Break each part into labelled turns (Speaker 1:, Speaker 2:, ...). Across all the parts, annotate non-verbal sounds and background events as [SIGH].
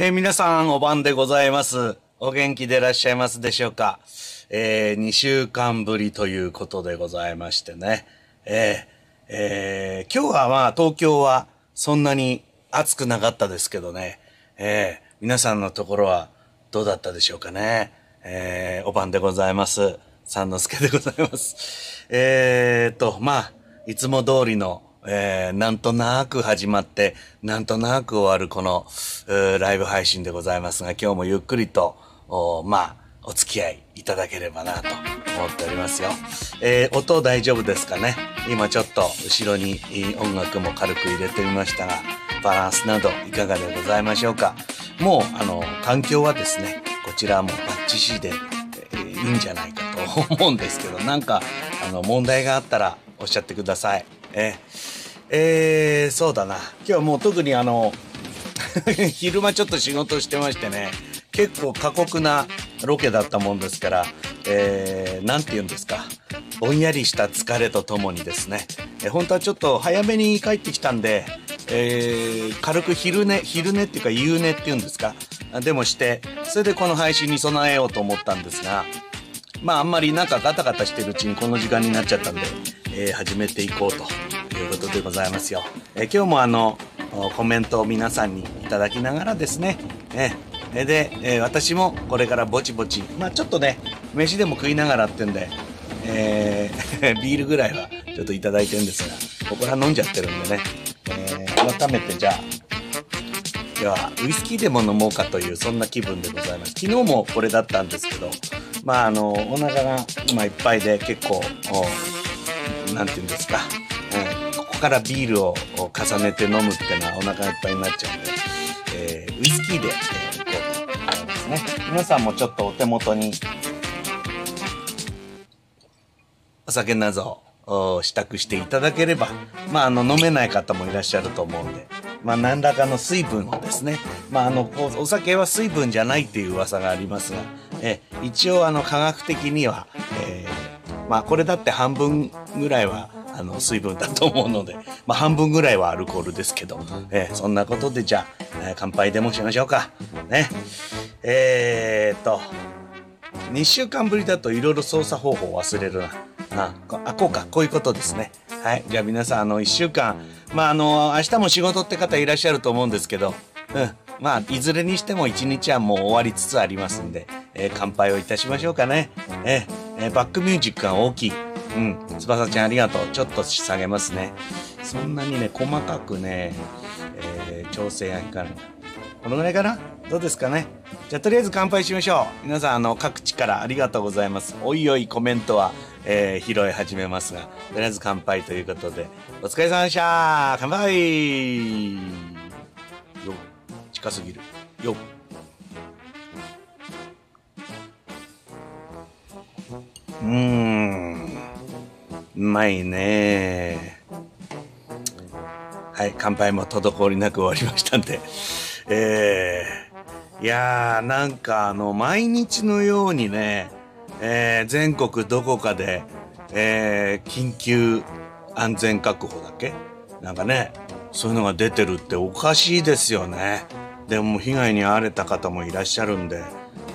Speaker 1: えー、皆さんお晩でございます。お元気でいらっしゃいますでしょうか？えー、2週間ぶりということでございましてね。えー、えー、今日はまあ東京はそんなに暑くなかったですけどね。えー、皆さんのところはどうだったでしょうかね？えー、お晩でございます。三之助でございます。えーと、まあ、いつも通りのえー、なんとなく始まって、なんとなく終わるこの、ライブ配信でございますが、今日もゆっくりと、おまあ、お付き合いいただければなと思っておりますよ。えー、音大丈夫ですかね？今ちょっと後ろに音楽も軽く入れてみましたが、バランスなどいかがでございましょうか？もう、あの、環境はですね、こちらもバッチシで、えー、いいんじゃないかと思うんですけど、なんか、あの、問題があったらおっしゃってください。え、そうだな。今日はもう特にあの、[LAUGHS] 昼間ちょっと仕事してましてね、結構過酷なロケだったもんですから、えー、なんて言うんですか。ぼんやりした疲れとともにですね、えー、本当はちょっと早めに帰ってきたんで、えー、軽く昼寝、昼寝っていうか夕寝っていうんですか。でもして、それでこの配信に備えようと思ったんですが、まああんまりなんかガタガタしてるうちにこの時間になっちゃったんで、えー、始めていこうということでございますよ。え、今日もあの、コメントを皆さんにいただきながらですね、え、で、え、私もこれからぼちぼち、まあちょっとね、飯でも食いながらってんで、えー、[LAUGHS] ビールぐらいはちょっといただいてるんですが、ここら飲んじゃってるんでね、えー、改めてじゃあ、今日はウイスキーでも飲もうかというそんな気分でございます。昨日もこれだったんですけど、まああの、お腹が今いっぱいで結構、何て言うんですか、こからビールを重ねて飲むっていうのはお腹いっぱいになっちゃうんで、えー、ウイスキーで、えー、いこうと思いますね。皆さんもちょっとお手元にお酒などを支度していただければ、まあ、あの、飲めない方もいらっしゃると思うんで、まあ、何らかの水分をですね、まあ、あの、お酒は水分じゃないっていう噂がありますが、え一応、あの、科学的には、えー、まあ、これだって半分ぐらいは、あの、水分だと思うので、まあ、半分ぐらいはアルコールですけど、えー、そんなことでじゃあ、えー、乾杯でもしましょうか。ね。えー、っと、2週間ぶりだといろいろ操作方法忘れるな。あ、あこうか、こういうことですね。はい。じゃあ皆さん、あの、1週間、まあ、あの、明日も仕事って方いらっしゃると思うんですけど、うん。まあ、いずれにしても1日はもう終わりつつありますんで、えー、乾杯をいたしましょうかね。えー、え、バックミュージックが大きい。うん。翼ちゃんありがとう。ちょっと下げますね。そんなにね、細かくね、えー、調整がかかる。このぐらいかな？どうですかね？じゃあとりあえず乾杯しましょう。皆さん、あの、各地からありがとうございます。おいおいコメントは、えー、拾い始めますが、とりあえず乾杯ということで、お疲れ様でした乾杯よ近すぎる。ようん。うまいねはい、乾杯も滞りなく終わりましたんで。えー、いやー、なんかあの、毎日のようにね、えー、全国どこかで、えー、緊急安全確保だけ？なんかね、そういうのが出てるっておかしいですよね。でも被害に遭われた方もいらっしゃるんで、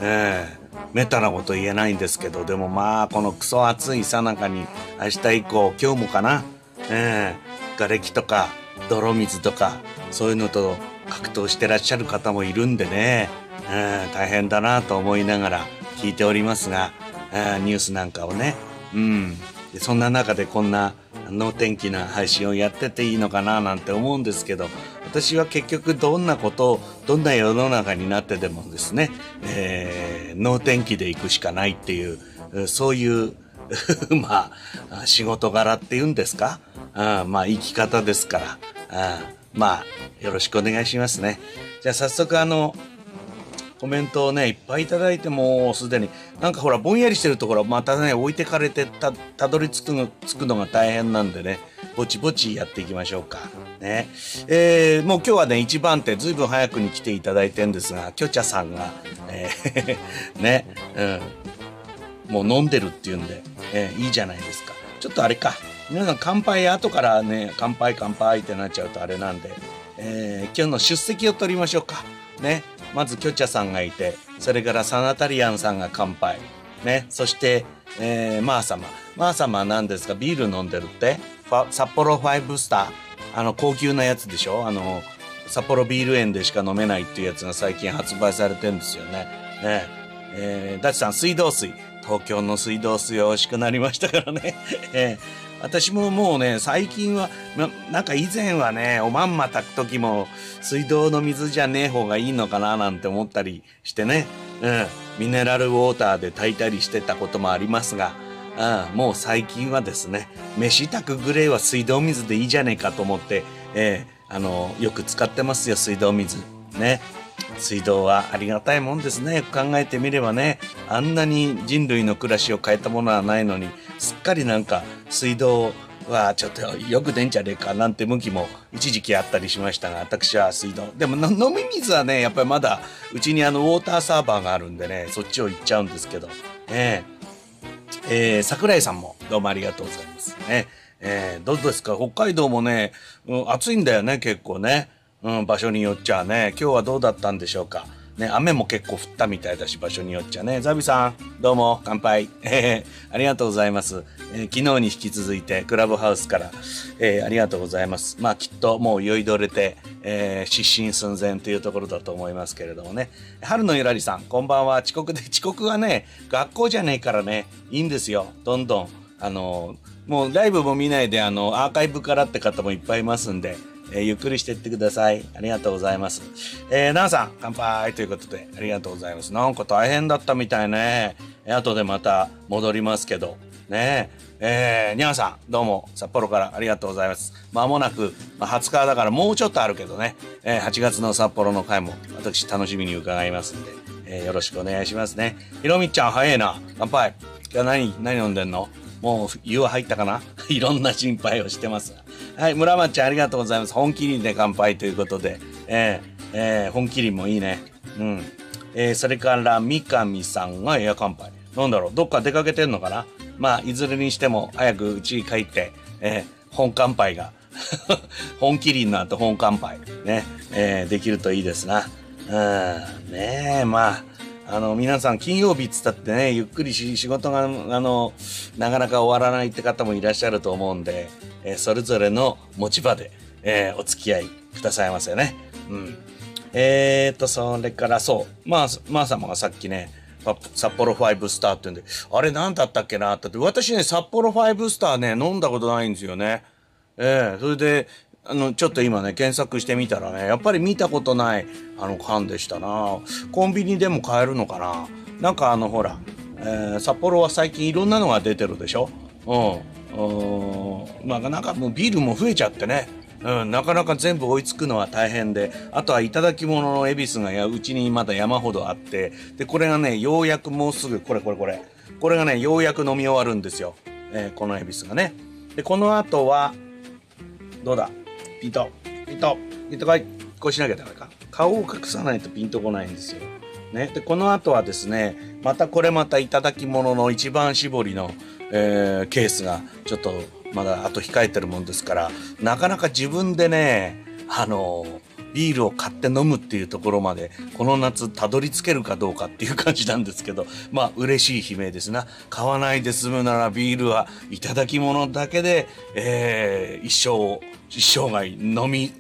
Speaker 1: えー、めったなこと言えないんですけど、でもまあ、このクソ暑いさなかに、明日以降、今日もかな、えー、瓦礫とか、泥水とか、そういうのと格闘してらっしゃる方もいるんでね、えー、大変だなと思いながら聞いておりますが、えー、ニュースなんかをね、うん。でそんな中でこんな能天気な配信をやってていいのかななんて思うんですけど、私は結局どんなことを、どんな世の中になってでもですね、えー、能天気で行くしかないっていう、そういう [LAUGHS] まあ、仕事柄っていうんですか？うんまあ、生き方ですから、うんまあ、よろしくお願いしますね。じゃあ早速あの、コメントをね、いっぱいいただいてもすでに、なんかほら、ぼんやりしてるところ、またね、置いてかれてた、たどり着くの、着くのが大変なんでね、ぼちぼちやっていきましょうか。ね。えー、もう今日はね、一番手、ずいぶん早くに来ていただいてんですが、きょちゃさんが、えー [LAUGHS] ね、うん、もう飲んでるっていうんで、えー、いいじゃないですか。ちょっとあれか。皆さん乾杯後からね、乾杯乾杯ってなっちゃうとあれなんで、えー、今日の出席を取りましょうか。ね。まずキョチャさんがいて、それからサナタリアンさんが乾杯。ね、そして、えー、マー様。マー様は何ですかビール飲んでるって？札幌ファイブスターあの、高級なやつでしょ？あの、札幌ビール園でしか飲めないっていうやつが最近発売されてるんですよね。ねえー、ダチさん、水道水。東京の水道水美味しくなりましたからね。[LAUGHS] えー私ももうね、最近は、ななんか以前はね、おまんま炊く時も、水道の水じゃねえ方がいいのかななんて思ったりしてね、うん、ミネラルウォーターで炊いたりしてたこともありますが、うん、もう最近はですね、飯炊くぐらいは水道水でいいじゃねえかと思って、えー、あの、よく使ってますよ、水道水。ね。水道はありがたいもんですねよく。考えてみればね、あんなに人類の暮らしを変えたものはないのに、すっかりなんか水道はちょっとよく出んじゃねえかなんて向きも一時期あったりしましたが、私は水道。でも飲み水はね、やっぱりまだうちにあのウォーターサーバーがあるんでね、そっちを行っちゃうんですけど、ねえー、桜井さんもどうもありがとうございます。ねえー、どうですか？北海道もね、うん、暑いんだよね、結構ね。うん、場所によっちゃね、今日はどうだったんでしょうか？ね、雨も結構降ったみたいだし、場所によっちゃね。ザビさん、どうも、乾杯。えー、ありがとうございます、えー、昨日に引き続いて、クラブハウスから、えー、ありがとうございます。まあ、きっともう酔いどれて、えー、失神寸前というところだと思いますけれどもね。春のゆらりさん、こんばんは。遅刻で、[LAUGHS] 遅刻はね、学校じゃねえからね、いいんですよ。どんどん。あのもうライブも見ないで、あの、アーカイブからって方もいっぱいいますんで、えー、ゆっくりしていってください。ありがとうございます。えー、なおさん、乾杯ということで、ありがとうございます。なんか大変だったみたいね。後でまた戻りますけど。ねえー、にゃんさん、どうも、札幌からありがとうございます。まもなく、まあ、20日だからもうちょっとあるけどね、えー、8月の札幌の回も私楽しみに伺いますんで、えー、よろしくお願いしますね。ひろみちゃん、早いな。乾杯。今日何、何飲んでんの？もう湯は入ったかな？[LAUGHS] いろんな心配をしてます。はい、村町ありがとうございます。本麒麟で乾杯ということで、えー、えー、本麒麟もいいね。うん。えー、それから三上さんがエア乾杯。なんだろう、どっか出かけてんのかな？まあ、いずれにしても早く家に帰って、えー、本乾杯が [LAUGHS] 本麒麟の後本乾杯ね、えー、できるといいですな。うん、ねえ、まあ、あの、皆さん金曜日っつったってね、ゆっくりし仕事が、あの、なかなか終わらないって方もいらっしゃると思うんで、えー、それぞれの持ち場で、えー、お付き合いくださいませね。うん。えー、っと、それからそう、まあ、まあ様がさっきね、札幌ファイブスターって言うんで、あれ何だったっけなって、私ね、札幌ファイブスターね、飲んだことないんですよね。ええー、それで、あの、ちょっと今ね、検索してみたらね、やっぱり見たことない、あの、缶でしたな。コンビニでも買えるのかななんかあの、ほら、えー、札幌は最近いろんなのが出てるでしょ？うん。うん。まあ、なんかもうビールも増えちゃってね。うん、なかなか全部追いつくのは大変で、あとは頂き物の恵比寿がやうちにまだ山ほどあって、で、これがね、ようやくもうすぐ、これこれこれ、これがね、ようやく飲み終わるんですよ。えー、この恵比寿がね。で、この後は、どうだ？ピント、ピント、ピントこい。こうしなきゃダメか。顔を隠さないとピンとこないんですよ。ね。で、この後はですね、またこれまた頂き物の一番搾りの、えー、ケースがちょっとまだあと控えてるもんですから、なかなか自分でね、あのビールを買って飲むっていうところまで、この夏たどり着けるかどうかっていう感じなんですけど、まあ嬉しい悲鳴ですな。買わないで済むならビールは頂き物だけで、えー、一生、一生涯飲み、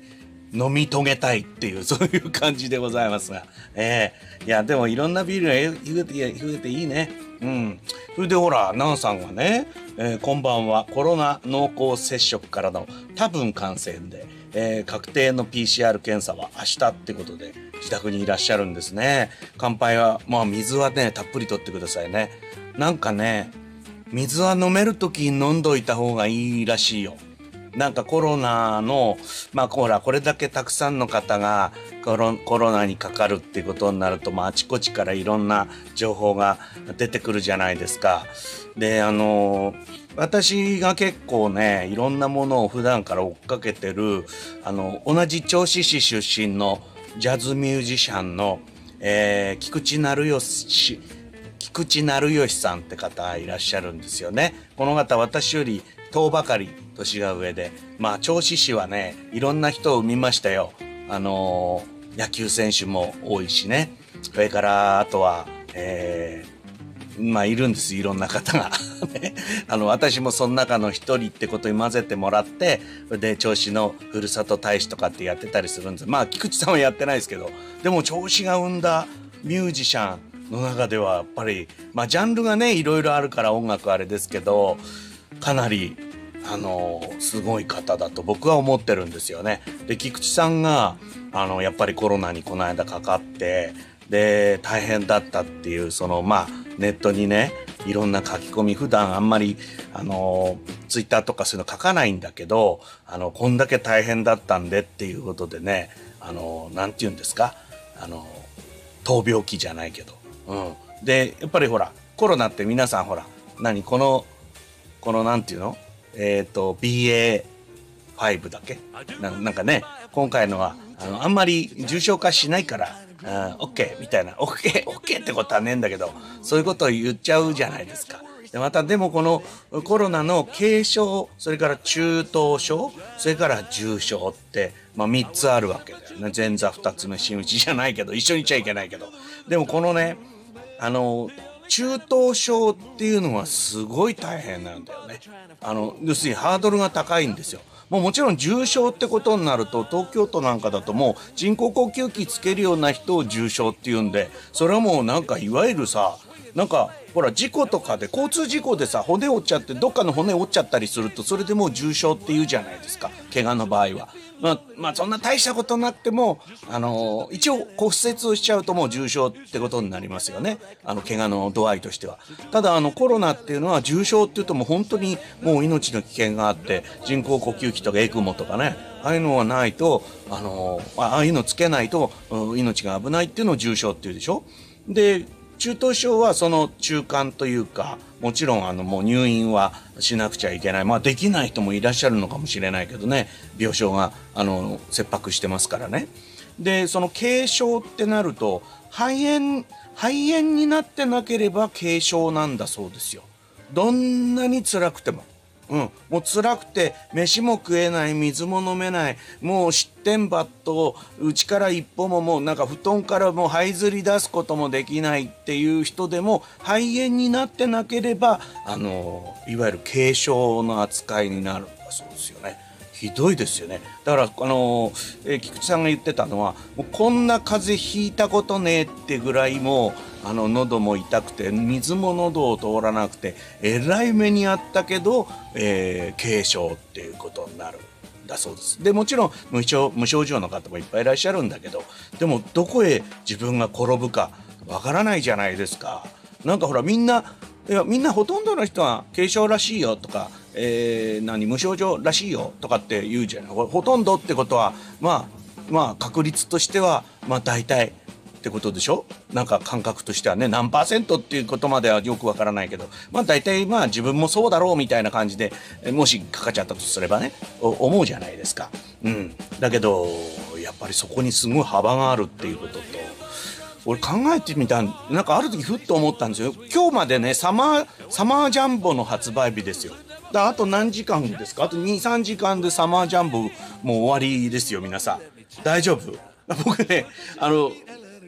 Speaker 1: 飲み遂げたいっていう、そういう感じでございますが。えー、いや、でもいろんなビールが増えて、増えていいね。うん。それでほら、ナンさんはね、えー、こんばんは、コロナ濃厚接触からの多分感染で、えー、確定の PCR 検査は明日ってことで、自宅にいらっしゃるんですね。乾杯は、まあ水はね、たっぷりとってくださいね。なんかね、水は飲めるときに飲んどいた方がいいらしいよ。なんかコロナの、まあほら、これだけたくさんの方がコロコロナにかかるってことになると、まああちこちからいろんな情報が出てくるじゃないですか。で、あの私が結構ね、いろんなものを普段から追っかけてる、あの、同じ銚子市出身のジャズミュージシャンの、えー、菊池成吉、菊池成吉さんって方いらっしゃるんですよね。この方私より10ばかり年が上で、まあ、銚子市はね、いろんな人を生みましたよ。あのー、野球選手も多いしね。それから、あとは、えー、まあ、いるんです。いろんな方が。[LAUGHS] ね。あの、私もその中の一人ってことに混ぜてもらって、で、調子のふるさと大使とかってやってたりするんです。まあ、菊池さんはやってないですけど、でも調子が生んだミュージシャンの中では、やっぱり、まあ、ジャンルがね、いろいろあるから音楽あれですけど、かなりあのすごい方だと僕は思ってるんですよね。で菊池さんがあのやっぱりコロナにこの間かかってで大変だったっていうそのまあネットにねいろんな書き込み普段あんまりあのツイッターとかそういうの書かないんだけどあのこんだけ大変だったんでっていうことでねあのなんて言うんですかあの闘病期じゃないけど、うん、でやっぱりほらコロナって皆さんほら何このこのなんていうの？えっ、ー、と BA5 だけ？なんかね今回のはあのあんまり重症化しないから、オッケーみたいな、オッケー、オッケーってことはねえんだけど、そういうことを言っちゃうじゃないですか。でまたでもこのコロナの軽症、それから中等症、それから重症って、まあ3つあるわけだよね。前座2つ目、真打ちじゃないけど、一緒にいちゃいけないけど。でもこのね、あの、中等症っていうのはすごい大変なんだよね。あの、要するにハードルが高いんですよ。もうもちろん重症ってことになると東京都なんかだともう人工呼吸器つけるような人を重症って言うんでそれはもうなんかいわゆるさなんかほら事故とかで交通事故でさ骨折っちゃってどっかの骨折っちゃったりするとそれでもう重傷って言うじゃないですか怪我の場合は。まあ、まあそんな大したことなくてもあの一応骨折をしちゃうともう重傷ってことになりますよねあの怪我の度合いとしては。ただあのコロナっていうのは重症っていうともう本当にもう命の危険があって人工呼吸器とかエクモとかねああいうのがないとあのああいうのつけないと命が危ないっていうのを重症っていうでしょ。で中等症はその中間というかもちろんあのもう入院はしなくちゃいけないまあできない人もいらっしゃるのかもしれないけどね病床があの切迫してますからね。でその軽症ってなると肺炎肺炎になってなければ軽症なんだそうですよ。どんなに辛くても。うん、もう辛くて飯も食えない水も飲めない。もう失点バットを家から一歩ももうなんか布団からもう這いずり出すこともできないっていう人でも肺炎になってなければあのいわゆる軽症の扱いになるんだそうですよね。ひどいですよね。だからあの、えー、菊池さんが言ってたのはもうこんな風邪ひいたことねえってぐらいもうあの喉も痛くて水も喉を通らなくてえらい目にあったけど、えー、軽症っていうことになる。だそうですでもちろん無症無症状の方もいっぱいいらっしゃるんだけどでもどこへ自分が転ぶかわからないじゃないですか。なんかほらみんないやみんなほとんどの人は軽症らしいよとか、えー、何無症状らしいよとかって言うじゃないほとんどってことはまあまあ確率としてはまあ大体ってことでしょ？なんか感覚としてはね何パーセントっていうことまではよくわからないけど。まあ大体まあ自分もそうだろうみたいな感じでもしかかっちゃったとすればね思うじゃないですか。うん、だけどやっぱりそこにすごい幅があるっていうことと。俺考えてみたなんかある時ふっと思ったんですよ。今日までねサマーサマージャンボの発売日ですよ。だあと何時間ですか？あと23時間でサマージャンボもう終わりですよ皆さん。大丈夫？僕ねあの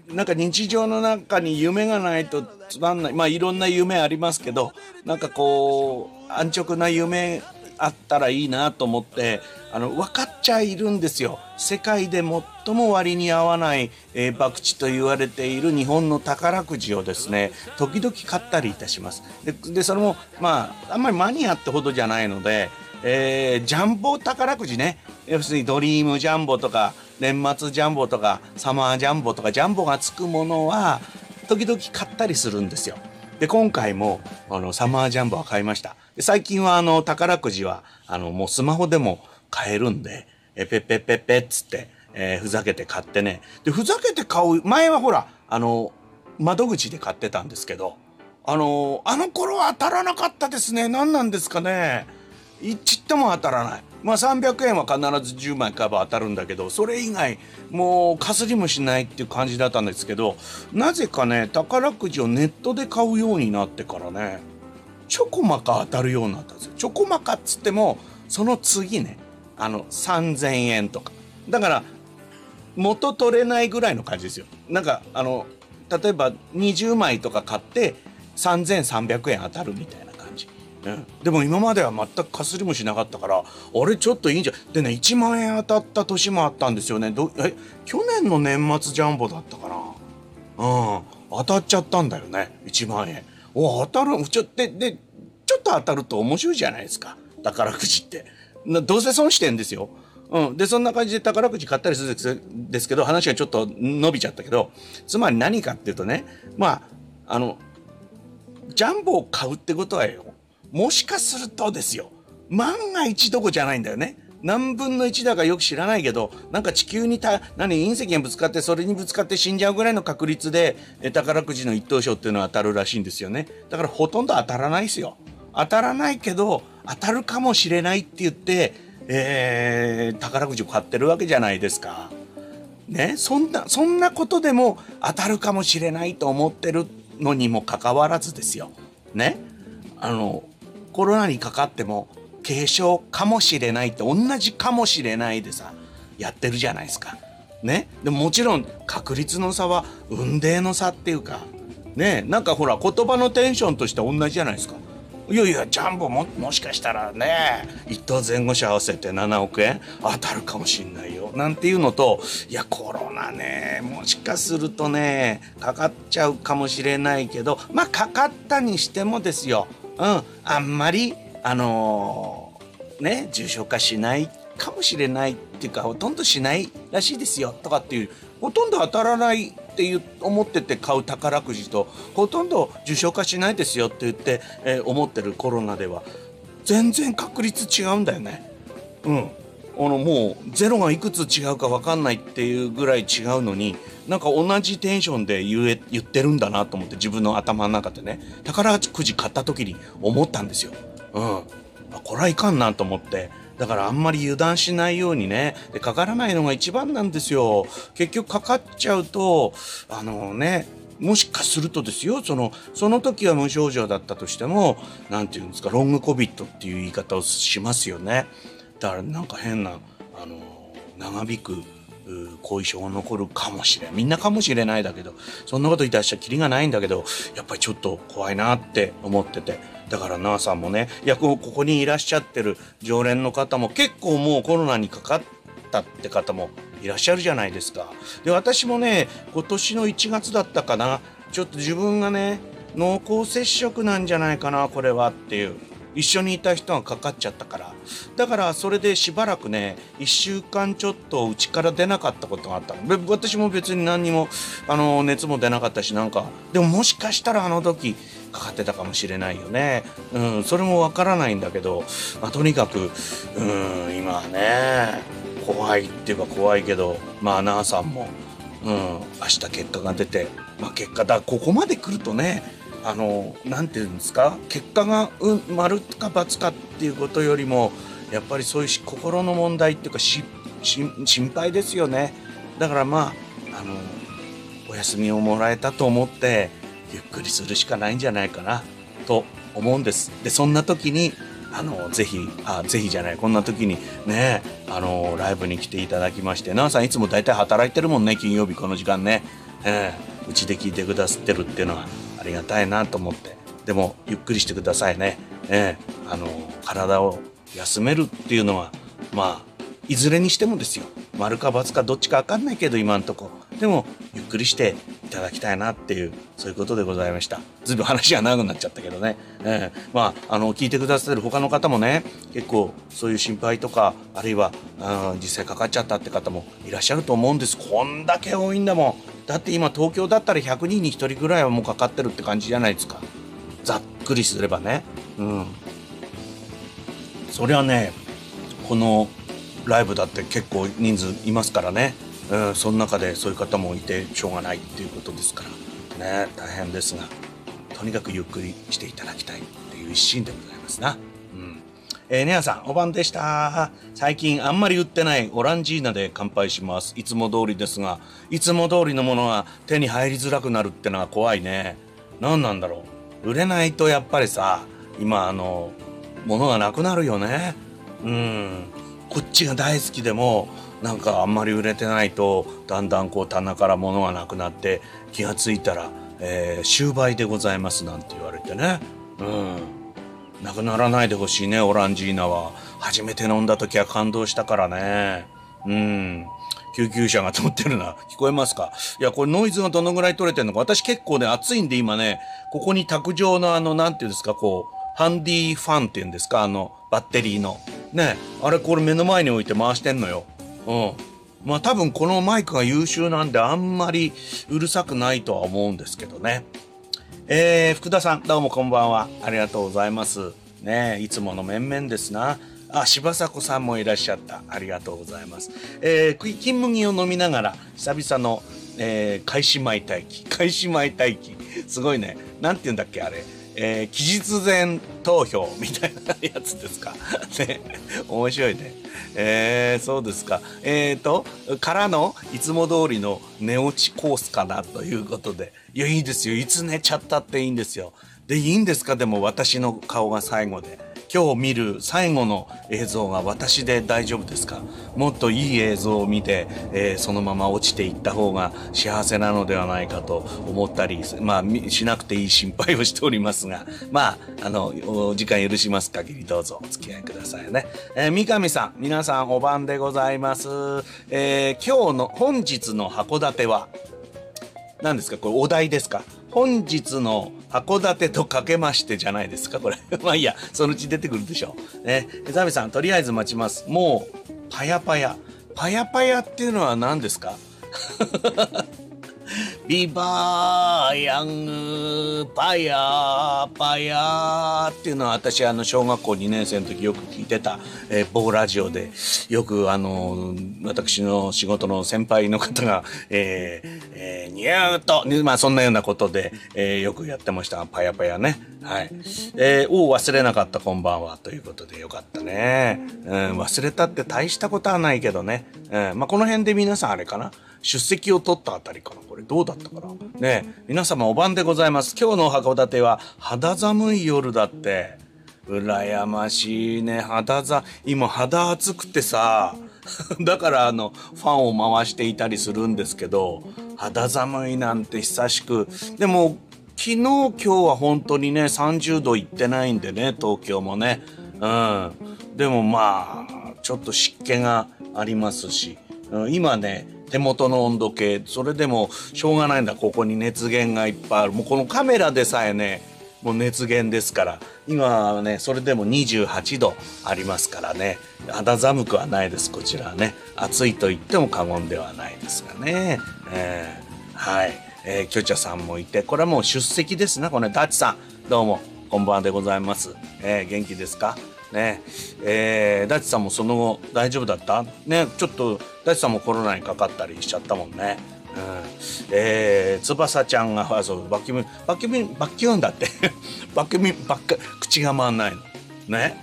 Speaker 1: なんか日常の中に夢がないとつまんない。まあいろんな夢ありますけどなんかこう安直な夢あったらいいなと思ってあの分かっちゃいるんですよ。世界で最も割に合わない、えー、博打と言われている日本の宝くじをですね時々買ったりいたします。ででそれもまああんまりマニアってほどじゃないので、えー、ジャンボ宝くじね。要するにドリームジャンボとか年末ジャンボとかサマージャンボとかジャンボがつくものは時々買ったりするんですよ。で今回もあのサマージャンボは買いました。で最近はあの宝くじはあのもうスマホでも買えるんでえペッペッペッペッつって、えー、ふざけて買ってねでふざけて買う前はほらあの窓口で買ってたんですけどあのあの頃は当たらなかったですね何なんですかねいちっとも当たらないまあ300円は必ず10枚買えば当たるんだけどそれ以外もうかすりもしないっていう感じだったんですけどなぜかね宝くじをネットで買うようになってからねちょこまか当たるようになったんですよ。ちょこまかっつってもその次ねあの3000円とかだから元取れないぐらいの感じですよ。なんか、あの、例えば20枚とか買って3300円当たるみたいな感じ。うん、でも今までは全くかすりもしなかったからあれちょっといいんじゃでね1万円当たった年もあったんですよね。どえ去年の年末ジャンボだったかな。うん。当たっちゃったんだよね。1万円。お当たるちょででちょっと当たると面白いじゃないですか。宝くじって。などうせ損してんですよ。うん。で、そんな感じで宝くじ買ったりするんですけど、話がちょっと伸びちゃったけど、つまり何かっていうとね、まあ、あの、ジャンボを買うってことはよ、もしかするとですよ、万が一どこじゃないんだよね。何分の1だかよく知らないけど、なんか地球にた、何、隕石がぶつかって、それにぶつかって死んじゃうぐらいの確率で、宝くじの一等賞っていうのは当たるらしいんですよね。だからほとんど当たらないですよ。当たらないけど、当たるかもしれないって言って、えー、宝くじを買ってるわけじゃないですか。ね、そんな、そんなことでも当たるかもしれないと思ってるのにもかかわらずですよ。ね？あの、コロナにかかっても軽症かもしれないって同じかもしれないでさ、やってるじゃないですか。ね？でももちろん確率の差は運命の差っていうか、ね？なんかほら言葉のテンションとして同じじゃないですか。いやいやジャンボももしかしたらね一等前後者合わせて7億円当たるかもしんないよなんていうのといやコロナねもしかするとねかかっちゃうかもしれないけどまあかかったにしてもですようんあんまりあのー、ね重症化しないかもしれないっていうかほとんどしないらしいですよとかっていうほとんど当たらないっていう思ってて買う宝くじとほとんど重症化しないですよって言って、えー、思ってるコロナでは全然確率違うんだよね。うん。あのもうゼロがいくつ違うか分かんないっていうぐらい違うのになんか同じテンションで言え言ってるんだなと思って自分の頭の中でね宝くじ買った時に思ったんですよ。うん。これはいかんなと思ってだからあんまり油断しないようにね、でかからないのが一番なんですよ。結局かかっちゃうと、あのね、もしかするとですよ、その、その時は無症状だったとしても、なんていうんですか、ロングコビットっていう言い方をしますよね。だからなんか変な、あの、長引く後遺症が残るかもしれん。みんなかもしれないだけど、そんなこと言い出したらきりがないんだけど、やっぱりちょっと怖いなって思ってて。だからなあさんもね、いや、ここにいらっしゃってる常連の方も結構もうコロナにかかったって方もいらっしゃるじゃないですか。で、私もね、今年の1月だったかな、ちょっと自分がね、濃厚接触なんじゃないかな、これはっていう。一緒にいた人がかかっちゃったから。だからそれでしばらくね1週間ちょっとうちから出なかったことがあったの。私も別に何にもあの熱も出なかったしなんかでももしかしたらあの時かかってたかもしれないよね。うんそれもわからないんだけど、まあ、とにかくうん今はね怖いって言えば怖いけどまあアナウンサーもうん明日結果が出てまあ結果だここまで来るとねあの何て言うんですか？結果が、うん、丸か×かっていうことよりもやっぱりそういう心の問題っていうか心配ですよね。だからまああのお休みをもらえたと思ってゆっくりするしかないんじゃないかなと思うんです。でそんな時にあのぜひあぜひじゃないこんな時にねあのライブに来ていただきまして奈々さんいつも大体働いてるもんね金曜日この時間ね。えー、うちで聞いてくださってるっていうのは。りがたいなと思って。でもゆっくりしてくださいね、えー、あの体を休めるっていうのはまあいずれにしてもですよ。丸か×かどっちか分かんないけど今んとこ。でもゆっくりしていただきたいなっていうそういうことでございました。ずいぶん話が長くなっちゃったけどね、えー、まああの聞いてくださってる他の方もね結構そういう心配とかあるいは実際かかっちゃったって方もいらっしゃると思うんです。こんだけ多いんだもん。だって今東京だったら100人に1人ぐらいはもうかかってるって感じじゃないですか。ざっくりすればね。うん。そりゃねこのライブだって結構人数いますからね、うん、その中でそういう方もいてしょうがないっていうことですからね大変ですがとにかくゆっくりしていただきたいっていう一心でございますな。えー、ネアさん、お晩でした。最近あんまり売ってないオランジーナで乾杯します。いつも通りですが、いつも通りのものが手に入りづらくなるってのは怖いね。何なんだろう。売れないとやっぱりさ、今あの、物がなくなるよね。うん。こっちが大好きでも、なんかあんまり売れてないとだんだんこう棚から物がなくなって気がついたら、えー、終売でございますなんて言われてね。うん。なくならないでほしいねオランジーナは。初めて飲んだ時は感動したからね。うん。救急車が通ってるな。聞こえますか？いや、これノイズがどのぐらい取れてんのか。私結構ね、暑いんで今ね、ここに卓上のあの、なんていうんですか、こう、ハンディファンっていうんですか、あの、バッテリーの。ね、あれこれ目の前に置いて回してんのよ。うん。まあ多分このマイクが優秀なんであんまりうるさくないとは思うんですけどね。えー、福田さん、どうもこんばんは。ありがとうございます。ねいつもの面々ですな。あ、柴迫さんもいらっしゃった。ありがとうございます。えー、金麦を飲みながら、久々の、えー、開始前待機。開始前待機。すごいね。なんて言うんだっけ、あれ。えー、期日前投票みたいなやつですか。[LAUGHS] ね。面白いね。えー、そうですか。えーと、からの、いつも通りの寝落ちコースかなということで。いや、いいですよ。いつ寝ちゃったっていいんですよ。で、いいんですか？でも私の顔が最後で。今日見る最後の映像が私で大丈夫ですか？もっといい映像を見て、えー、そのまま落ちていった方が幸せなのではないかと思ったり、まあ、しなくていい心配をしておりますが、[LAUGHS] まあ、あの、時間許します限りどうぞお付き合いくださいね。えー、三上さん、皆さんお晩でございます。えー、今日の、本日の函館は、何ですか？これお題ですか？本日の函館とかけましてじゃないですか、これ。[LAUGHS] まあいいや、そのうち出てくるでしょう。ね。ザビさん、とりあえず待ちます。もう、パヤパヤ。パヤパヤっていうのは何ですか？ビバーヤングパヤパヤっていうのは私あの小学校2年生の時よく聞いてた、えー、某ラジオでよくあの私の仕事の先輩の方が、えーえー、ニューと、まあそんなようなことで、え、よくやってましたパヤパヤね。はい。えー、を忘れなかったこんばんはということでよかったね。うん、忘れたって大したことはないけどね。うん、まあこの辺で皆さんあれかな。出席を取ったあたりかなこれ。どうだったかな。ね皆様お晩でございます。今日の函館は肌寒い夜だって。羨ましいね。肌ざ今肌暑くてさ。[LAUGHS] だからあのファンを回していたりするんですけど肌寒いなんて久しく。でも昨日今日は本当にね30度いってないんでね東京もね。うん。でもまあちょっと湿気がありますし、うん、今ね手元の温度計。それでもしょうがないんだ。ここに熱源がいっぱいある。もうこのカメラでさえねもう熱源ですから。今はねそれでも28度ありますからね。肌寒くはないです。こちらはね。暑いと言っても過言ではないですがね、えー、はい、えー、キョチャさんもいて。これはもう出席ですねこれダチさん。どうも。こんばんでございます、えー、元気ですか？ね。えー、ダチさんもその後大丈夫だった？ねちょっとダチさんもコロナにかかったりしちゃったもんね。うん、えー、翼ちゃんがあそうバキュームバキュームバキュンだって。[LAUGHS] バキュームばっか口が回んないの。ね。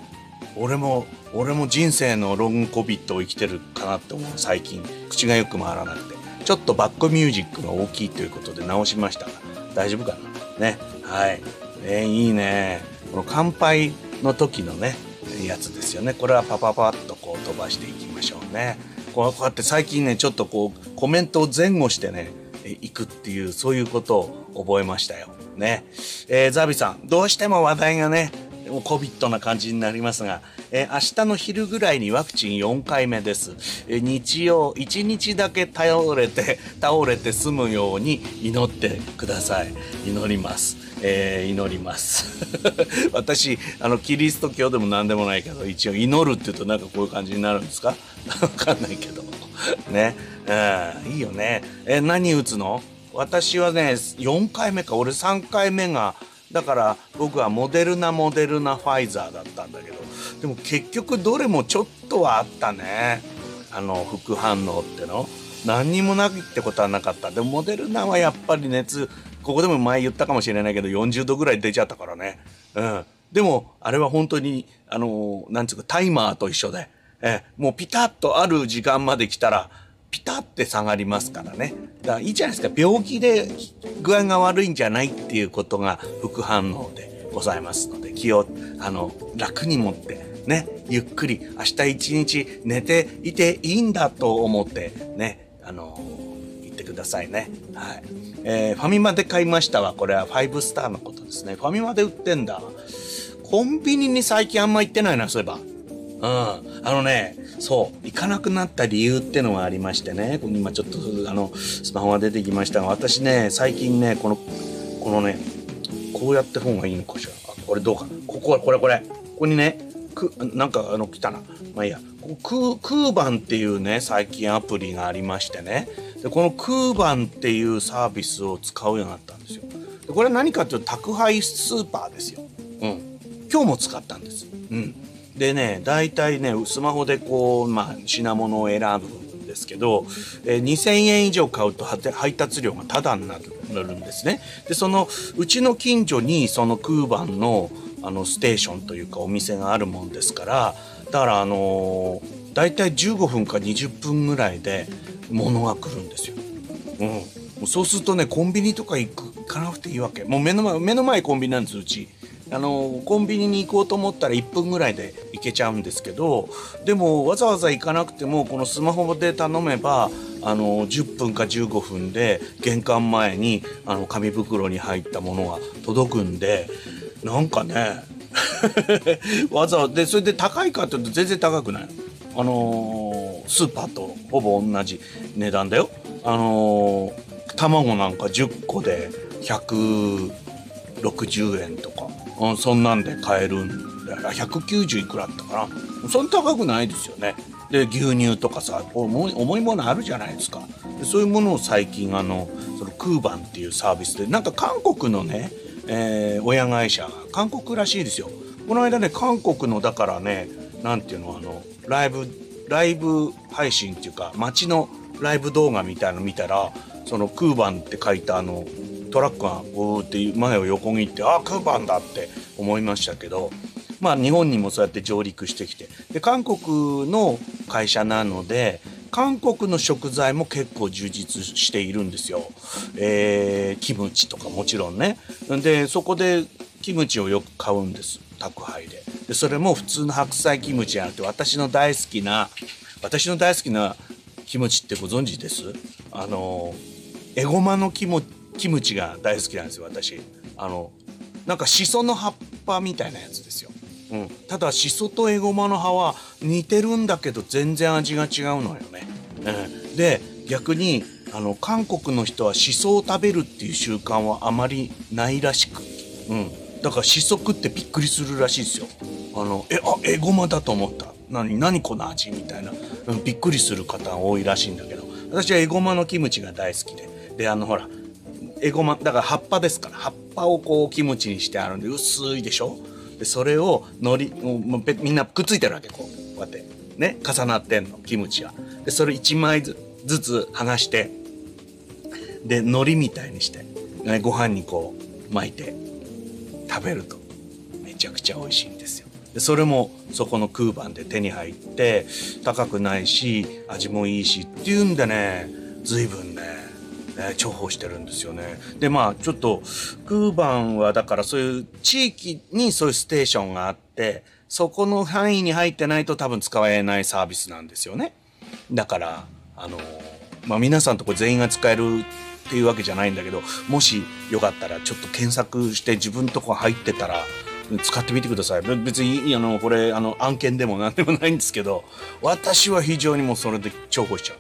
Speaker 1: 俺も俺も人生のロングコビットを生きてるかなって思う。最近。口がよく回らなくて。ちょっとバックミュージックが大きいということで直しましたが。大丈夫かな？ね。はい、えー、いいね。この乾杯の時のね。やつですよね。これはパパパッとこう飛ばしていきましょうね。こうやって最近ねちょっとこうコメントを前後してね行くっていうそういうことを覚えましたよ。ね。えー、ザビさんどうしても話題がねもう COVID な感じになりますが、えー、明日の昼ぐらいにワクチン4回目です。えー、日曜、1日だけ倒れて、倒れて済むように祈ってください。祈ります。えー、祈ります [LAUGHS] 私あのキリスト教でも何でもないけど一応祈るって言うとなんかこういう感じになるんですか？[LAUGHS] わかんないけど [LAUGHS] ね、うん、いいよねえ何打つの？私はね4回目か俺3回目がだから僕はモデルナモデルナファイザーだったんだけどでも結局どれもちょっとはあったね。あの副反応っての。何にもなくってことはなかった。でもモデルナはやっぱり熱ここでも前言ったかもしれないけど40度ぐらい出ちゃったからね。うん。でもあれは本当にあのなんつうかタイマーと一緒で。え。もうピタッとある時間まで来たらピタって下がりますからね。だからいいじゃないですか。病気で具合が悪いんじゃないっていうことが副反応でございますので、気を、あの、楽に持ってね、ゆっくり明日一日寝ていていいんだと思って、ね、あの、言ってくださいね。はい。えー、ファミマで買いましたわ。これは5スターのことですね。ファミマで売ってんだ。コンビニに最近あんま行ってないな、そういえば。うん。あのね、そう、行かなくなった理由ってのがありましてね、今ちょっと、あの、スマホが出てきましたが、私ね、最近ね、この、このね、こうやって方がいいのかしら。これどうかな。ここは、これ、これ。ここにね、く、なんか、あの、来たな。まあいいや。ククーバンっていうね、最近アプリがありましてね。で、このクーバンっていうサービスを使うようになったんですよ。でこれは何かというと宅配スーパーですよ。うん。今日も使ったんです。うん。でね、大体ね、スマホでこう、まあ、品物を選ぶんですけど、えー、2000円以上買うと配達料がタダになるんですね。で、その、うちの近所にそのクーバンの、あの、ステーションというかお店があるもんですから、だからあのー、大体15分か20分ぐらいで物が来るんですよ。うん。そうするとね、コンビニとか行く行かなくていいわけ。もう目の前、目の前コンビニなんです、うち。あのコンビニに行こうと思ったら1分ぐらいで行けちゃうんですけどでもわざわざ行かなくてもこのスマホで頼めばあの10分か15分で玄関前にあの紙袋に入ったものが届くんでなんかね [LAUGHS] わざわざでそれで高いかっていうと全然高くない。あのー、スーパーとほぼ同じ値段だよ。あのー、卵なんか10個で160円とか。うん、そんなんで買えるんだ190いくらだったかな。そんな高くないですよね。で牛乳とかさ重い重いものあるじゃないですか。でそういうものを最近あのそのクーバンっていうサービスでなんか韓国のね、えー、親会社韓国らしいですよ。この間ね韓国のだからね何ていうのあのライブライブ配信っていうか街のライブ動画みたいの見たらそのクーバンって書いたあのトラックがブーって前を横切ってああクーバンだって思いましたけどまあ日本にもそうやって上陸してきてで韓国の会社なので韓国の食材も結構充実しているんですよ。えー、キムチとかもちろんね。でそこでキムチをよく買うんです宅配で。でそれも普通の白菜キムチじゃなくて私の大好きな私の大好きなキムチってご存知です？あのエゴマのキムキムチが大好きなんですよ私。あのなんかシソの葉っぱみたいなやつですよ、うん、ただシソとエゴマの葉は似てるんだけど全然味が違うのよね、うん、で逆にあの韓国の人はシソを食べるっていう習慣はあまりないらしく、うん、だからシソ食ってびっくりするらしいですよ。あのえあエゴマだと思った。何何この味みたいな、うん、びっくりする方が多いらしいんだけど。私はエゴマのキムチが大好きで。であのほらエゴマだから葉っぱですから葉っぱをこうキムチにしてあるんで薄いでしょ？でそれを海苔もうみんなくっついてるわけこうこうやって。ね重なってんのキムチは。でそれ1枚ずつ剥がして。で海苔みたいにして、ね、ご飯にこう巻いて食べると。めちゃくちゃ美味しいんですよ。でそれもそこの空番で手に入って高くないし味もいいしっていうんでね随分ねね、重宝してるんですよね。でまあちょっとクーバンはだからそういう地域にそういうステーションがあってそこの範囲に入ってないと多分使えないサービスなんですよね。だからあのまあ皆さんとこ全員が使えるっていうわけじゃないんだけどもしよかったらちょっと検索して自分とこ入ってたら使ってみてください。別にあのこれあの案件でも何でもないんですけど私は非常にもうそれで重宝しちゃ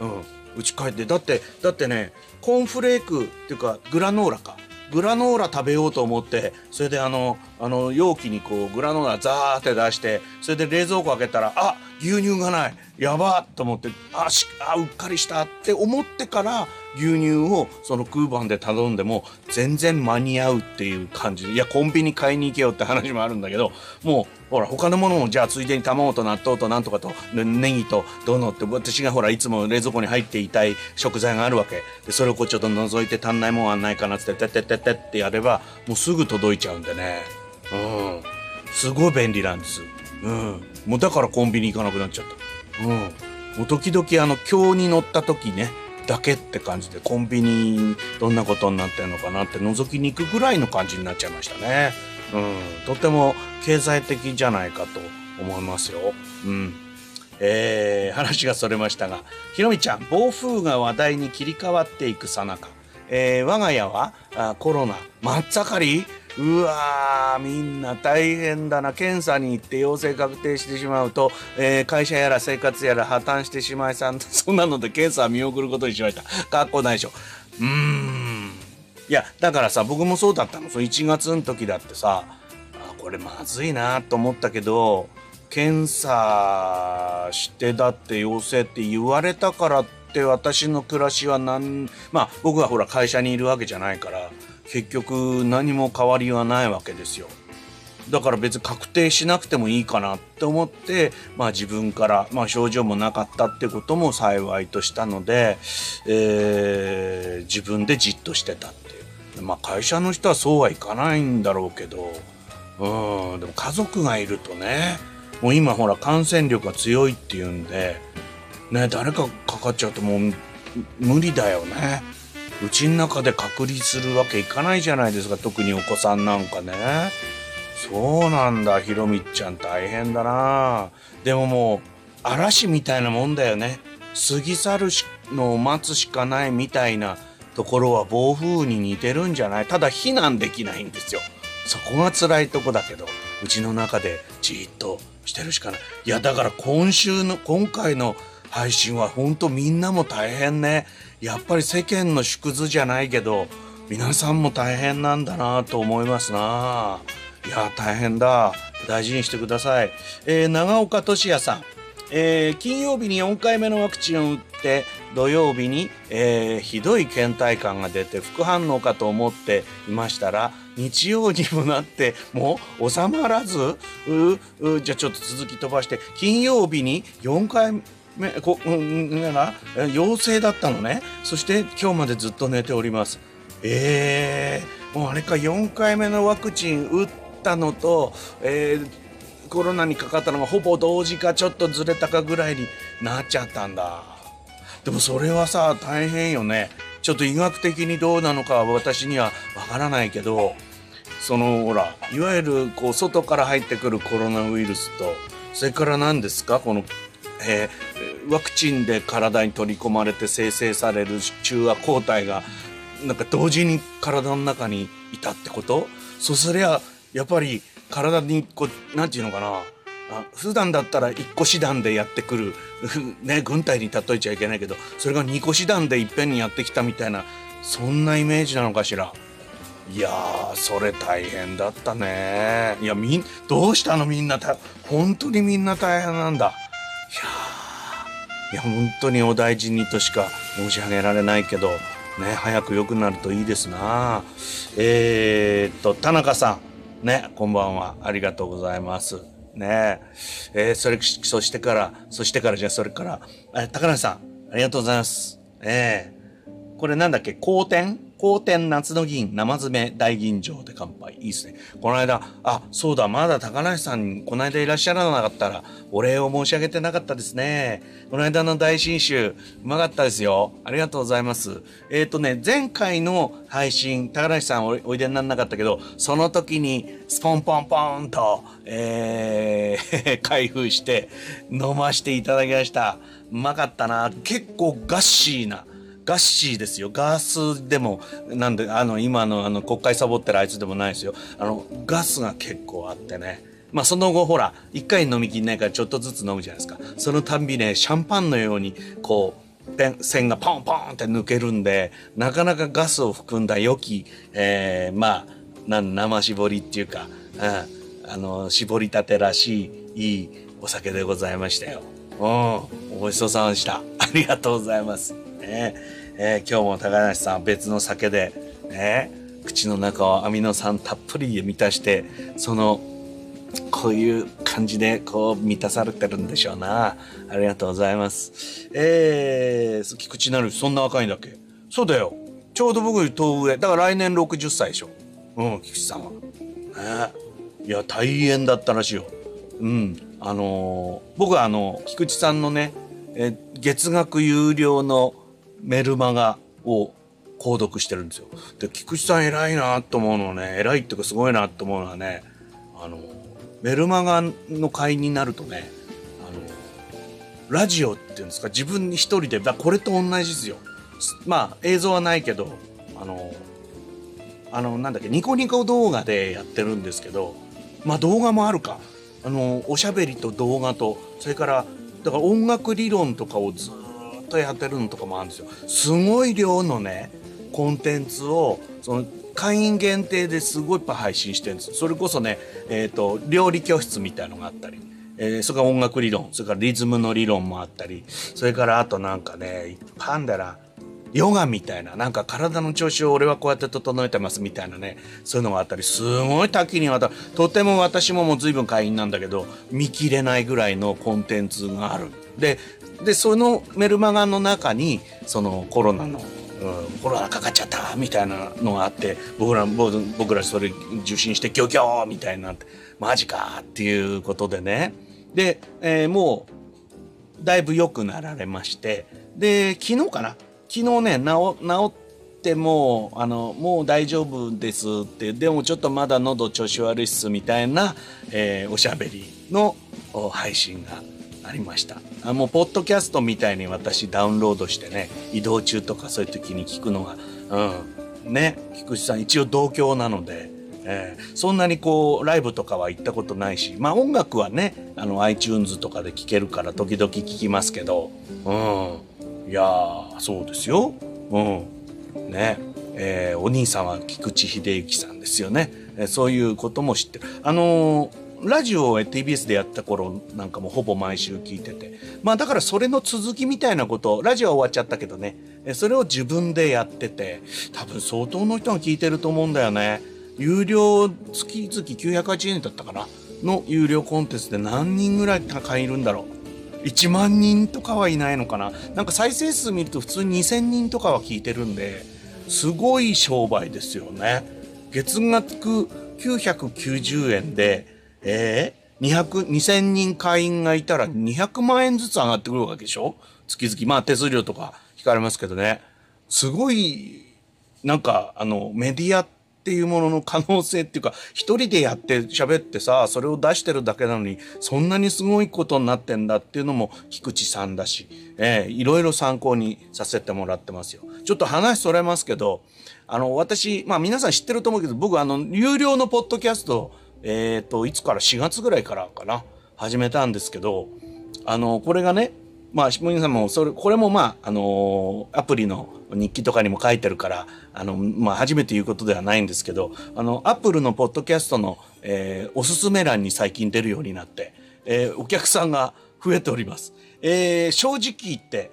Speaker 1: う。うんうち帰ってだってだってねコーンフレークっていうかグラノーラか。グラノーラ食べようと思ってそれであのあの容器にこうグラノーラザーって出してそれで冷蔵庫開けたらあ牛乳がない。やばっと思ってあしあうっかりしたって思ってから牛乳をその空番で頼んでも全然間に合うっていう感じでいやコンビニ買いに行けよって話もあるんだけどもうほら他のものもじゃあついでに卵と納豆となんとかとネギとどのって私がほらいつも冷蔵庫に入っていたい食材があるわけ。でそれをこうちょっと覗いて足んないもんはないかなっつっててっててってやればもうすぐ届いちゃうんでね。うん。すごい便利なんです。うん。もうだからコンビニ行かなくなっちゃった。うん。もう時々あの今日に乗った時ねだけって感じでコンビニどんなことになってるのかなって覗きに行くぐらいの感じになっちゃいましたね。うん、とても経済的じゃないかと思いますよ。うん。えー、話がそれましたが、ひろみちゃん、暴風が話題に切り替わっていくさなか、えー、我が家はあコロナ真っ盛り？うわーみんな大変だな。検査に行って陽性確定してしまうと、えー、会社やら生活やら破綻してしまいさん [LAUGHS] そんなので検査は見送ることにしました。かっこないでしょ。うーん。いやだからさ僕もそうだったの。その1月の時だってさあこれまずいなと思ったけど検査してだって陽性って言われたからって私の暮らしは何まあ僕はほら会社にいるわけじゃないから結局何も変わりはないわけですよ。だから別に確定しなくてもいいかなって思って、まあ自分から、まあ症状もなかったってことも幸いとしたので、えー、自分でじっとしてたっていう。まあ会社の人はそうはいかないんだろうけど、うん、でも家族がいるとね、もう今ほら感染力が強いっていうんで、ね、誰かかかっちゃうともう無理だよね。うちの中で隔離するわけいかないじゃないですか。特にお子さんなんかね。そうなんだ。ひろみちゃん大変だな。でももう嵐みたいなもんだよね。過ぎ去るのを待つしかないみたいなところは暴風に似てるんじゃない？ただ避難できないんですよ。そこが辛いとこだけどうちの中でじっとしてるしかない。いやだから今週の今回の配信はほんとみんなも大変ね。やっぱり世間の縮図じゃないけど皆さんも大変なんだなと思いますな。いや大変だ。大事にしてください、えー、長岡俊也さん。えー、金曜日に4回目のワクチンを打って土曜日に、えー、ひどい倦怠感が出て副反応かと思っていましたら日曜にもなってもう収まらずうじゃあちょっと続き飛ばして金曜日に4回めこ、うん、な陽性だったのねそして今日までずっと寝ておりますえー、もうあれか4回目のワクチン打ったのと、えー、コロナにかかったのがほぼ同時かちょっとずれたかぐらいになっちゃったんだでもそれはさ大変よねちょっと医学的にどうなのかは私にはわからないけどそのほらいわゆるこう外から入ってくるコロナウイルスとそれから何ですかこのえー、ワクチンで体に取り込まれて生成される中和抗体がなんか同時に体の中にいたってこと？そうすりゃやっぱり体にこうなんていうのかな？あ普段だったら一個師団でやってくる。[LAUGHS] ね軍隊に例えちゃいけないけどそれが二個師団でいっぺんにやってきたみたいなそんなイメージなのかしら？いやそれ大変だったね。いやみどうしたの？みんなた本当にみんな大変なんだ。いや本当にお大事にとしか申し上げられないけどね早く良くなるといいですな。えー、っと田中さんねこんばんは。ありがとうございます。ねえー、それそしてからそしてからじゃあそれからえ高梨さんありがとうございます。えー、これなんだっけ？好転？好天夏の銀生詰め大吟醸で乾杯。いいですね。この間、あ、そうだ、まだ高梨さん、この間いらっしゃらなかったら、お礼を申し上げてなかったですね。この間の大新酒、うまかったですよ。ありがとうございます。えっ、ー、とね、前回の配信、高梨さんおいでにならなかったけど、その時に、スポンポンポンと、えー、[LAUGHS] 開封して、飲ましていただきました。うまかったな。結構ガッシーな。ガッシーですよ。ガスでも、なんで、あの、今の、あの、国会サボってるあいつでもないですよ。あの、ガスが結構あってね。まあ、その後、ほら、一回飲みきんないからちょっとずつ飲むじゃないですか。そのたんびね、シャンパンのように、こう、線がポンポンって抜けるんで、なかなかガスを含んだ良き、えー、まあ、生絞りっていうか、うん、あの、絞りたてらしい、いいお酒でございましたよ。うん、ごちそうさまでした。ありがとうございます。ねえー、今日も高梨さん別の酒で、ね、口の中をアミノ酸たっぷりで満たして、その、こういう感じでこう満たされてるんでしょうな。ありがとうございます。えー、菊池なるそんな若いんだっけ？そうだよ。ちょうど僕より遠上。だから来年60歳でしょ。うん、菊池さんは。ね、いや、大変だったらしいよ。うん。あのー、僕はあの、菊池さんのね、え月額有料のメルマガを購読してるんですよ。で、菊池さん偉いなと思うのはね、偉いっていうかすごいなと思うのはね、あの、メルマガの会員になるとねあのラジオっていうんですか自分一人でだこれと同じですよまあ映像はないけどあのあのなんだっけニコニコ動画でやってるんですけどまあ動画もあるかあのおしゃべりと動画とそれからだから音楽理論とかをずっとやってるのとかもあるんですよすごい量のねコンテンツをその会員限定ですごいいっぱい配信してるんですそれこそね、えーと、料理教室みたいのがあったり、えー、それから音楽理論それからリズムの理論もあったりそれからあとなんかねいっぱいあんだらヨガみたいな、なんか体の調子を俺はこうやって整えてますみたいなね、そういうのがあったり、すごい多岐にわたる。とても私ももう随分会員なんだけど、見切れないぐらいのコンテンツがある。で、で、そのメルマガの中に、そのコロナの、うん、コロナかかっちゃったみたいなのがあって僕ら僕らそれ受診してギョギョみたいになってマジかっていうことでね。で、えー、もうだいぶ良くなられまして。で昨日かな？昨日ね治治ってもうあのもう大丈夫ですってでもちょっとまだ喉調子悪いっすみたいな、えー、おしゃべりの配信がありましたあもうポッドキャストみたいに私ダウンロードしてね移動中とかそういう時に聞くのがうんね菊池さん一応同郷なので、えー、そんなにこうライブとかは行ったことないしまあ音楽はねあの iTunes とかで聴けるから時々聴きますけどうんいやそうですよ。うん。ね。えー、お兄さんは菊池秀幸さんですよね。えー、そういうことも知ってる。あのー、ラジオを TBS でやった頃なんかもほぼ毎週聞いてて。まあだからそれの続きみたいなことラジオは終わっちゃったけどね。それを自分でやってて、多分相当の人が聞いてると思うんだよね。有料月々980円だったかなの有料コンテンツで何人ぐらい会員いるんだろう。1万人とかはいないのかななんか再生数見ると普通2000人とかは聞いてるんですごい商売ですよね月額990円でえー、200 2000人会員がいたら200万円ずつ上がってくるわけでしょ？月々。まあ手数料とか引かれますけどね。すごいなんかあのメディアっていうものの可能性っていうか、一人でやって喋ってさ、それを出してるだけなのに、そんなにすごいことになってんだっていうのも菊池さんだし、えー、いろいろ参考にさせてもらってますよ。ちょっと話それますけど、あの、私、まあ皆さん知ってると思うけど、僕あの、有料のポッドキャスト、えっ、ー、と、いつから？4月ぐらいからかな、始めたんですけど、あの、これがね、まあ、皆さんも、それ、これもまあ、あの、アプリの日記とかにも書いてるから、あの、まあ、初めて言うことではないんですけど、あの、アップルのポッドキャストの、えー、おすすめ欄に最近出るようになって、えー、お客さんが増えております。えー、正直言って、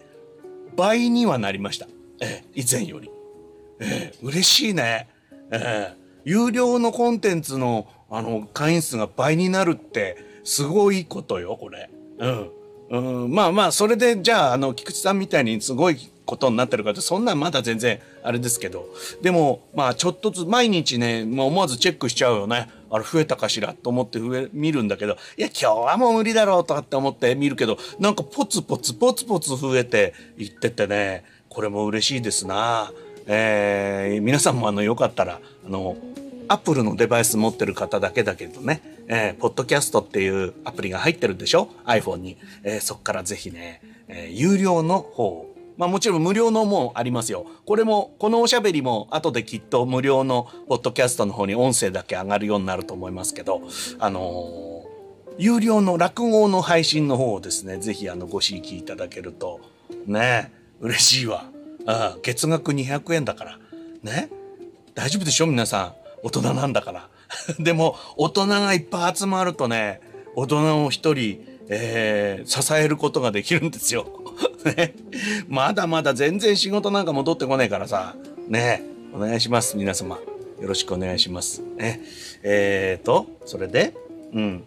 Speaker 1: 倍にはなりました。えー、以前より。えー、嬉しいね。えー、有料のコンテンツの、あの、会員数が倍になるって、すごいことよ、これ。うん。うん、まあまあ、それで、じゃあ、あの、菊池さんみたいにすごいことになってるかって、そんなんまだ全然あれですけど、でも、まあ、ちょっとずつ、毎日ね、まあ、思わずチェックしちゃうよね。あれ、増えたかしらと思って増え、見るんだけど、いや、今日はもう無理だろうとかって思って見るけど、なんかポツポツポツポツ増えていっててね、これも嬉しいですな。えー、皆さんもあの、よかったら、あの、アップルのデバイス持ってる方だけだけどね、えー、ポッドキャストっていうアプリが入ってるでしょ ?iPhone に。えー、そっからぜひね、えー、有料の方まあもちろん無料のもありますよ。これも、このおしゃべりも後できっと無料のポッドキャストの方に音声だけ上がるようになると思いますけど、あのー、有料の落語の配信の方をですね、ぜひあのご刺激いただけると、ね、嬉しいわ。ああ月額200円だから。ね？大丈夫でしょ？皆さん。大人なんだから。[LAUGHS] でも、大人がいっぱい集まるとね、大人を一人、えー、支えることができるんですよ。[LAUGHS] ね。まだまだ全然仕事なんか戻ってこないからさ。ね。お願いします。皆様。よろしくお願いします。ね。えーと、それで、うん。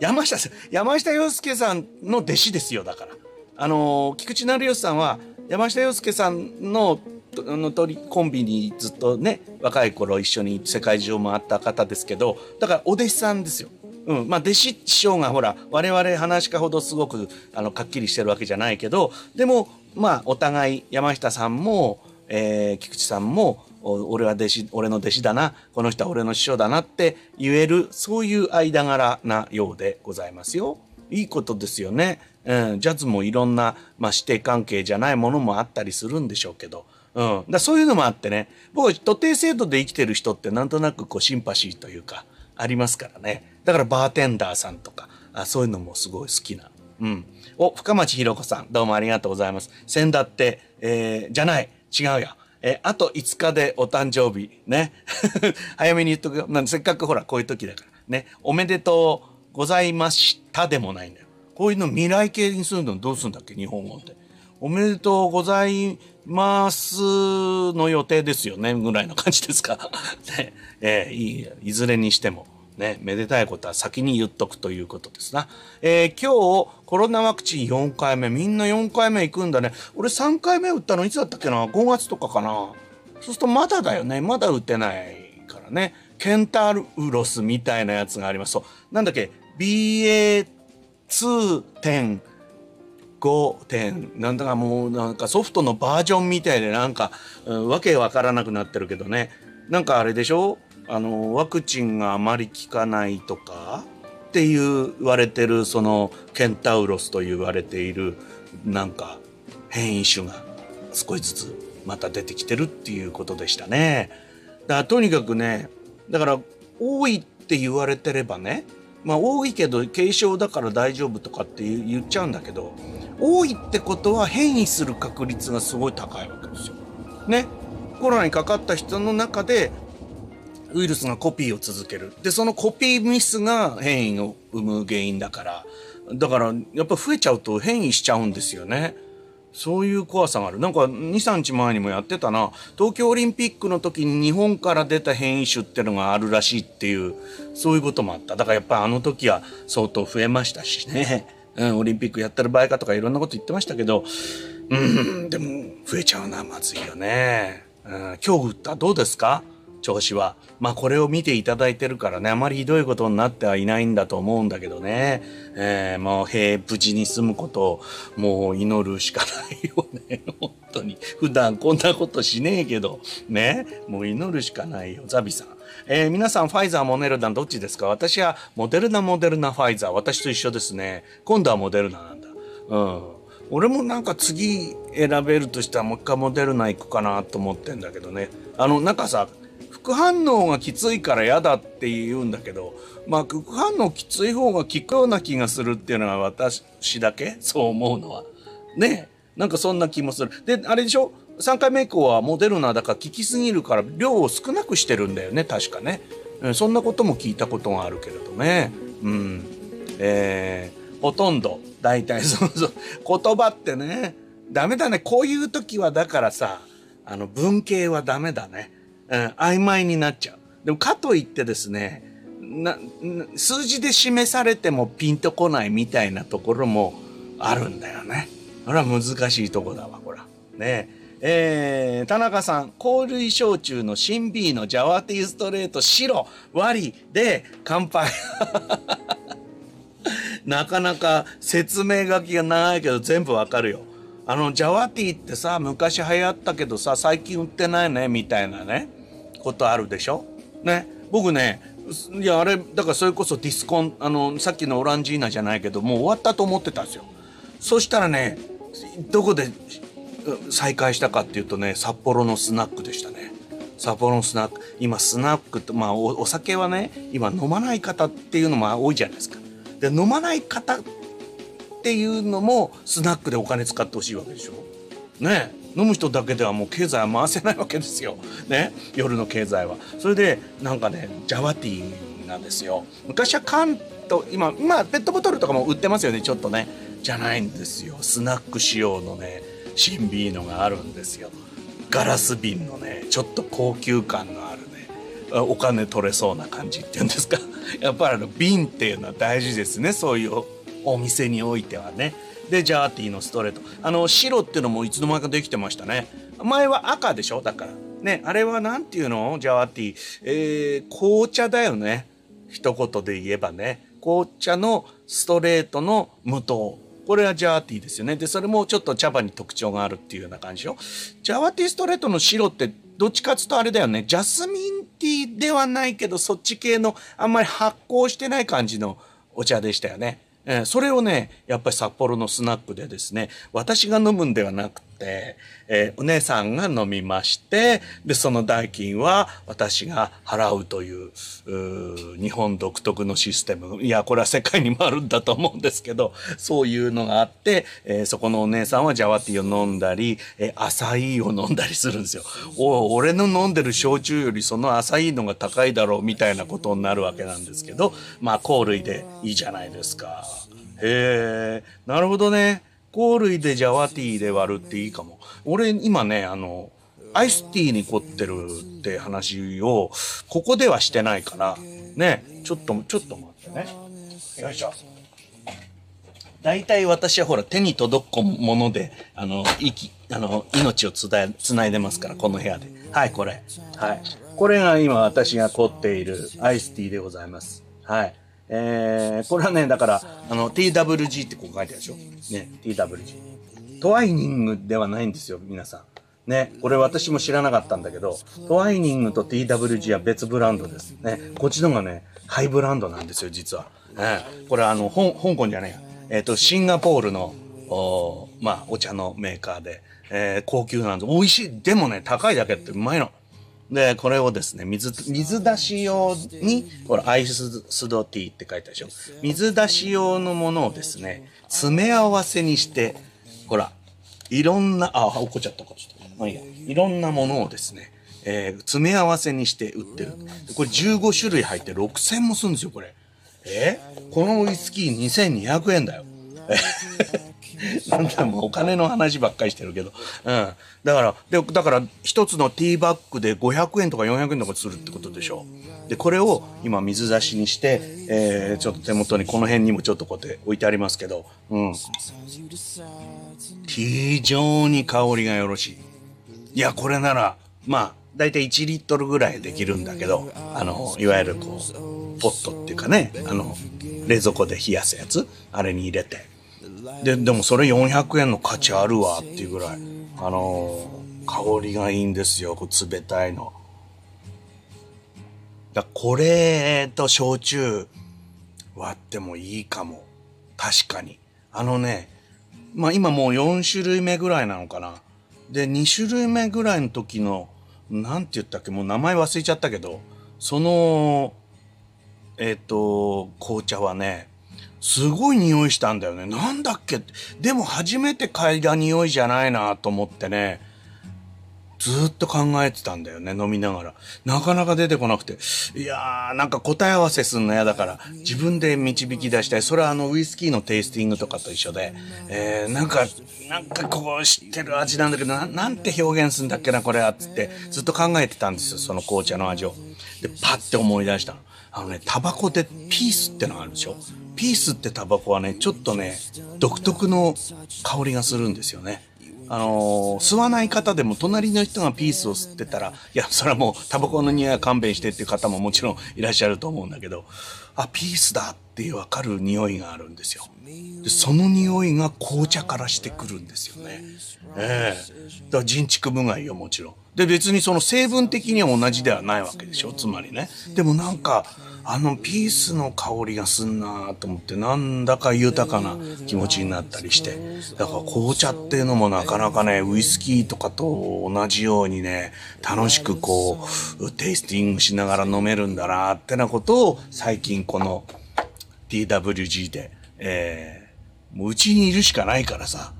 Speaker 1: 山下さん、山下洋介さんの弟子ですよ、だから。あのー、菊池成吉さんは、山下洋介さんのの鳥コンビにずっとね若い頃一緒に世界中を回った方ですけどだからお弟子さんですよ。うん、まあ弟子師匠がほら我々話し家ほどすごくあのかっきりしてるわけじゃないけどでもまあお互い山下さんも、えー、菊池さんも俺は弟子、俺の弟子だな、この人は俺の師匠だなって言える、そういう間柄なようでございますよ。いいことですよね。うん、ジャズもいろんな、まあ、師弟関係じゃないものもあったりするんでしょうけど、うん、だそういうのもあってね僕は徒弟制度で生きてる人ってなんとなくこうシンパシーというかありますからねだからバーテンダーさんとかあそういうのもすごい好きな。うん。お、深町ひろ子さん、どうもありがとうございます。先だって、えー、じゃない、違うよ。えあと5日でお誕生日。ね。[LAUGHS] 早めに言っとくよ。なんせっかくほら、こういう時だから。ね。おめでとうございましたでもないんだよ。こういうの未来形にするのどうするんだっけ？日本語って。おめでとうございますの予定ですよね？ぐらいの感じですか？[LAUGHS] ねえー、いいいずれにしても。ね、めでたいことは先に言っとくということですな。えー、今日、コロナワクチン4回目、みんな4回目行くんだね。俺3回目打ったのいつだったっけな ?5 月とかかなそうするとまだだよね。まだ打てないからね。ケンタウロスみたいなやつがあります。そう。なんだっけ ?BA ?BA2.5 点、なんだかもうなんかソフトのバージョンみたいでなんか、うん、わけわからなくなってるけどね。なんかあれでしょ？あのワクチンがあまり効かないとか？っていう言われてるそのケンタウロスと言われているなんか変異種が少しずつまた出てきてるっていうことでしたね。だからとにかくねだから多いって言われてればねまあ多いけど軽症だから大丈夫とかって言っちゃうんだけど多いってことは変異する確率がすごい高いわけですよ。ねコロナにかかった人の中でウイルスがコピーを続ける。で、そのコピーミスが変異を生む原因だから、だからやっぱ増えちゃうと変異しちゃうんですよね。そういう怖さがある。なんか2、3日前にもやってたな。東京オリンピックの時に日本から出た変異種ってのがあるらしいっていう、そういうこともあった。だからやっぱあの時は相当増えましたしね。[LAUGHS] うん、オリンピックやってる場合かとかいろんなこと言ってましたけど、うん、でも増えちゃうのはまずいよね。うん、今日打った？どうですか？調子は。まあこれを見ていただいてるからね、あまりひどいことになってはいないんだと思うんだけどね。えー、もう平無事に済むことをもう祈るしかないよね。[LAUGHS] 本当に。普段こんなことしねえけど、ね。もう祈るしかないよ。ザビさん。えー、皆さんファイザー、モデルナどっちですか？私はモデルナ、モデルナ、ファイザー。私と一緒ですね。今度はモデルナなんだ。うん。俺もなんか次選べるとしたらもう一回モデルナ行くかなと思ってんだけどね。あの、なんかさ、副反応がきついから嫌だって言うんだけど、まあ、副反応きつい方が効くような気がするっていうのは私だけそう思うのは。ねなんかそんな気もする。で、あれでしょ ?3 回目以降はモデルナだから効きすぎるから量を少なくしてるんだよね、確かね。そんなことも聞いたことがあるけれどね。うん。えー、ほとんど、大体そうそう。[LAUGHS] 言葉ってね、ダメだね。こういう時はだからさ、あの、文系はダメだね。曖昧になっちゃう。でもかといってですね、な数字で示されてもピンとこないみたいなところもあるんだよね。これは難しいとこだわ、ほら。ねえー、田中さん、香類焼酎の新 B のジャワティストレート白割りで乾杯。[LAUGHS] なかなか説明書きが長いけど全部わかるよ。あの、ジャワティってさ、昔流行ったけどさ、最近売ってないね、みたいなね。ことあるでしょ？ね。僕ねいやあれだからそれこそディスコンあのさっきのオランジーナじゃないけどもう終わったと思ってたんですよ。そしたらねどこで再開したかっていうとね札幌のスナックでしたね。札幌のスナック。今スナックってまあお酒はね今飲まない方っていうのも多いじゃないですか。で飲まない方っていうのもスナックでお金使ってほしいわけでしょ？ね。え飲む人だけではもう経済は回せないわけですよ。ね。夜の経済は。それで、なんかね、ジャワティーなんですよ。昔は缶と、今、今、ペットボトルとかも売ってますよね、ちょっとね。じゃないんですよ。スナック仕様のね、新ビーノがあるんですよ。ガラス瓶のね、ちょっと高級感のあるね、お金取れそうな感じっていうんですか。やっぱりあの瓶っていうのは大事ですね、そういうお店においてはね。でジャーティーのストレート。あの白っていうのもいつの間にかできてましたね。前は赤でしょ？だから。ねあれは何ていうの？ジャーティー。えー、紅茶だよね。一言で言えばね。紅茶のストレートの無糖。これはジャーティーですよね。で、それもちょっと茶葉に特徴があるっていうような感じよ。ジャワティーストレートの白ってどっちかっつうとあれだよね。ジャスミンティーではないけど、そっち系のあんまり発酵してない感じのお茶でしたよね。それをね、やっぱり札幌のスナックでですね、私が飲むんではなくて、えー、お姉さんが飲みまして、で、その代金は私が払うという、う日本独特のシステム。いや、これは世界にもあるんだと思うんですけど、そういうのがあって、えー、そこのお姉さんはジャワティを飲んだり、えー、アサイーを飲んだりするんですよ。お俺の飲んでる焼酎よりそのアサイーのが高いだろうみたいなことになるわけなんですけど、まあ、香類でいいじゃないですか。へえ、なるほどね。香類でジャワティーで割るっていいかも。俺今ね、あの、アイスティーに凝ってるって話を、ここではしてないから、ね、ちょっと、ちょっと待ってね。よいしょ。大体私はほら手に届くもので、あの、息、あの、命をつだつないでますから、この部屋で。はい、これ。はい。これが今私が凝っているアイスティーでございます。はい。えー、これはね、だから、あの、TWG ってこう書いてあるでしょね、TWG。トワイニングではないんですよ、皆さん。ね、これ私も知らなかったんだけど、トワイニングと TWG は別ブランドです。ね、こっちのがね、ハイブランドなんですよ、実は。ね、これはあの、香港じゃねえや。えっ、ー、と、シンガポールの、おまあ、お茶のメーカーで、えー、高級なんで、美味しい。でもね、高いだけってうまいの。で、これをですね、水、水出し用に、ほら、アイススドティーって書いてあるでしょ。水出し用のものをですね、詰め合わせにして、ほら、いろんな、あ、落っちゃった、こっちゃった。まあいいや。いろんなものをですね、えー、詰め合わせにして売ってる。これ15種類入って6000もするんですよ、これ。えこのウイスキー2200円だよ。[LAUGHS] なんだもうお金の話ばっかりしてるけど。うん。だから、で、だから一つのティーバッグで500円とか400円とかするってことでしょ。で、これを今水出しにして、えー、ちょっと手元にこの辺にもちょっとこうやって置いてありますけど、うん。非常に香りがよろしい。いや、これなら、まあ、だいたい1リットルぐらいできるんだけど、あの、いわゆるこう、ポットっていうかね、あの、冷蔵庫で冷やすやつ、あれに入れて、で、でもそれ400円の価値あるわっていうぐらい、あのー、香りがいいんですよ、こ冷たいの。だこれと焼酎割ってもいいかも。確かに。あのね、まあ今もう4種類目ぐらいなのかな。で、2種類目ぐらいの時の、なんて言ったっけ、もう名前忘れちゃったけど、その、えっ、ー、と、紅茶はね、すごい匂いしたんだよね。なんだっけ？でも初めて嗅いだ匂いじゃないなと思ってね、ずっと考えてたんだよね、飲みながら。なかなか出てこなくて。いやー、なんか答え合わせすんの嫌だから、自分で導き出したい。それはあの、ウイスキーのテイスティングとかと一緒で、えー、なんか、なんかこう知ってる味なんだけど、ななんて表現するんだっけな、これは、つって、ずっと考えてたんですよ、その紅茶の味を。で、パッて思い出したの。あのね、タバコでピースってのがあるでしょピースってタバコはね、ちょっとね、独特の香りがするんですよね。あのー、吸わない方でも隣の人がピースを吸ってたら、いや、それはもうタバコの匂いは勘弁してっていう方ももちろんいらっしゃると思うんだけど、あ、ピースだっていうわかる匂いがあるんですよ。で、その匂いが紅茶からしてくるんですよね。ええー、だから人畜無害よ、もちろん。で、別にその成分的には同じではないわけでしょ、つまりね。でもなんか、あのピースの香りがすんなと思ってなんだか豊かな気持ちになったりして。だから紅茶っていうのもなかなかねウイスキーとかと同じようにね楽しくこうテイスティングしながら飲めるんだなってなことを最近この TWG で、えー、もううちにいるしかないからさ。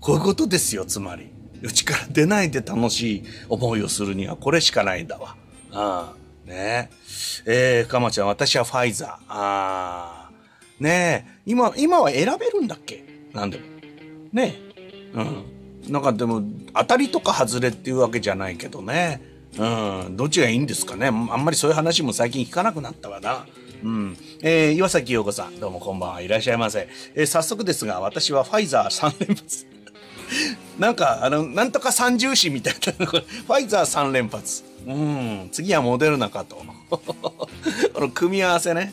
Speaker 1: こういうことですよつまり。うちから出ないで楽しい思いをするにはこれしかないんだわ。ああ。ねえ。えー、深町ちゃん、私はファイザー。あー。ねえ。今、今は選べるんだっけ？なんでも。ねえ。うん。なんかでも、当たりとか外れっていうわけじゃないけどね。うん。どっちがいいんですかね？あんまりそういう話も最近聞かなくなったわな。うん。えー、岩崎陽子さん、どうもこんばんは。いらっしゃいませ。えー、早速ですが、私はファイザー3連発。[LAUGHS] なんか、あの、なんとか三重視みたいな、ファイザー3連発。うん、次はモデルナかと。[LAUGHS] この組み合わせね。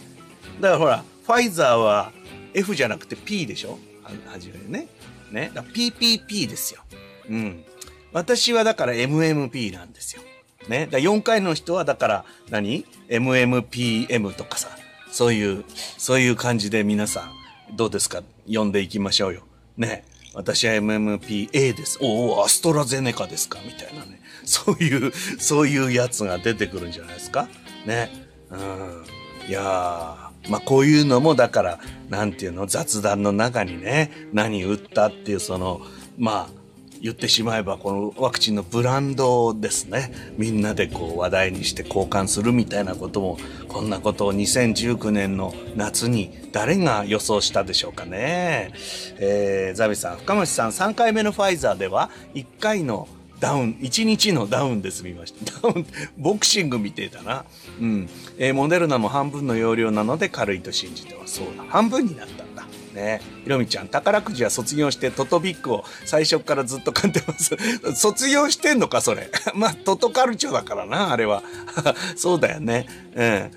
Speaker 1: だからほら、ファイザーは F じゃなくて P でしょ？はじめね。ね。PPP ですよ。うん。私はだから MMP なんですよ。ね。だ4回の人はだから何 ?MMPM とかさ、そういう、そういう感じで皆さん、どうですか？読んでいきましょうよ。ね。私は MMPA です。おお、アストラゼネカですか？みたいなね。そういう、そういうやつが出てくるんじゃないですか？ね。うん。いやー、まあこういうのもだから、なんていうの、雑談の中にね、何売ったっていうその、まあ、言ってしまえばこのワクチンのブランドですねみんなでこう話題にして交換するみたいなこともこんなことを2019年の夏に誰が予想したでしょうかね、えー、ザビさん深町さん3回目のファイザーでは1回のダウン、1日のダウンで済みました。ダウン、ボクシングみてえだな。うん。えー、モデルナも半分の容量なので軽いと信じてはそうだ。半分になったんだ。ねひろみちゃん、宝くじは卒業してトトビックを最初からずっと買ってます。[LAUGHS] 卒業してんのか、それ。[LAUGHS] まあ、トトカルチョだからな、あれは。[LAUGHS] そうだよね。うん。え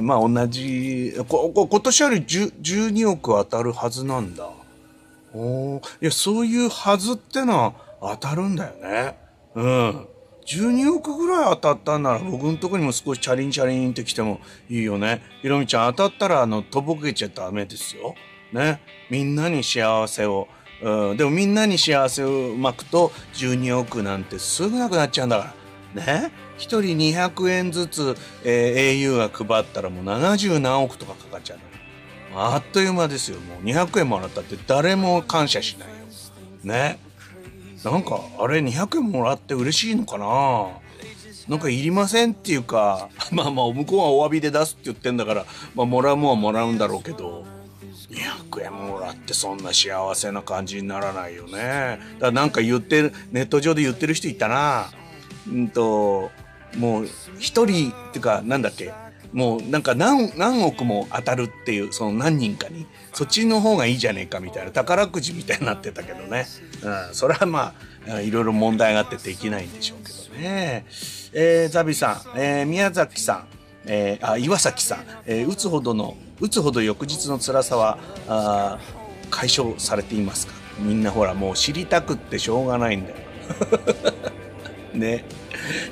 Speaker 1: ー、まあ同じ、ここ今年より12億当たるはずなんだ。おいや、そういうはずってのは当たるんだよね。うん。12億ぐらい当たったんなら僕のとこにも少しチャリンチャリンって来てもいいよね。ひろみちゃん当たったらあの、とぼけちゃダメですよ。ね。みんなに幸せを。うん、でもみんなに幸せを巻くと12億なんてすぐなくなっちゃうんだから。ね。1人200円ずつ、えー、au が配ったらもう70何億とかかかっちゃうあっという間ですよ。もう200円もらったって誰も感謝しないよ。ね。なんかあれ200円もらって嬉しいのかな？なんかいりませんっていうか [LAUGHS] まあまあ向こうはお詫びで出すって言ってんだからまあもらうもんはもらうんだろうけど200円もらってそんな幸せな感じにならないよね。だからなんか言ってるネット上で言ってる人いたな。うんともう一人っていうかなんだっけ？もうなんか何何億も当たるっていうその何人かにそっちの方がいいじゃねえかみたいな宝くじみたいになってたけどね、うん、それはまあいろいろ問題があってできないんでしょうけどね。えー、ザビさん、えー、宮崎さん、えー、あ岩崎さん、えー、打つほどの打つほど翌日の辛さはあ解消されていますか？みんなほらもう知りたくってしょうがないんだよ。[LAUGHS] ね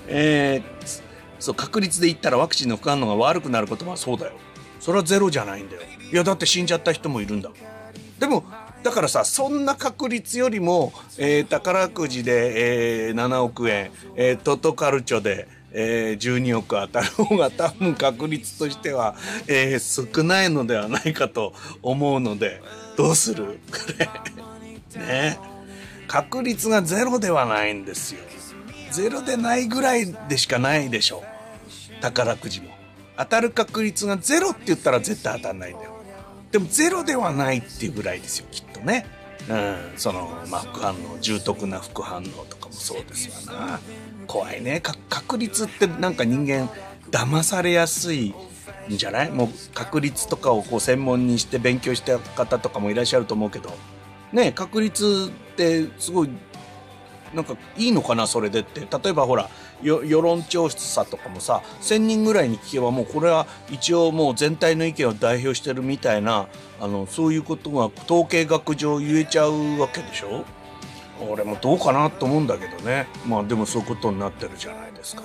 Speaker 1: えー、そう確率で言ったらワクチンの副反応が悪くなることはそうだよ。それはゼロじゃないんだよ。いやだって死んじゃった人もいるんだもん。でもだからさそんな確率よりも、えー、宝くじで、えー、7億円、えー、トトカルチョで、えー、12億当たる方が多分確率としては、えー、少ないのではないかと思うのでどうする？これ。ね。確率がゼロではないんですよ。ゼロでないぐらいでしかないでしょ宝くじも。当たる確率がゼロって言ったら絶対当たんないんだよ。でもゼロではないっていうぐらいですよきっとね。うん、その、まあ、副反応重篤な副反応とかもそうですわな。怖いね。確率ってなんか人間騙されやすいんじゃない？もう確率とかをこう専門にして勉強した方とかもいらっしゃると思うけど。ね確率ってすごいなんかいいのかなそれでって。例えばほら世論調査とかもさ1,000人ぐらいに聞けばもうこれは一応もう全体の意見を代表してるみたいなあのそういうことが統計学上言えちゃうわけでしょ？俺もどうかなと思うんだけどね。まあでもそういうことになってるじゃないですか。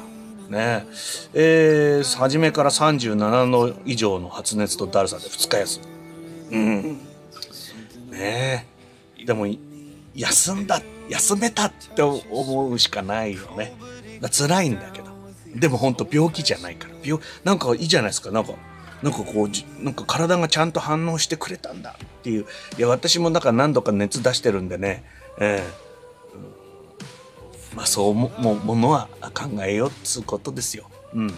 Speaker 1: ね。えー、初めから37度以上の発熱とだるさで2日休み。うん。ね。えでも休んだ休めたって思うしかないよね。辛いんだけど。でも本当病気じゃないから。病、なんかいいじゃないですか。なんか、なんかこう、なんか体がちゃんと反応してくれたんだっていう。いや、私もなんか何度か熱出してるんでね。ええー、まあそうも、も、ものは考えようっつうことですよ。うん。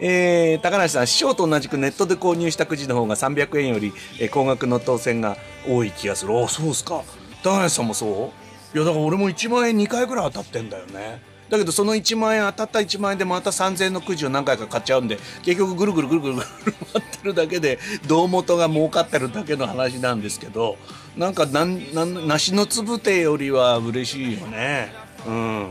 Speaker 1: えー、高梨さん、師匠と同じくネットで購入したくじの方が300円より、えー、高額の当選が多い気がする。おそうですか。高梨さんもそう？いや、だから俺も1万円2回ぐらい当たってんだよね。だけどその1万円当たった1万円でまた3000円のくじを何回か買っちゃうんで結局ぐるぐるぐるぐるぐる回ってるだけで胴元が儲かってるだけの話なんですけどなんかなんなん梨のつぶてよりは嬉しいよね。うん。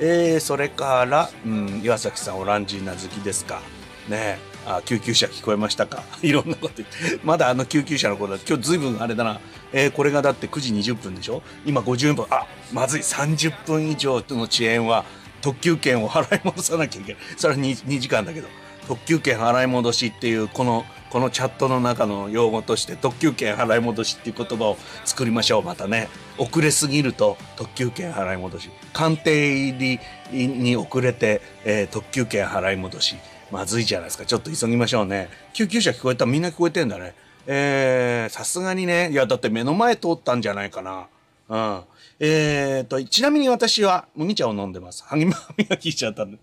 Speaker 1: えー、それから、うん、岩崎さんオランジーナ好きですか？ね。あ救急車聞こえましたか？[LAUGHS] いろんなこと言って。まだあの救急車のこと今日ずいぶんあれだな。えー、これがだって9時20分でしょ？今50分あまずい。30分以上の遅延は特急券を払い戻さなきゃいけない。それは 2, 2時間だけど。特急券払い戻しっていうこのこのチャットの中の用語として特急券払い戻しっていう言葉を作りましょう。またね。遅れすぎると特急券払い戻し。鑑定入りに遅れて、えー、特急券払い戻し。まずいじゃないですか。ちょっと急ぎましょうね。救急車聞こえた？らみんな聞こえてんだね。えー、さすがにねいやだって目の前通ったんじゃないかなうんえーとちなみに私は麦茶を飲んでます [LAUGHS] 歯磨きしちゃったんで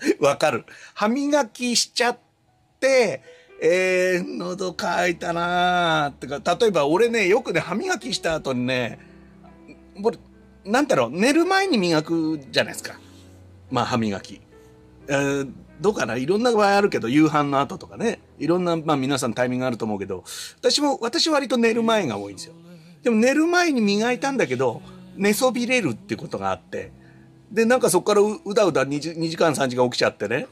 Speaker 1: [LAUGHS] わかる。歯磨きしちゃって、えー、喉乾いたなーってか、例えば俺ね、よくね、歯磨きした後にね、俺、なんだろう、寝る前に磨くじゃないですか。まあ、歯磨き。えー、どうかな？いろんな場合あるけど、夕飯の後とかね。いろんな、まあ皆さんタイミングあると思うけど、私も、私割と寝る前が多いんですよ。でも寝る前に磨いたんだけど、寝そびれるってことがあって、で、なんかそこからうだうだ 2, 2時間3時間起きちゃってね。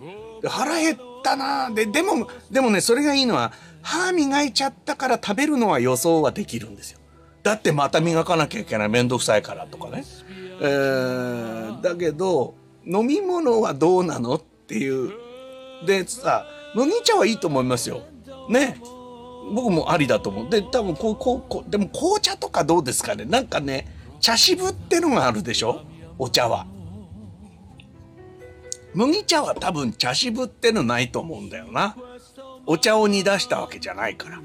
Speaker 1: 腹減ったなで、でも、でもね、それがいいのは、歯磨いちゃったから食べるのは予想はできるんですよ。だってまた磨かなきゃいけない。めんどくさいからとかね。えー、だけど、飲み物はどうなの？っていう。で、さ、麦茶はいいと思いますよ。ね。僕もありだと思う。で、多分こう、こう、こう、でも紅茶とかどうですかね。なんかね、茶渋ってのがあるでしょ？お茶は。麦茶は多分茶渋ってのないと思うんだよな。お茶を煮出したわけじゃないから。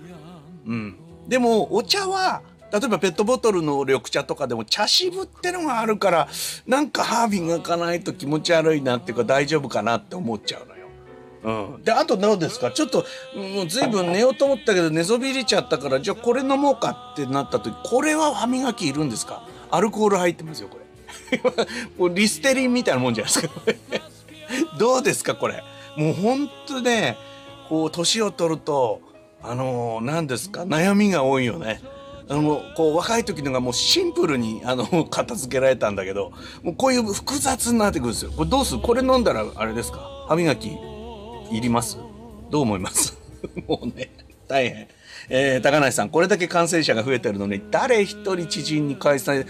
Speaker 1: うん。でも、お茶は、例えばペットボトルの緑茶とかでも茶渋ってのがあるから、なんか歯磨かないと気持ち悪いなっていうか大丈夫かなって思っちゃうのよ。うん。で、あとどうですか？ちょっと、もう随分寝ようと思ったけど寝そびれちゃったから、じゃあこれ飲もうかってなった時、これは歯磨きいるんですか？アルコール入ってますよ、これ。[LAUGHS] もうリステリンみたいなもんじゃないですか。[LAUGHS] どうですかこれ？もうほんとね、こう、年を取ると、あのー、何ですか、悩みが多いよね。あの、こう、若い時のがもうシンプルに、あの、片付けられたんだけど、もうこういう複雑になってくるんですよ。これどうする？これ飲んだら、あれですか？歯磨き、いります？どう思います？[LAUGHS] もうね、大変。えー、高梨さん、これだけ感染者が増えてるのに、誰一人知人に感染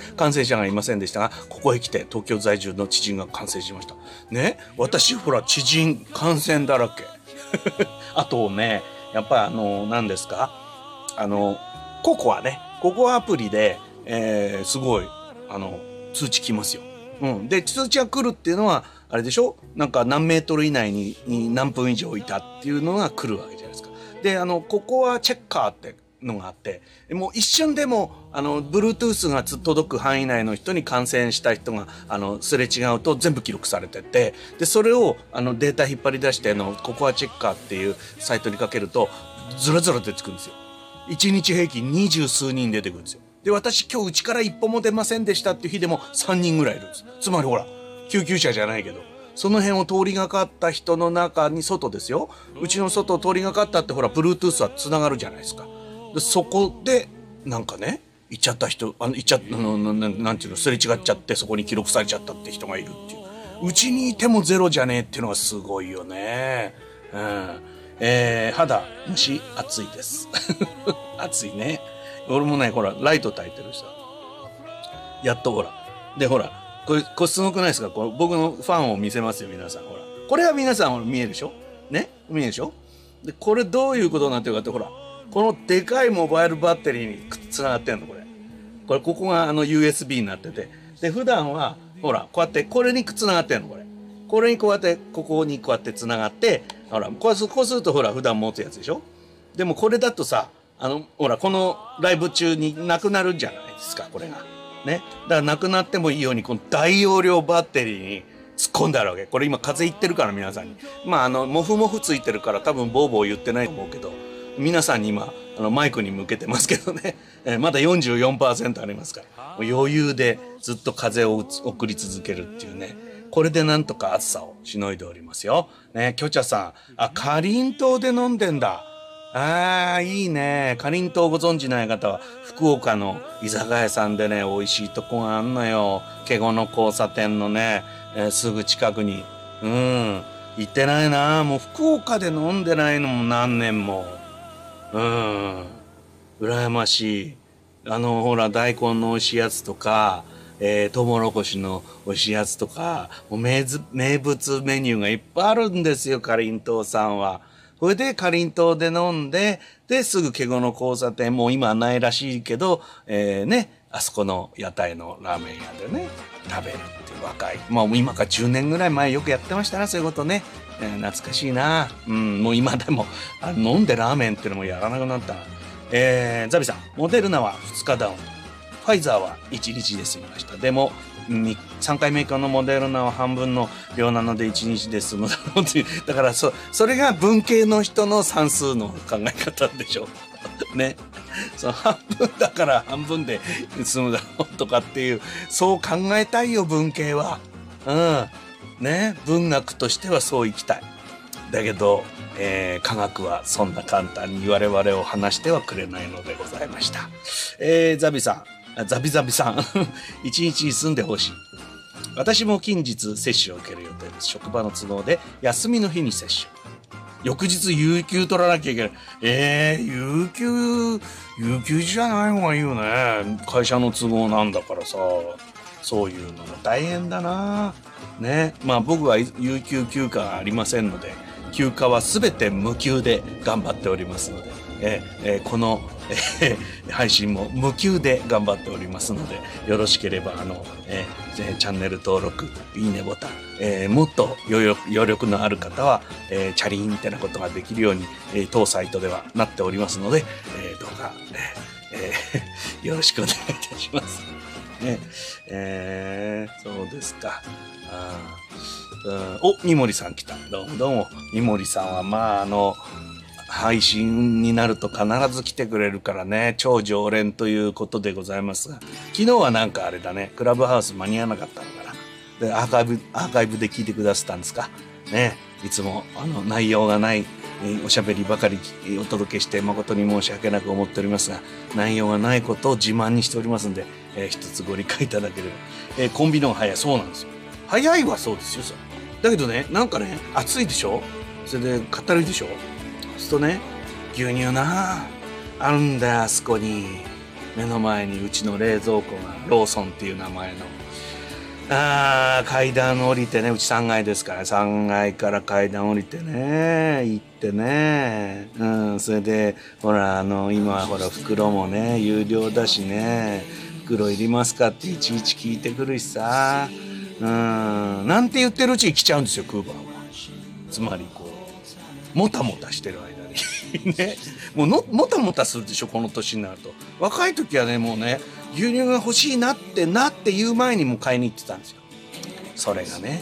Speaker 1: 者がいませんでしたが、ここへ来て東京在住の知人が感染しました。ね、私、ほら、知人感染だらけ。[LAUGHS] あとね、やっぱあの、何ですか？あの、ココアね、ココアアプリで、えー、すごい、あの、通知来ますよ。うん。で、通知が来るっていうのは、あれでしょ？なんか何メートル以内に何分以上いたっていうのが来るわけじゃないですか。で、あの、ここはチェッカーってのがあって、もう一瞬でも、あの、Bluetooth が届く範囲内の人に感染した人が、あの、すれ違うと全部記録されてて、で、それを、あの、データ引っ張り出して、の、ココアチェッカーっていうサイトにかけると、ずらずら出てくるんですよ。1日平均二十数人出てくるんですよ。で、私今日うちから一歩も出ませんでしたっていう日でも3人ぐらいいるんです。つまりほら、救急車じゃないけど、その辺を通りがかった人の中に外ですよ。うちの外を通りがかったってほら、Bluetooth は繋がるじゃないですか。でそこで、なんかね、行っちゃった人、あの、行っちゃった、なんていうの、すれ違っちゃってそこに記録されちゃったって人がいるっていう。うちにいてもゼロじゃねえっていうのがすごいよね。うん。えー、肌、虫、暑いです。[LAUGHS] 暑いね。俺もね、ほら、ライト焚いてるさ。やっとほら。で、ほら、これ、これすごくないですか？これ僕のファンを見せますよ、皆さん。ほら。これは皆さん見えるでしょ？ね？見えるでしょ？で、これどういうことになってるかって、ほら。このでかいモバイルバッテリーにつながってんの、これ。これ、ここがあの USB になってて。で、普段は、ほら、こうやって、これにつながってんの、これ。これにこうやって、ここにこうやってつながって、ほら、こうするとほら、普段持つやつでしょ？でもこれだとさ、あの、ほら、このライブ中になくなるんじゃないですか、これが。ね？だからなくなってもいいように、この大容量バッテリーに突っ込んであるわけ。これ今風邪いってるから皆さんに。まああの、モフモフついてるから多分ボーボー言ってないと思うけど、皆さんに今、あのマイクに向けてますけどね。[LAUGHS] え、まだ44%ありますから。余裕でずっと風を送り続けるっていうね。これでなんとか暑さをしのいでおりますよ。ね、キョチャさん。あ、かりんとうで飲んでんだ。ああ、いいね。かりんとうご存知ない方は、福岡の居酒屋さんでね、美味しいとこがあんのよ。ケゴの交差点のね、えー、すぐ近くに。うん。行ってないな。もう福岡で飲んでないのも何年も。うん。羨ましい。あの、ほら、大根の美味しいやつとか、えー、トウモロコシの美味しやつとか、もう名物名物メニューがいっぱいあるんですよ、かりんとうさんは。それで、かりんとうで飲んで、で、すぐケゴの交差点、もう今はないらしいけど、えー、ね、あそこの屋台のラーメン屋でね、食べるっていう若い。まあ今か10年ぐらい前よくやってましたな、そういうことね。えー、懐かしいな。うん、もう今でも、あ飲んでラーメンっていうのもやらなくなった。えー、ザビさん、モデルナは2日ダウン。ファイザーは1日で済みました。でも、3回目以降のモデルナは半分の量なので1日で済むだろうっていう。だからそ、それが文系の人の算数の考え方でしょう。[LAUGHS] ね。その半分だから半分で済むだろうとかっていう、そう考えたいよ、文系は。うん。ね。文学としてはそういきたい。だけど、えー、科学はそんな簡単に我々を話してはくれないのでございました。えー、ザビさん、ザビザビさん、[LAUGHS] 一日住んでほしい。私も近日接種を受ける予定です。職場の都合で休みの日に接種。翌日有給取らなきゃいけない。えー、有給、有給じゃない方がいいよね。会社の都合なんだからさ。そういうのも大変だな。ね。まあ僕は有給休暇がありませんので、休暇は全て無給で頑張っておりますので、ええこの、え配信も無給で頑張っておりますので、よろしければ、あの、えー、チャンネル登録、いいねボタン、えー、もっと余力余力のある方は、えー、チャリンってなことができるように、えー、当サイトではなっておりますので、えー、どうか、えー、[LAUGHS] よろしくお願いいたします。ね、えー、そうですか。あうん、お、三森さん来た。どうもどうも。三森さんは、まあ、あの、配信になると必ず来てくれるからね、超常連ということでございますが、昨日はなんかあれだね、クラブハウス間に合わなかったのかな。で、アーカイブ、アーカイブで聞いてくださったんですか。ね、いつも、あの、内容がない、おしゃべりばかりお届けして誠に申し訳なく思っておりますが、内容がないことを自慢にしておりますんで、えー、一つご理解いただければ。えー、コンビの方が早い。そうなんですよ。早いはそうですよ、それ。だけどねなんかね暑いでしょ？それで語るでしょ？とね牛乳なあるんだよあそこに。目の前にうちの冷蔵庫がローソンっていう名前の。あー階段降りてねうち3階ですから。3階から階段降りてね行ってね。うんそれでほらあの今ほら袋もね有料だしね袋いりますかっていちいち聞いてくるしさ。うんなんて言ってるうちに来ちゃうんですよクーバーは。つまりこうもたもたしてる間ね。もうのもたもたするでしょこの年になると。若い時はねもうね牛乳が欲しいなってなって言う前にもう買いに行ってたんですよ。それがね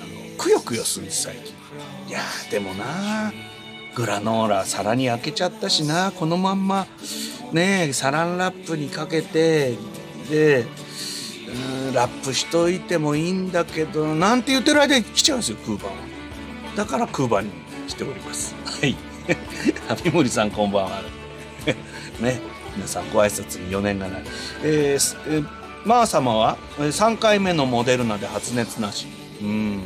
Speaker 1: あのくよくよするんです最近。いやでもなグラノーラ皿に開けちゃったしなこのまんまねサランラップにかけてでラップしといてもいいんだけどなんて言ってる間に来ちゃうんですよクーバーは。だからクーバーに来ております。はい。[LAUGHS] 三森さんこんばんは。[LAUGHS] ね皆さんご挨拶に4年がない。えー、えー、マー様は3回目のモデルナで発熱なし。うん。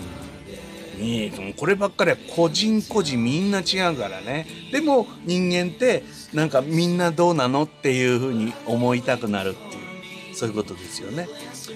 Speaker 1: いいこればっかりは個人個人みんな違うからね。でも人間ってなんかみんなどうなのっていうふうに思いたくなるっていう。そういうことですよね。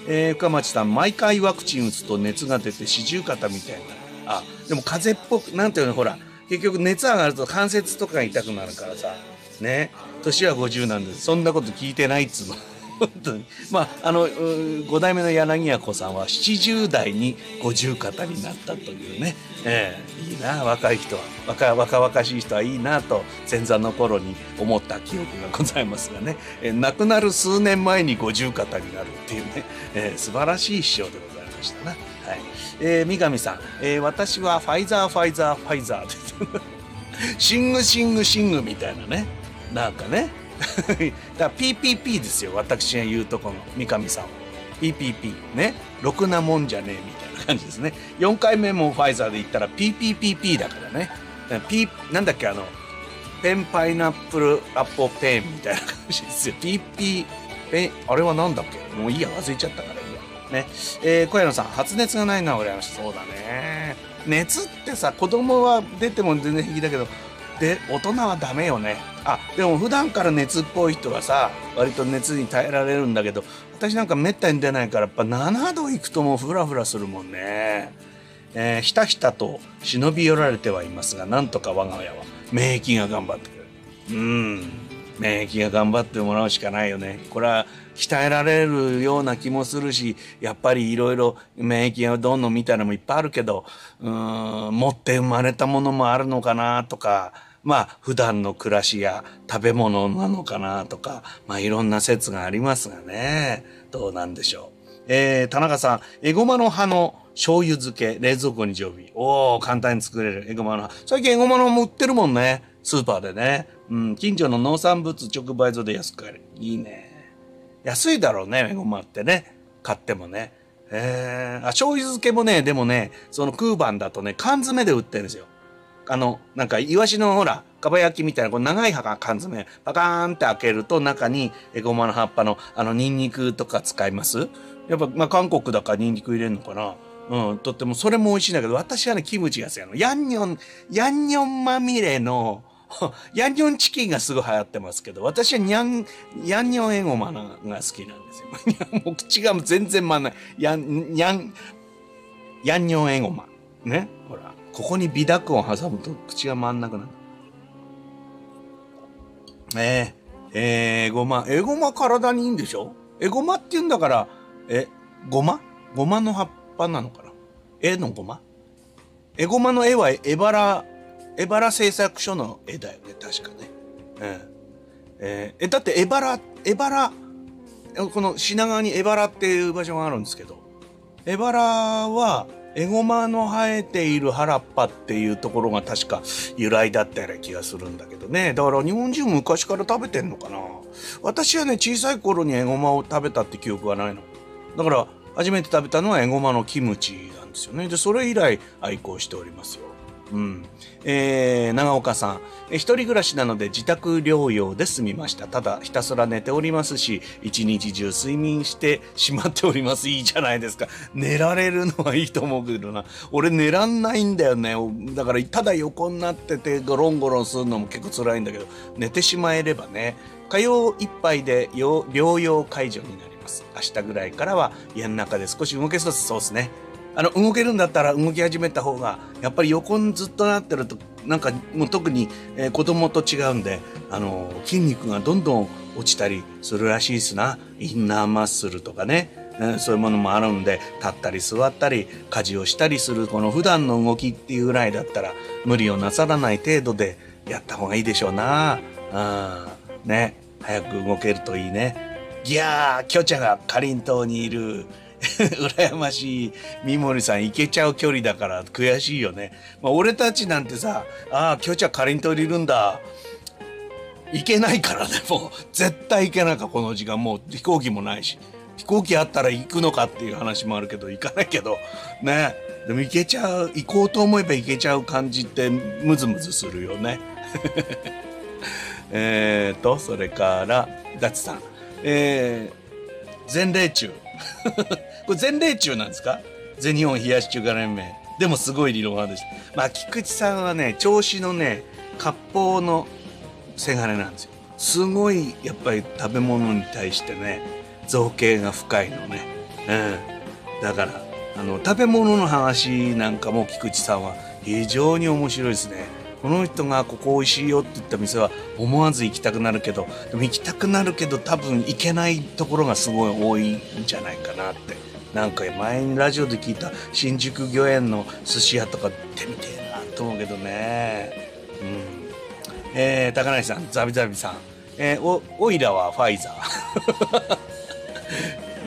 Speaker 1: えー、深町さん毎回ワクチン打つと熱が出て四十肩みたいな。あでも風邪っぽくなんていうのほら結局熱上がると関節とか痛くなるからさ。ね。年は50なんですそんなこと聞いてないっつうの。[LAUGHS] 本当に。まああの5代目の柳家子さんは70代に五十肩になったというね、えー、いいな若い人は。若若々しい人はいいなと前座の頃に思った記憶がございますがね、えー、亡くなる数年前に五十肩になるっていうね、えー、素晴らしい師匠でございましたな。えー、三上さん、えー、私はファイザーファイザーファイザー。で [LAUGHS] Sing Sing Sing みたいなね。なんかね。[LAUGHS] だから PPP ですよ私が言うとこの三上さんは。PPP ね。ろくなもんじゃねえみたいな感じですね。4回目もファイザーで言ったら PPPP だからね。P なんだっけあのペンパイナップルアポペンみたいな感じですよ。PP ペンあれはなんだっけ？もういいや忘れちゃったから。ね。えー、小山さん発熱がないのは羨ましい。そうだね。熱ってさ子供は出ても全然平気だけどで大人はダメよね。あでも普段から熱っぽい人はさ割と熱に耐えられるんだけど私なんかめったに出ないからやっぱ7度いくともうフラフラするもんね。えー、ひたひたと忍び寄られてはいますがなんとか我が家は免疫が頑張ってくれる。うん。免疫が頑張ってもらうしかないよね。これは鍛えられるような気もするしやっぱりいろいろ免疫がどんどんみたいなのもいっぱいあるけどうん持って生まれたものもあるのかなとかまあ普段の暮らしや食べ物なのかなとかまあいろんな説がありますがねどうなんでしょう。えー、田中さん、エゴマの葉の醤油漬け、冷蔵庫に常備。おお簡単に作れるエゴマの葉。最近エゴマの葉も売ってるもんね。スーパーでね。うん、近所の農産物直売所で安く買える。いいね。安いだろうね、エゴマってね。買ってもね。えー、あ、醤油漬けもね、でもね、その空番だとね、缶詰で売ってるんですよ。あの、なんか、イワシのほら、かば焼きみたいな、この長い葉が缶詰、パカーンって開けると中にエゴマの葉っぱの、あの、ニンニクとか使います？やっぱ、まあ、韓国だからニンニク入れるのかな？うん、とっても、それも美味しいんだけど、私はね、キムチが好きなの。ヤンニョン、ヤンニョンまみれの、[LAUGHS] ヤンニョンチキンがすごい流行ってますけど、私はニャン、ヤンニョンエゴマが好きなんですよ。[LAUGHS] もう口が全然回んない。ヤン、ヤン、ヤンニョンエゴマ。ね？ほら。ここに微濁音挟むと口が回んなくなる。えー、えー、ごま。エゴマ体にいいんでしょ？エゴマって言うんだから、え、ごまごまの葉っぱなのかな？絵のごまエゴマの絵はエバラ、エバラ製作所の絵だよね、確かね。えー、えー、だってエバラ、エバラ、この品川にエバラっていう場所があるんですけど、エバラは、エゴマの生えている原っぱっていうところが確か由来だったような気がするんだけどね。だから日本人昔から食べてんのかな。私はね、小さい頃にエゴマを食べたって記憶はないの。だから初めて食べたのはエゴマのキムチなんですよね。で、それ以来愛好しておりますよ。うん。えー、長岡さん。え一人暮らしなので自宅療養で済みました。ただ、ひたすら寝ておりますし、一日中睡眠してしまっております。いいじゃないですか。寝られるのはいいと思うけどな。俺寝らんないんだよね。だから、ただ横になっててゴロンゴロンするのも結構辛いんだけど、寝てしまえればね、火曜いっぱいで療養解除になります。明日ぐらいからは家の中で少し動けそうです。そうですね。あの、動けるんだったら動き始めた方が、やっぱり横にずっとなってると、なんかもう特に、えー、子供と違うんで、あの、筋肉がどんどん落ちたりするらしいですな。インナーマッスルとかね。えー、そういうものもあるんで、立ったり座ったり、家事をしたりする、この普段の動きっていうぐらいだったら、無理をなさらない程度でやった方がいいでしょうな。うん。ね。早く動けるといいね。ギャー、キョチャがかりんとうにいる。[LAUGHS] 羨ましい三森さん行けちゃう距離だから悔しいよね。まあ、俺たちなんてさ、ああ、今日じゃかりんといるんだ。行けないからね、もう。絶対行けないか、この時間。もう飛行機もないし。飛行機あったら行くのかっていう話もあるけど、行かないけど。ね。でも行けちゃう、行こうと思えば行けちゃう感じってムズムズするよね。[LAUGHS] えっと、それから、ダチさん。えー、前例中。これ前例中なんですか？全日本冷やし中華連盟。でもすごい理論派でした。まあ、菊池さんはね、調子のね、割烹のせがれなんですよ。すごい、やっぱり食べ物に対してね、造形が深いのね。うん。だから、あの、食べ物の話なんかも菊池さんは非常に面白いですね。この人がここ美味しいよって言った店は思わず行きたくなるけどでも行きたくなるけど多分行けないところがすごい多いんじゃないかなって。なんか前にラジオで聞いた新宿御苑の寿司屋とか行ってみてえなと思うけどね。うん。えー、高梨さんザビザビさん。えー、おオイラはファイザー。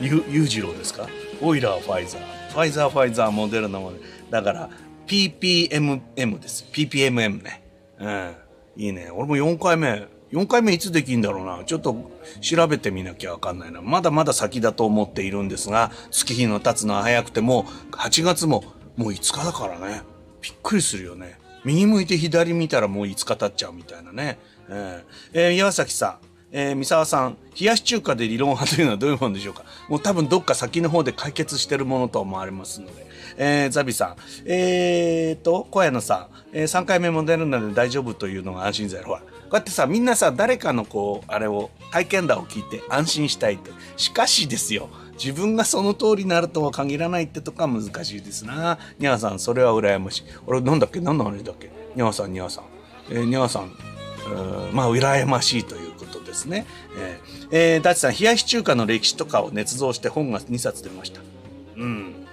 Speaker 1: [LAUGHS] ゆ裕次郎ですか？オイラはファイザー。ファイザーファイザーモデルナもだから PPMM です。PPMM ね。うん。いいね。俺も4回目。4回目いつできんだろうな。ちょっと調べてみなきゃわかんないな。まだまだ先だと思っているんですが、月日の経つのは早くても、8月ももう5日だからね。びっくりするよね。右向いて左見たらもう5日経っちゃうみたいなね。えー、えー、岩崎さん。えー、三沢さん、冷やし中華で理論派というのはどういうものでしょうか？もう多分どっか先の方で解決してるものと思われますので。えー、ザビさん、えーと、小屋野さん、えー、3回目も出るので大丈夫というのが安心材料は。こうやってさ、みんなさ、誰かのこう、あれを、体験談を聞いて安心したいって。しかしですよ、自分がその通りになるとは限らないってとか難しいですな。ニャーさん、それは羨ましい。俺、なんだっけ？何の話だっけ？ニャーさん、ニャーさん。えー、ニャーさん、まあ、羨ましいというですね。えー、えー、ダチさん、冷やし中華の歴史とかを捏造して本が2冊出ました。うん。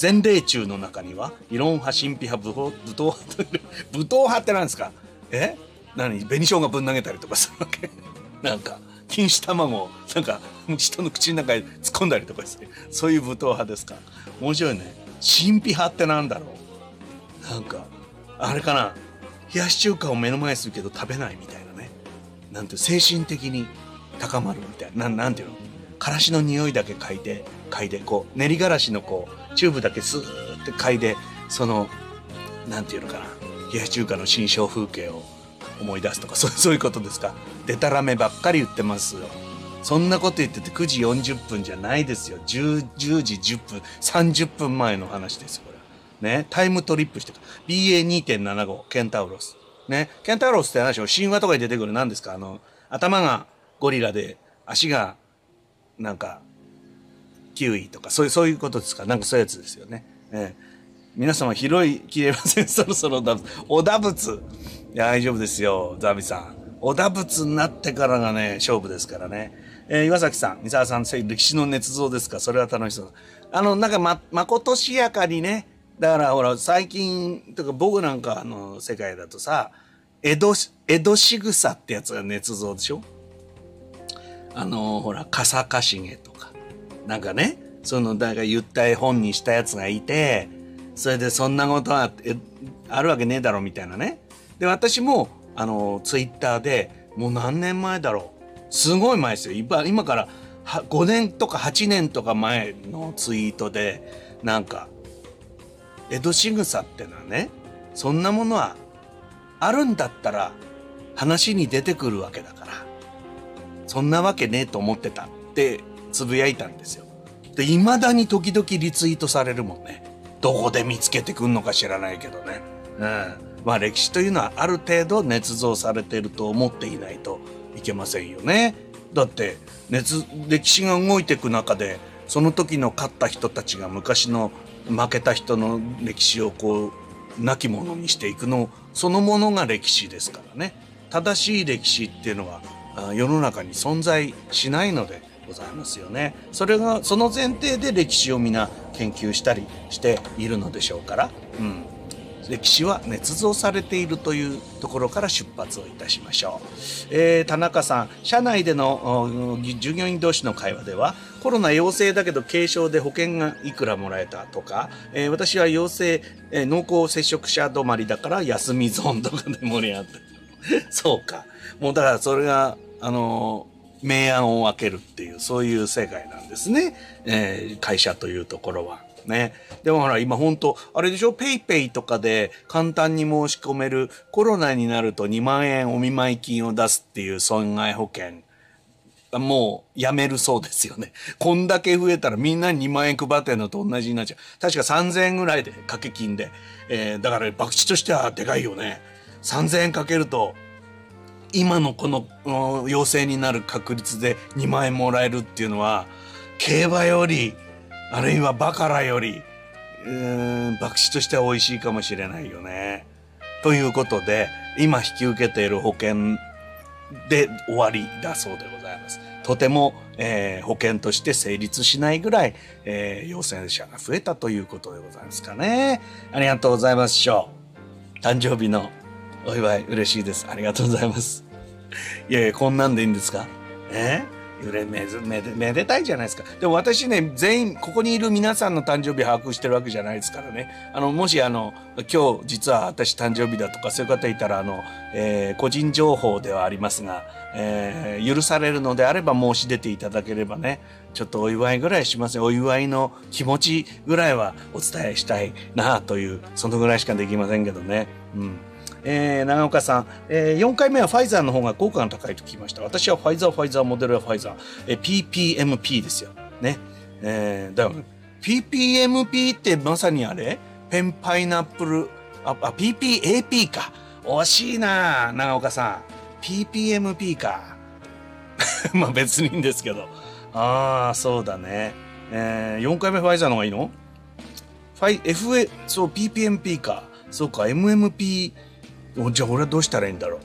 Speaker 1: 前例中の中には、理論派、神秘派、武闘派、[LAUGHS] 武闘派って何ですか？え？何？紅生姜ぶん投げたりとかするわけなんか。錦糸卵をなんか人の口の中に突っ込んだりとかしてそういう武闘派ですか？面白いね神秘派ってなんだろう？なんかあれかな？冷やし中華を目の前にするけど食べないみたいななんて精神的に高まるみたいな。なんていうの？からしの匂いだけ嗅いで嗅いでこう練りがらしのこうチューブだけスーって嗅いでそのなんていうのかな？冷やし中華の新象風景を思い出すとかそうそういうことですか？でたらめばっかり言ってますよ。そんなこと言ってて9時40分じゃないですよ。10, 10時10分30分前の話ですよこれね？タイムトリップしてか BA2.75 ケンタウロス。ね。ケンタロスって話を神話とかに出てくる何ですか？あの頭がゴリラで足がなんかキウイとかそういうそういうことですか？なんかそういうやつですよね。ええ。皆様広い切れません。[LAUGHS] そろそろおだぶつ。大丈夫ですよ、ザビさん。おだぶつになってからがね、勝負ですからね。えー、岩崎さん、三沢さん、歴史の捏造ですか？それは楽しそう。あの、なんかま、まことしやかにね、だからほら、最近、とか僕なんかの世界だとさ、江戸、江戸仕草ってやつが捏造でしょ？あの、ほら、笠かしげとか。なんかね、その、だから言った絵本にしたやつがいて、それでそんなことは、あるわけねえだろみたいなね。で、私も、あの、ツイッターで、もう何年前だろう。すごい前ですよ。今今から5年とか8年とか前のツイートで、なんか、江戸仕草ってのはね、そんなものはあるんだったら話に出てくるわけだから、そんなわけねえと思ってたってつぶやいたんですよ。で、未だに時々リツイートされるもんね。どこで見つけてくんのか知らないけどね。うん。まあ歴史というのはある程度捏造されてると思っていないといけませんよね。だって熱歴史が動いていく中でその時の勝った人たちが昔の負けた人の歴史をこう亡き者にしていくのそのものが歴史ですからね。正しい歴史っていうのは世の中に存在しないのでございますよね。それがその前提で歴史を皆研究したりしているのでしょうから、うん、歴史は捏造されているというところから出発をいたしましょう、えー、田中さん社内での従業員同士の会話ではコロナ陽性だけど軽症で保険がいくらもらえたとか、えー、私は陽性、えー、濃厚接触者止まりだから休みゾーンとかで盛り上がって [LAUGHS] そうか。もうだからそれがあの明暗を分けるっていうそういう世界なんですね、え、会社というところは。ね。でもほら、今本当あれでしょ？ペイペイとかで簡単に申し込めるコロナになると2万円お見舞い金を出すっていう損害保険。もうやめるそうですよね。こんだけ増えたらみんなに2万円配ってんのと同じになっちゃう。確か3000円ぐらいで掛け金で。えー、だから博打としてはでかいよね。3000円かけると、今のこの陽性になる確率で2万円もらえるっていうのは、競馬よりあるいはバカラより、うーん、博打としては美味しいかもしれないよね。ということで、今引き受けている保険で終わりだそうでございます。とても、えー、保険として成立しないぐらい、えー、陽性者が増えたということでございますかね。ありがとうございます。しょう。誕生日のお祝い嬉しいです。ありがとうございます。いやいや、こんなんでいいんですか？え？ーめめでめでたいじゃないですか。でも私ね、全員、ここにいる皆さんの誕生日把握してるわけじゃないですからね。あの、もしあの、今日実は私誕生日だとかそういう方いたら、あの、えー、個人情報ではありますが、えー、許されるのであれば申し出ていただければね、ちょっとお祝いぐらいしますお祝いの気持ちぐらいはお伝えしたいなという、そのぐらいしかできませんけどね。うん。えー、長岡さん、えー、4回目はファイザーの方が効果が高いと聞きました。私はファイザー、ファイザー、モデルはファイザー、えー、PPMP ですよ。ね。えー、だよ、PPMP ってまさにあれ？ペンパイナップル、あ、あ、PPAP か。惜しいな長岡さん。PPMP か。[LAUGHS] まあ別にいいんですけど。ああ、そうだね。えー、4回目ファイザーの方がいいの？ファイ、FA、そう、PPMP か。そうか、MMP、じゃあ俺はどうしたらいいんだろう？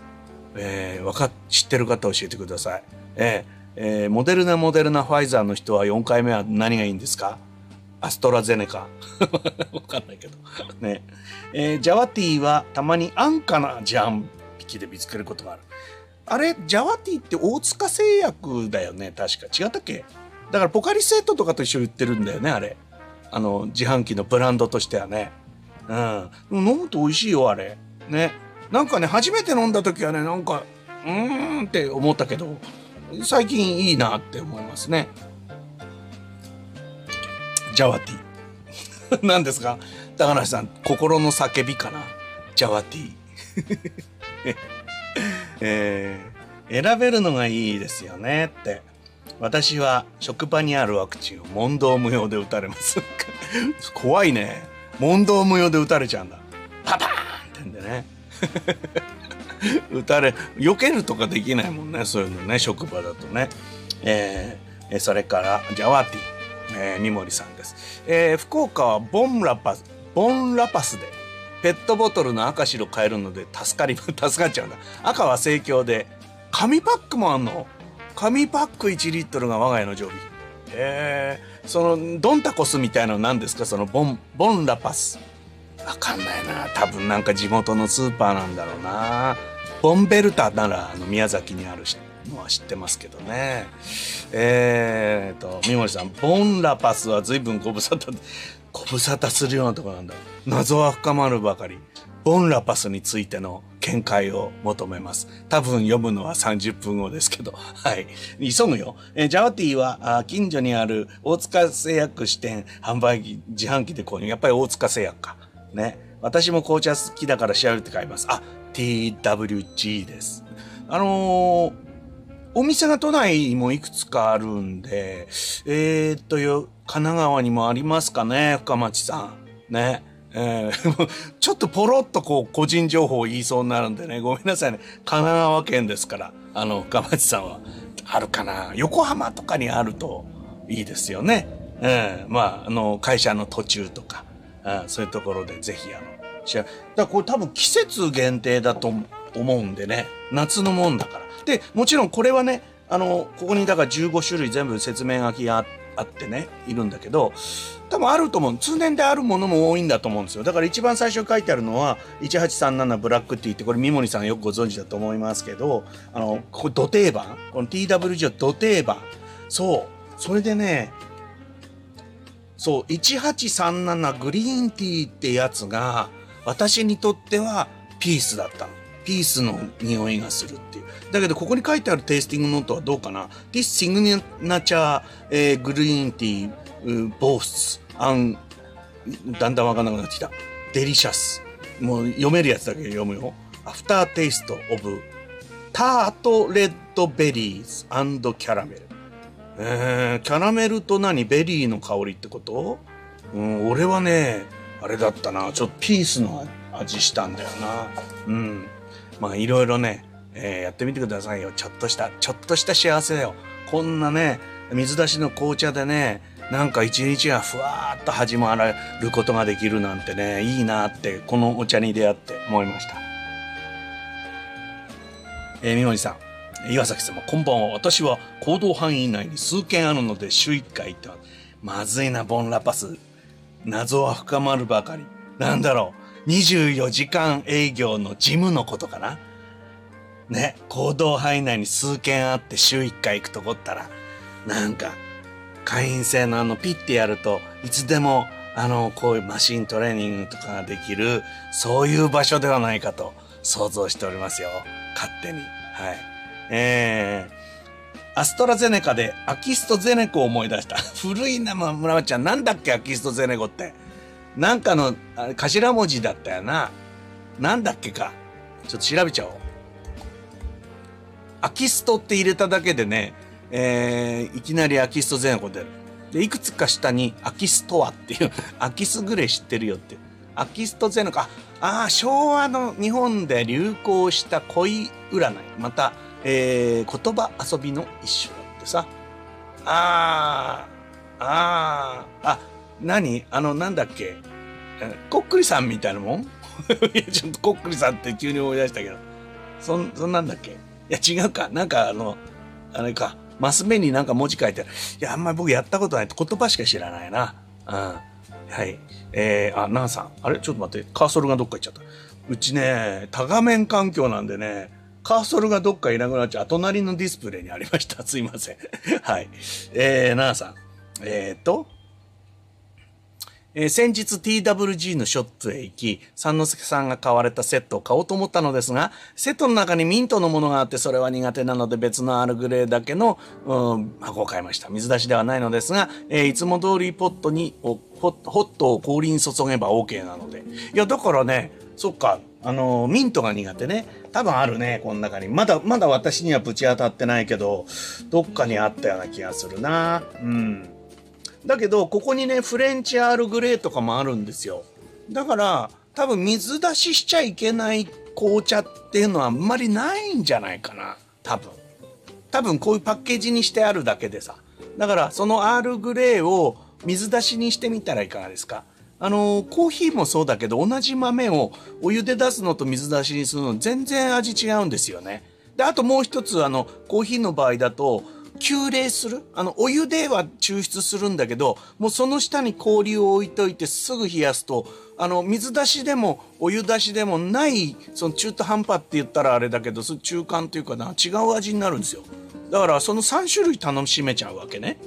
Speaker 1: えー、わか、知ってる方教えてください。えー、えー、モデルナ、モデルナ、ファイザーの人は4回目は何がいいんですか？アストラゼネカ。[LAUGHS] わかんないけど。ね。えー、ジャワティはたまに安価なジャン引きで見つけることがある。あれ、ジャワティって大塚製薬だよね？確か。違ったっけ？だからポカリスエットとかと一緒に売ってるんだよね、あれ。あの、自販機のブランドとしてはね。うん。飲むと美味しいよ、あれ。ね。なんかね、初めて飲んだ時はね、なんか、うーんって思ったけど、最近いいなって思いますね。ジャワティ。[LAUGHS] 何ですか？高梨さん、心の叫びかな？ジャワティ。[LAUGHS] えー、選べるのがいいですよねって。私は職場にあるワクチンを問答無用で打たれます。[LAUGHS] 怖いね。問答無用で打たれちゃうんだ。パパーンってんでね。[LAUGHS] 打たれ、避けるとかできないもんね。そういうのね、職場だとね。えー、それから、ジャワティ、えー、三森さんです。えー、福岡はボンラパス、ボンラパスで、ペットボトルの赤白買えるので助かり、[LAUGHS] 助かっちゃうんだ。赤は盛況で、紙パックもあんの紙パック1リットルが我が家の常備。えー、その、ドンタコスみたいなの何ですか？その、ボン、ボンラパス。わかんないな。多分なんか地元のスーパーなんだろうな。ボンベルタなら、あの、宮崎にあるのは知ってますけどね。えーと、三森さん、ボンラパスは随分ご無沙汰、ご無沙汰するようなとこなんだ。謎は深まるばかり。ボンラパスについての見解を求めます。多分読むのは30分後ですけど。はい。急ぐよ。えジャワティは近所にある大塚製薬支店販売、自販機で購入。やっぱり大塚製薬か。ね。私も紅茶好きだから調べて買います。あ、TWG です。あのー、お店が都内にもいくつかあるんで、えー、っとよ、神奈川にもありますかね、深町さん。ね。えー、[LAUGHS] ちょっとポロッとこう個人情報言いそうになるんでね、ごめんなさいね。神奈川県ですから、あの、深町さんは。あるかな横浜とかにあるといいですよね。えー、まあ、あの、会社の途中とか、あそういうところでぜひ、あの、しだからこれ多分季節限定だと思うんでね、夏のもんだから。で、もちろんこれはね、あの、ここにだから15種類全部説明書きがあってね、いるんだけど、多分あると思う。通年であるものも多いんだと思うんですよ。だから一番最初書いてあるのは、1837ブラックティーって、これ三森さんよくご存知だと思いますけど、あの、これ土定番この TWG は土定番。そう。それでね、そう、1837グリーンティーってやつが、私にとってはピースだったの。ピースの匂いがするっていう。だけど、ここに書いてあるテイスティングノートはどうかな ?This signature、えー、green tea boasts an、だんだんわかんなくなってきた。 delicious。もう読めるやつだけ読むよ。 aftertasteえー、キャラメルと何ベリーの香りってこと？うん、俺はね、あれだったな。ちょっとピースの味したんだよな。うん。まあいろいろね、えー、やってみてくださいよ。ちょっとした、ちょっとした幸せだよ。こんなね、水出しの紅茶でね、なんか一日がふわーっと始まることができるなんてね、いいなって、このお茶に出会って思いました。えー、みもりさん、岩崎様、こんばんは。私は行動範囲内に数件あるので週1回行ってまずいな、ボンラパス。謎は深まるばかり。なんだろう。24時間営業の事務のことかな。ね、行動範囲内に数件あって週1回行くとこったら、なんか会員制のあのピッてやるといつでもあのこういうマシントレーニングとかができるそういう場所ではないかと想像しておりますよ勝手にはいえー、アストラゼネカでアキストゼネコを思い出した [LAUGHS] 古いな村松ちゃんなんだっけアキストゼネコってなんかの頭文字だったよななんだっけか。ちょっと調べちゃおう。アキストって入れただけでね、えー、いきなりアキスト全個出る。で、いくつか下にアキストアっていう、[LAUGHS] アキスぐらい知ってるよって。アキストゼノか。ああ、昭和の日本で流行した恋占い。また、えー、言葉遊びの一種だってさ。ああ、ああ、あ、何？あの、なんだっけ？こっくりさんみたいなもん？[LAUGHS] いや、ちょっとこっくりさんって急に思い出したけど。そん、そんなんだっけ？いや、違うか。なんかあの、あれか。マス目になんか文字書いてある。いや、あんまり僕やったことないって言葉しか知らないな。うん。はい。えー、あ、ナンさん。あれ？ちょっと待って。カーソルがどっか行っちゃった。うちね、多画面環境なんでね、カーソルがどっかいなくなっちゃう。隣のディスプレイにありました。すいません。[LAUGHS] はい。えー、ナンさん。えー、っと、えー、先日 TWG のショップへ行き、三之助さんが買われたセットを買おうと思ったのですが、セットの中にミントのものがあってそれは苦手なので別のアールグレーだけの、うん、箱を買いました。水出しではないのですが、えー、いつも通りポットにホットを氷に注げば OK なので。いや、だからね、そっか、あの、ミントが苦手ね。多分あるね、この中に。まだ、まだ私にはぶち当たってないけど、どっかにあったような気がするな。うん。だけど、ここにね、フレンチアールグレーとかもあるんですよ。だから、多分水出ししちゃいけない紅茶っていうのはあんまりないんじゃないかな。多分。多分こういうパッケージにしてあるだけでさ。だから、そのアールグレーを水出しにしてみたらいかがですか？あの、コーヒーもそうだけど、同じ豆をお湯で出すのと水出しにするの全然味違うんですよね。で、あともう一つ、あの、コーヒーの場合だと、急冷する？あの、お湯では抽出するんだけど、もうその下に氷を置いといてすぐ冷やすと、あの、水出しでもお湯出しでもない、その中途半端って言ったらあれだけど、その中間っていうかな、違う味になるんですよ。だからその3種類楽しめちゃうわけね。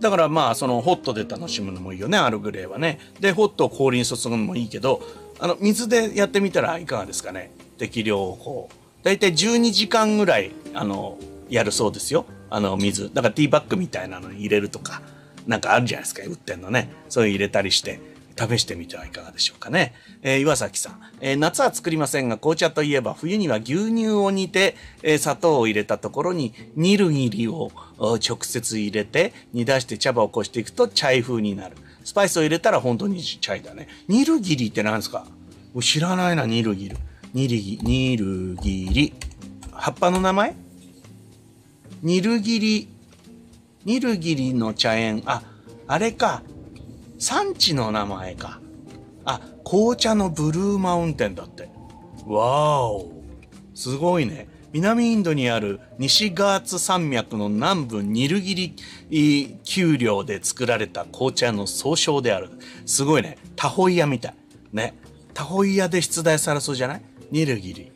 Speaker 1: だからまあ、そのホットで楽しむのもいいよね、アルグレーはね。で、ホットを氷に注ぐのもいいけど、あの、水でやってみたらいかがですかね？適量をこう。大体12時間ぐらい、あの、やるそうですよ。あの、水。だからティーバッグみたいなのに入れるとか、なんかあるじゃないですか、売ってんのね。そういう入れたりして、試してみてはいかがでしょうかね。えー、岩崎さん、えー、夏は作りませんが、紅茶といえば冬には牛乳を煮て、え、砂糖を入れたところに、ニルギリを直接入れて、煮出して茶葉をこしていくとチャイ風になる。スパイスを入れたら本当にチャイだね。ニルギリって何ですか？知らないな、ニルギル。ニルギ、ニルギリ。葉っぱの名前？ニルギリ、ニルギリの茶園、あ、あれか。産地の名前か。あ、紅茶のブルーマウンテンだって。わお。すごいね。南インドにある西ガーツ山脈の南部ニルギリ丘陵で作られた紅茶の総称である。すごいね。タホイヤみたい。ね。タホイヤで出題されそうじゃない？ニルギリ。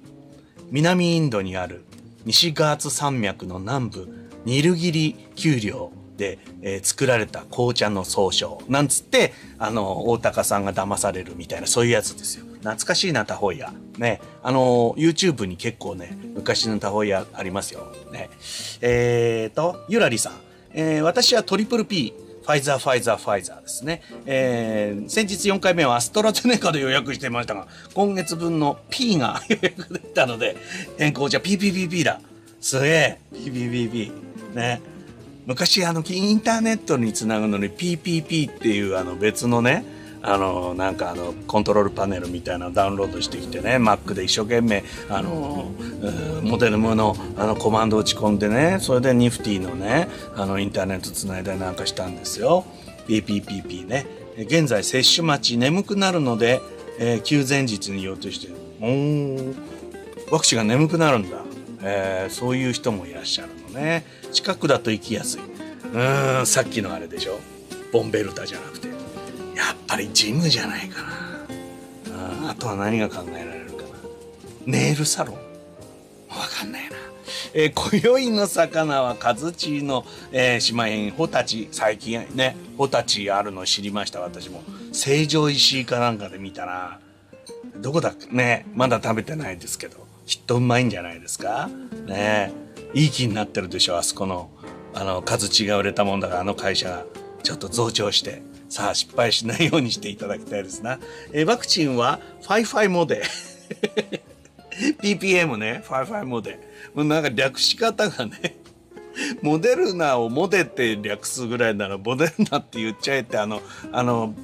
Speaker 1: 南インドにある西ガーツ山脈の南部ニルギリ丘陵で、えー、作られた紅茶の総称なんつってあの大高さんが騙されるみたいなそういうやつですよ懐かしいなタホイヤねあの YouTube に結構ね昔のタホイヤありますよねえーとゆらりさん、えー、私はトリプル P ファイザー、ファイザー、ファイザーですね。えー、先日4回目はアストラゼネカで予約してましたが、今月分の P が [LAUGHS] 予約できたので、変更じゃ PPPP だ。すげえ。PPPP。ね。昔、あの、インターネットにつなぐのに PPP っていうあの別のね、あの、なんかあの、コントロールパネルみたいなのダウンロードしてきてね、Mac で一生懸命、あの、モデルムのあのコマンド打ち込んでね、それでニフティのね、あの、インターネットつないだりなんかしたんですよ。PPPP ね。現在、接種待ち、眠くなるので、えー、休前日に言おうとしてる。お、ワクチンが眠くなるんだ。えー、そういう人もいらっしゃるのね。近くだと行きやすい。うーん、さっきのあれでしょ。ボンベルタじゃなくて。やっぱりジムじゃないかな。ああとは何が考えられるかな。ネイルサロンわかんないな。えー、今宵の魚はカズチの、えー、島園ホタチ最近ねホタチあるの知りました私も成城石井かなんかで見たなどこだっけ？ねまだ食べてないですけどきっとうまいんじゃないですか？ねいい気になってるでしょあそこのあのカズチが売れたもんだからあの会社がちょっと増長してさあ失敗しないようにしていただきたいですな。えワクチンはファイファイモデ。[LAUGHS] ppm ね、ファイファイモデ。もうなんか略し方がね、モデルナをモデって略すぐらいなら、モデルナって言っちゃえって、あの、あの、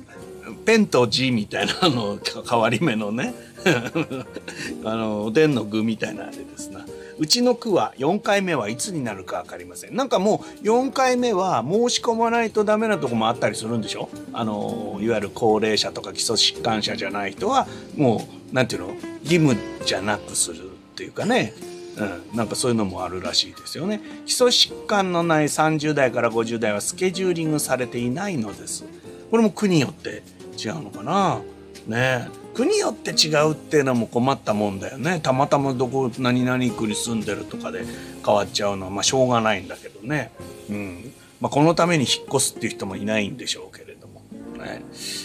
Speaker 1: ペンと G みたいなあの変わり目のね。[LAUGHS] あのおでんの具みたいなあれですな。うちの区は4回目はいつになるか分かりません。なんかもう4回目は申し込まないとダメなとこもあったりするんでしょ？あのいわゆる高齢者とか基礎疾患者じゃない人はもうなんていうの？義務じゃなくするっていうかね。うん、なんかそういうのもあるらしいですよね。基礎疾患のない30代から50代はスケジューリングされていないのです。これも区によって違うのかな？ね。国によって違うっていうのも困ったもんだよね。たまたまどこ何々区に住んでるとかで変わっちゃうのはまあしょうがないんだけどね、うん。まあ、このために引っ越すっていう人もいないんでしょうけれども。ね。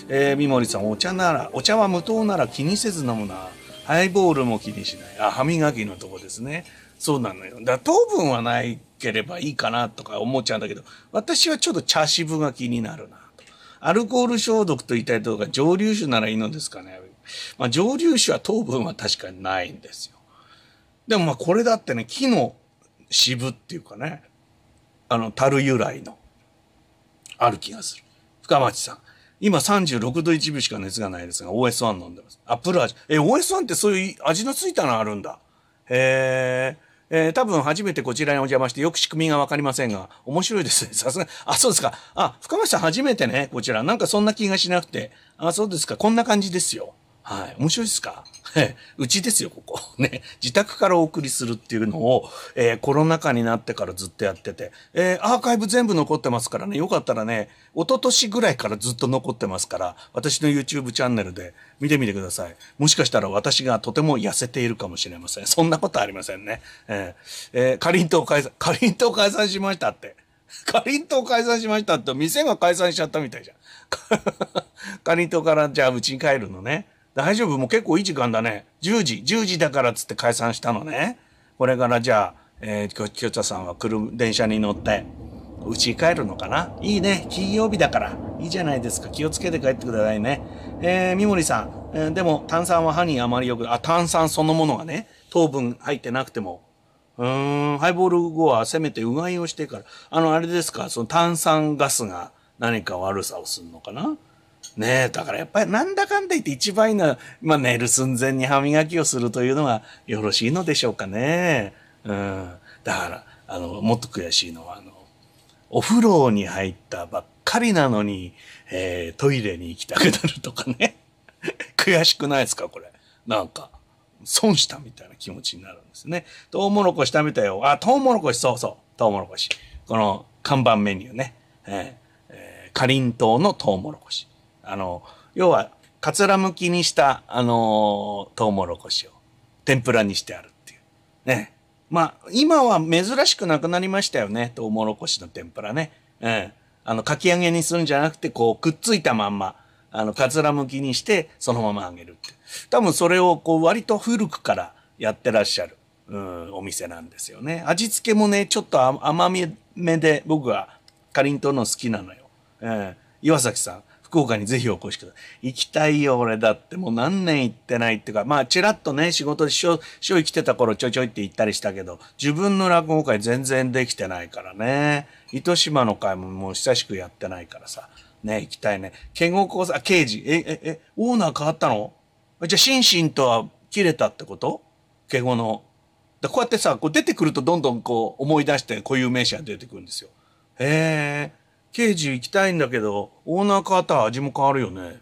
Speaker 1: えー、三森さんお茶ならお茶は無糖なら気にせず飲むな。ハイボールも気にしない。あ歯磨きのとこですね。そうなのよ。だから糖分はないければいいかなとか思っちゃうんだけど私はちょっと茶渋が気になるな。アルコール消毒と言いたいとか蒸留酒ならいいのですかね。まあ、蒸留酒は糖分は確かにないんですよ。でもまあこれだってね、木の渋っていうかね、あの、樽由来の、ある気がする。深町さん。今36度1分しか熱がないですが、OS1 飲んでます。アップル味。え、OS1 ってそういう味のついたのあるんだ。へえ。えー、多分初めてこちらにお邪魔してよく仕組みがわかりませんが、面白いですね。[LAUGHS] さすが。あ、そうですか。あ、深町さん初めてね、こちら。なんかそんな気がしなくて。あ、そうですか。こんな感じですよ。はい。面白いですか？[LAUGHS] うちですよ、ここ。ね。自宅からお送りするっていうのを、えー、コロナ禍になってからずっとやってて、えー、アーカイブ全部残ってますからね、よかったらね、一昨年ぐらいからずっと残ってますから、私の YouTube チャンネルで見てみてください。もしかしたら私がとても痩せているかもしれません。そんなことありませんね。えー、えー、かりんとう解散、かりんとう解散しましたって。かりんとう解散しましたって、店が解散しちゃったみたいじゃん。[LAUGHS] かりんとうからじゃあうちに帰るのね。大丈夫？もう結構いい時間だね。10時、10時だからっつって解散したのね。これからじゃあ、えー、清田さんは来る電車に乗って、家帰るのかな？いいね。金曜日だから。いいじゃないですか。気をつけて帰ってくださいね。えー、三森さん。えー、でも、炭酸は歯にあまりよく、あ、炭酸そのものがね、糖分入ってなくても。うーん、ハイボール後はせめてうがいをしてから。あの、あれですか、その炭酸ガスが何か悪さをするのかな？ねえ、だからやっぱりなんだかんだ言って一番いいのは、まあ寝る寸前に歯磨きをするというのがよろしいのでしょうかね。うん。だから、あの、もっと悔しいのは、あの、お風呂に入ったばっかりなのに、えー、トイレに行きたくなるとかね。[LAUGHS] 悔しくないですかこれ。なんか、損したみたいな気持ちになるんですね。トウモロコシ食べたよ。あ、トウモロコシ、そうそう。トウモロコシ。この看板メニューね。えー、えー、かりんとうのトウモロコシ。あの、要は、かつらむきにした、あの、トウモロコシを天ぷらにしてあるっていう。ね。まあ、今は珍しくなくなりましたよね。トウモロコシの天ぷらね。うん。あの、かき揚げにするんじゃなくて、こう、くっついたまんま、あの、かつらむきにして、そのまま揚げるって。多分それを、こう、割と古くからやってらっしゃる、うん、お店なんですよね。味付けもね、ちょっと甘みめで、僕は、かりんとうの好きなのよ。うん。岩崎さん。福岡にぜひお越しください。行きたいよ、俺だってもう何年行ってないっていうか、まあ、ちらっとね、仕事で師匠、師匠生きてた頃ちょいちょいって行ったりしたけど、自分の落語会全然できてないからね。糸島の会ももう久しくやってないからさ。ね、行きたいね。健吾交差、刑事、え、え、え、オーナー変わったの？じゃあ、心身とは切れたってこと？敬語の。こうやってさ、こう出てくるとどんどんこう思い出して固有名詞が出てくるんですよ。へえ。刑事行きたいんだけど、オーナー変わったら味も変わるよね。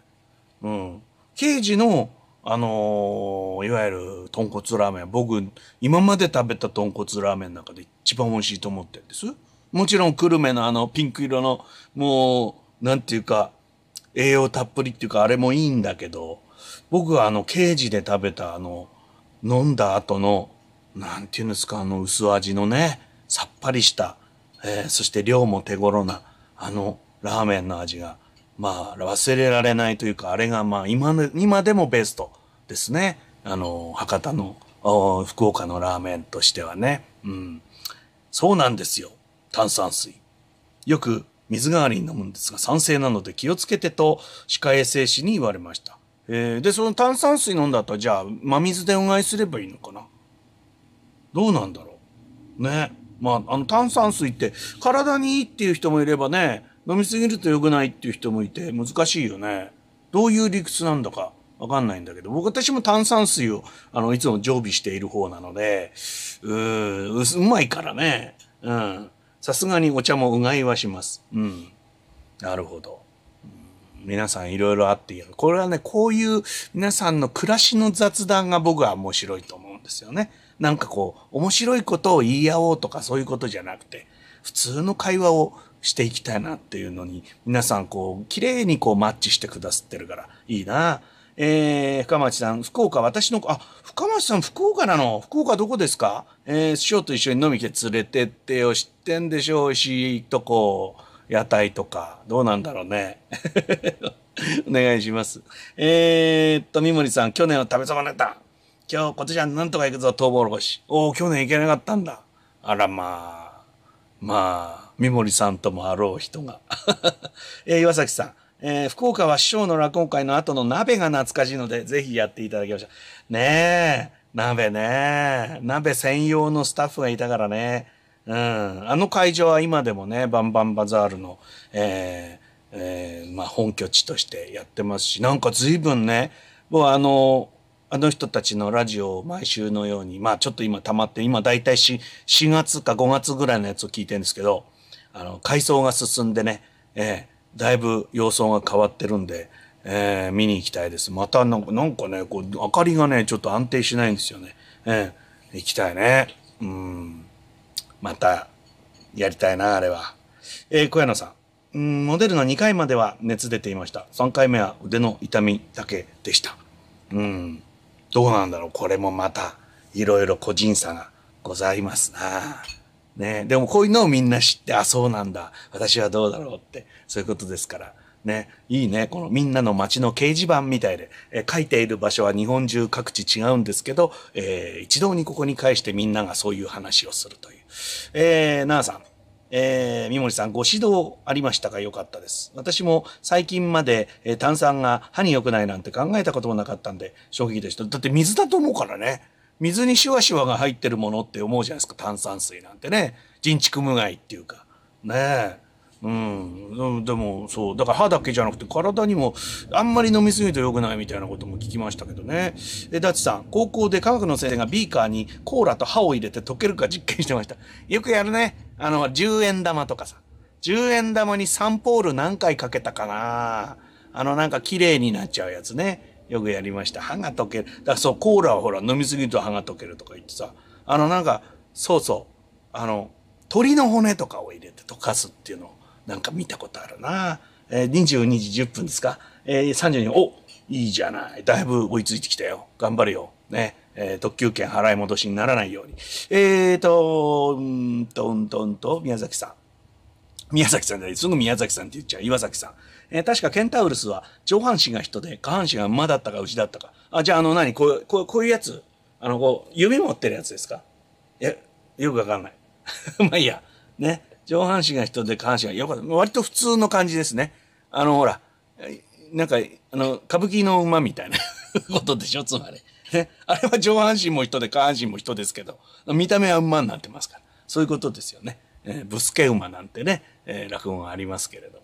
Speaker 1: うん。刑事の、あのー、いわゆる豚骨ラーメン。僕、今まで食べた豚骨ラーメンの中で一番美味しいと思ってるんです。もちろん、久留米のあの、ピンク色の、もう、なんていうか、栄養たっぷりっていうか、あれもいいんだけど、僕はあの、刑事で食べたあの、飲んだ後の、なんていうんですか、あの、薄味のね、さっぱりした、えー、そして量も手頃な、あのラーメンの味が、まあ、忘れられないというか、あれがまあ、今今でもベストですね。あの、博多の、福岡のラーメンとしてはね。うん。そうなんですよ。炭酸水。よく水代わりに飲むんですが、酸性なので気をつけてと歯科衛生士に言われました。えー、で、その炭酸水飲んだ後は、じゃあ、真水でうがいすればいいのかな？どうなんだろう？ね。まあ、あの、炭酸水って体にいいっていう人もいればね、飲みすぎると良くないっていう人もいて難しいよね。どういう理屈なんだかわかんないんだけど、僕私も炭酸水を、あの、いつも常備している方なので、うー、うまいからね。うん。さすがにお茶もうがいはします。うん。なるほど。皆さんいろいろあっていいこれはね、こういう皆さんの暮らしの雑談が僕は面白いと思うんですよね。なんかこう、面白いことを言い合おうとかそういうことじゃなくて、普通の会話をしていきたいなっていうのに、皆さんこう、綺麗にこうマッチしてくださってるから、いいな。えー、深町さん、福岡、私の、あ、深町さん、福岡なの？福岡どこですか？えー、師匠と一緒に飲み来て連れてってよ、知ってんでしょうし、とこ、屋台とか、どうなんだろうね。[LAUGHS] お願いします。えー、っと、三森さん、去年は食べ損ねた。今日、今年はなんとか行くぞ、トウモロコシ。おお、去年行けなかったんだ。あら、まあ。まあ、三森さんともあろう人が。[LAUGHS] えー、岩崎さん。えー、福岡は師匠の落語会の後の鍋が懐かしいので、ぜひやっていただきました。ねえ、鍋ね。鍋専用のスタッフがいたからね。うん。あの会場は今でもね、バンバンバザールの、えー、えー、まあ本拠地としてやってますし、なんか随分ね、もうあの、あの人たちのラジオを毎週のように、まあちょっと今溜まって、今だいたい 4, 4月か5月ぐらいのやつを聞いてるんですけど、あの、改装が進んでね、えー、だいぶ様相が変わってるんで、えー、見に行きたいです。またなんか、なんかね、こう、明かりがね、ちょっと安定しないんですよね。えー、行きたいね。うん。また、やりたいな、あれは。えー、小山さん。うん、モデルの2回までは熱出ていました。3回目は腕の痛みだけでした。うん。どうなんだろう。これもまた、いろいろ個人差がございますな。ね。でもこういうのをみんな知って、あ、そうなんだ。私はどうだろうって。そういうことですから。ね。いいね。このみんなの街の掲示板みたいで、え、書いている場所は日本中各地違うんですけど、えー、一堂にここに返してみんながそういう話をするという。えー、なあさん。えー、三森さん、ご指導ありましたかよかったです。私も最近まで、えー、炭酸が歯に良くないなんて考えたこともなかったんで、衝撃でした。だって水だと思うからね。水にシュワシュワが入ってるものって思うじゃないですか。炭酸水なんてね。人畜無害っていうか。ねえ。うん。でも、そう。だから歯だけじゃなくて体にもあんまり飲みすぎると良くないみたいなことも聞きましたけどね。え、ダチさん、高校で科学の先生がビーカーにコーラと歯を入れて溶けるか実験してました。よくやるね。あの、10円玉とかさ。10円玉にサンポール何回かけたかなあの、なんか綺麗になっちゃうやつね。よくやりました。歯が溶ける。だからそう、コーラはほら、飲みすぎると歯が溶けるとか言ってさ。あの、なんか、そうそう。あの、鳥の骨とかを入れて溶かすっていうのをなんか見たことあるな。えー、22時10分ですか？えー、32分、おいいじゃない。だいぶ追いついてきたよ。頑張るよ。ね。えー、特急券払い戻しにならないように。えーと、うんと、んと、んと、宮崎さん。宮崎さんですぐ宮崎さんって言っちゃう。岩崎さん。えー、確かケンタウルスは上半身が人で下半身が馬だったか牛だったか。あ、じゃああの何？こう、こう、こういうやつ？あの、こう、指持ってるやつですか？いや、よくわかんない。[LAUGHS] まあいいや。ね。上半身が人で下半身が、よかった。割と普通の感じですね。あの、ほら、なんか、あの、歌舞伎の馬みたいな [LAUGHS] ことでしょ、つまり。ね。あれは上半身も人で下半身も人ですけど、見た目は馬になってますから。そういうことですよね。えー、ブスケ馬なんてね、えー、落語がありますけれど。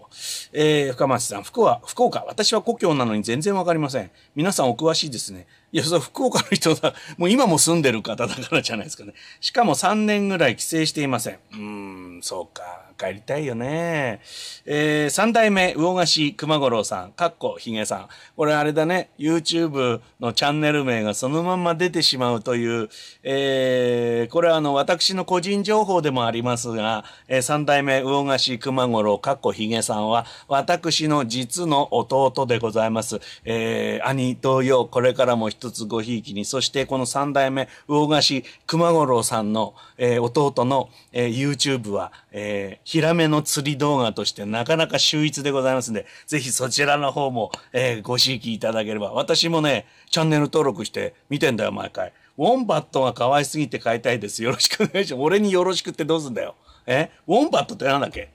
Speaker 1: えー、深町さん、福は、福岡、私は故郷なのに全然わかりません。皆さんお詳しいですね。いや、それ福岡の人だ、[LAUGHS] もう今も住んでる方だからじゃないですかね。しかも3年ぐらい帰省していません。うーん、そうか。帰りたいよね。えー、三代目魚菓子熊五郎さん、かっこひげさん。これあれだね、YouTube のチャンネル名がそのまま出てしまうという、えー、これはあの、私の個人情報でもありますが、えー、三代目魚菓子熊五郎、かっこひげさんは、私の実の弟でございます。えー、兄同様、これからも一つごひいきに、そしてこの三代目魚菓子熊五郎さんの、えー、弟の、えー、YouTube は、えー、ヒラメの釣り動画としてなかなか秀逸でございますんで、ぜひそちらの方も、えー、ご刺激いただければ。私もね、チャンネル登録して見てんだよ、毎回。ウォンバットが可愛すぎて買いたいです。よろしくお願いします。俺によろしくってどうすんだよ。え？ウォンバットってなんだっけ？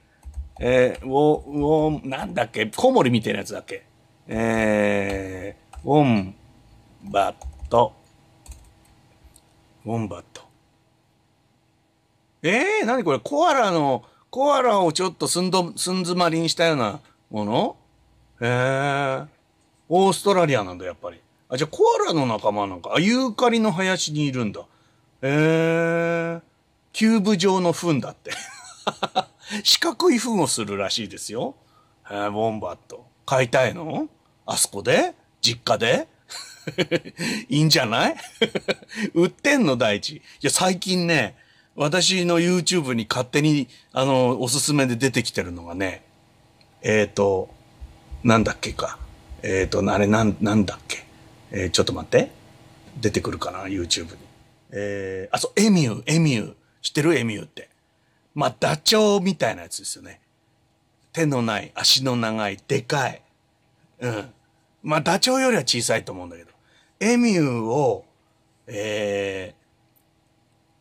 Speaker 1: えー、ウォ、ウォン、なんだっけ？コウモリみたいなやつだっけ？えー、ウォンバット。ウォンバット。えー、何これ？コアラの、コアラをちょっとすんど、すん詰まりにしたようなもの？へえ。オーストラリアなんだ、やっぱり。あ、じゃあコアラの仲間なんか。あ、ユーカリの林にいるんだ。へえ。キューブ状の糞だって。[LAUGHS] 四角い糞をするらしいですよ。えー、ウォンバット。買いたいの？あそこで？実家で？[LAUGHS] いいんじゃない？[LAUGHS] 売ってんの第一。いや、最近ね、私の YouTube に勝手に、あの、おすすめで出てきてるのがね、えっ、ー、と、なんだっけか。えっ、ー、と、あれなん、なんだっけ。えー、ちょっと待って。出てくるかな、YouTube に。えー、あ、そう、エミュー、エミュー。知ってる？エミューって。まあ、ダチョウみたいなやつですよね。手のない、足の長い、でかい。うん。まあ、ダチョウよりは小さいと思うんだけど。エミューを、えー、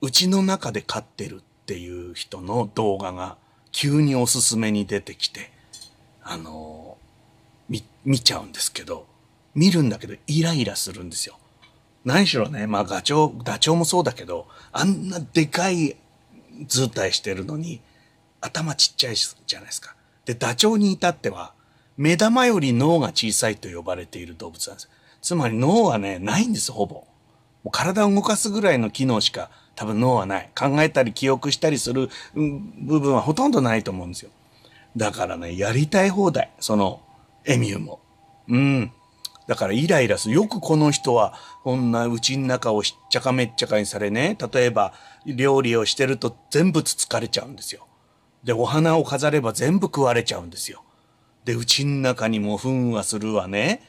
Speaker 1: うちの中で飼ってるっていう人の動画が急におすすめに出てきて、あのー、見、ちゃうんですけど、見るんだけどイライラするんですよ。何しろね、まあガチョウ、ダチョウもそうだけど、あんなでかい図体してるのに、頭ちっちゃいじゃないですか。で、ダチョウに至っては、目玉より脳が小さいと呼ばれている動物なんです。つまり脳はね、ないんです、ほぼ。もう体を動かすぐらいの機能しか多分脳はない。考えたり記憶したりする部分はほとんどないと思うんですよ。だからね、やりたい放題。その、エミューも。うん。だからイライラする。よくこの人は、こんな家の中をしっちゃかめっちゃかにされね、例えば料理をしてると全部つつかれちゃうんですよ。で、お花を飾れば全部食われちゃうんですよ。で、うちん中にも糞はするわね。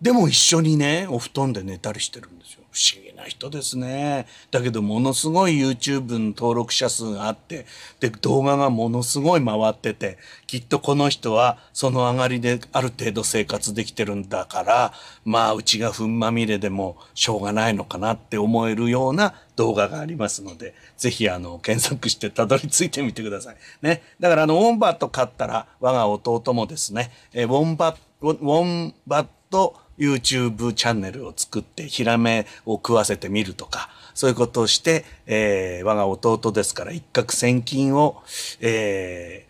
Speaker 1: でも一緒にね、お布団で寝たりしてるんですよ。不思議な人ですね。だけどものすごい YouTube の登録者数があって、で、動画がものすごい回ってて、きっとこの人はその上がりである程度生活できてるんだから、まあうちが糞まみれでもしょうがないのかなって思えるような動画がありますので、ぜひあの、検索してたどり着いてみてください。ね。だからあの、ウォンバット買ったら、我が弟もですね、えウォンバット、ウォンバット YouTube チャンネルを作ってヒラメを食わせてみるとか、そういうことをして、えー、我が弟ですから一攫千金を、え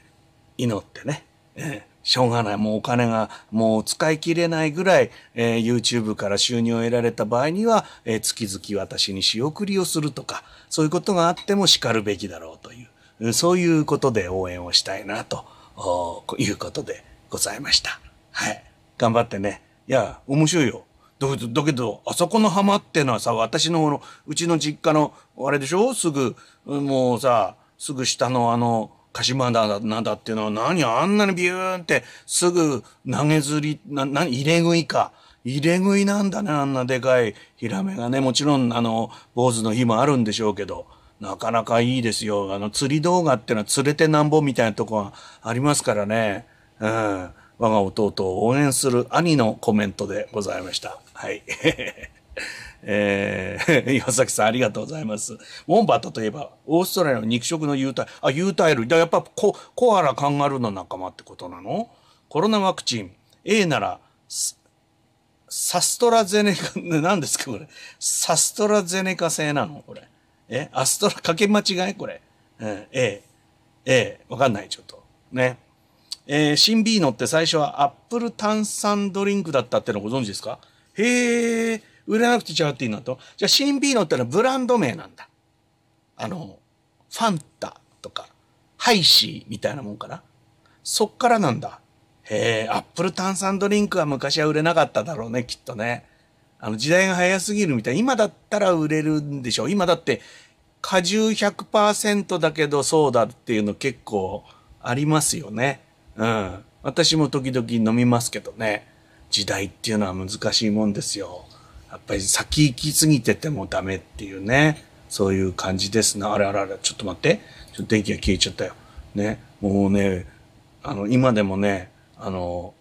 Speaker 1: ー、祈ってね、えー、しょうがない。もうお金がもう使い切れないぐらい、えー、YouTube から収入を得られた場合には、えー、月々私に仕送りをするとか、そういうことがあっても叱るべきだろうという、そういうことで応援をしたいなということでございました。はい。頑張ってね。いや、面白いよ。だけど、だけど、あそこの浜ってのはさ、私の、うちの実家の、あれでしょ？すぐ、もうさ、すぐ下のあの、鹿島だ、なんだっていうのは何あんなにビューンってすぐ投げ釣り、な、な、入れ食いか。入れ食いなんだね、あんなでかいヒラメがね。もちろん、あの、坊主の日もあるんでしょうけど、なかなかいいですよ。あの、釣り動画ってのは釣れてなんぼみたいなとこがありますからね。うん。我が弟を応援する兄のコメントでございました。はい。[LAUGHS] えー、[LAUGHS] 岩崎さんありがとうございます。ウォンバットといえば、オーストラリアの肉食の有袋、あ、有袋類。だやっぱココアラ、カンガルーの仲間ってことなの？コロナワクチン、A なら、サストラゼネカ、[LAUGHS] 何ですかこれ。アストラゼネカ製なの？これ。え？アストラ、かけ間違い？これ。うん、A。A。わかんない、ちょっと。ね。えー、シンビーノって最初はアップル炭酸ドリンクだったってのご存知ですか？へえ、売れなくて違っていいなと。じゃあシンビーノってのはブランド名なんだ。あの、ファンタとか、ハイシーみたいなもんかな。そっからなんだ。へえ、アップル炭酸ドリンクは昔は売れなかっただろうね、きっとね。あの時代が早すぎるみたい。今だったら売れるんでしょう。今だって果汁100%だけどそうだっていうの結構ありますよね。うん。私も時々飲みますけどね。時代っていうのは難しいもんですよ。やっぱり先行き過ぎててもダメっていうね。そういう感じですな。あれあれあれ、ちょっと待って。ちょっと電気が消えちゃったよ。ね。もうね、あの、今でもね、あの、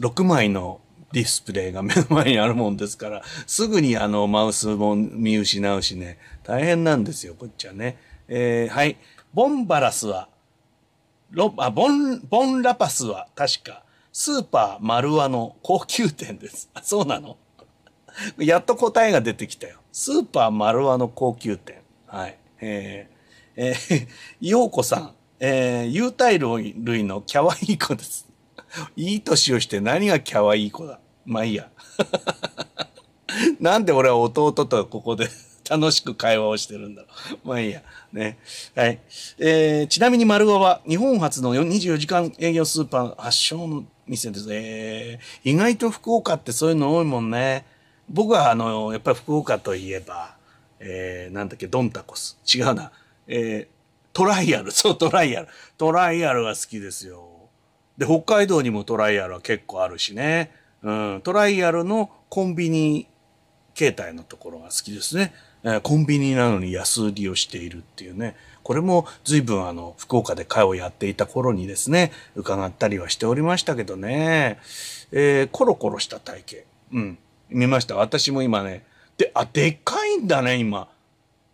Speaker 1: 6枚のディスプレイが目の前にあるもんですから、すぐにあの、マウスも見失うしね、大変なんですよ、こっちはね。えー、はい。ボンバラスはロあボン、ボンラパスは確か、スーパーマルワの高級店です。あ、そうなの？やっと答えが出てきたよ。スーパー丸和の高級店。はい。えー、えー、ようこさん。えー、有袋類のキャワイイ子です。[LAUGHS] いい年をして何がキャワイイ子だ？まあいいや。[LAUGHS] なんで俺は弟とここで楽しく会話をしてるんだろう。[LAUGHS] まあいいや。ね。はい。えー、ちなみに丸和は日本初の24時間営業スーパー発祥の店です。えー、意外と福岡ってそういうの多いもんね。僕はあの、やっぱり福岡といえば、えー、なんだっけ、ドンタコス。違うな。えー、トライアル。[LAUGHS] そう、トライアル。トライアルが好きですよ。で、北海道にもトライアルは結構あるしね。うん、トライアルのコンビニ形態のところが好きですね。え、コンビニなのに安売りをしているっていうね。これも随分あの、福岡で会をやっていた頃にですね、伺ったりはしておりましたけどね。えー、コロコロした体型。うん。見ました？私も今ね。で、あ、でっかいんだね、今。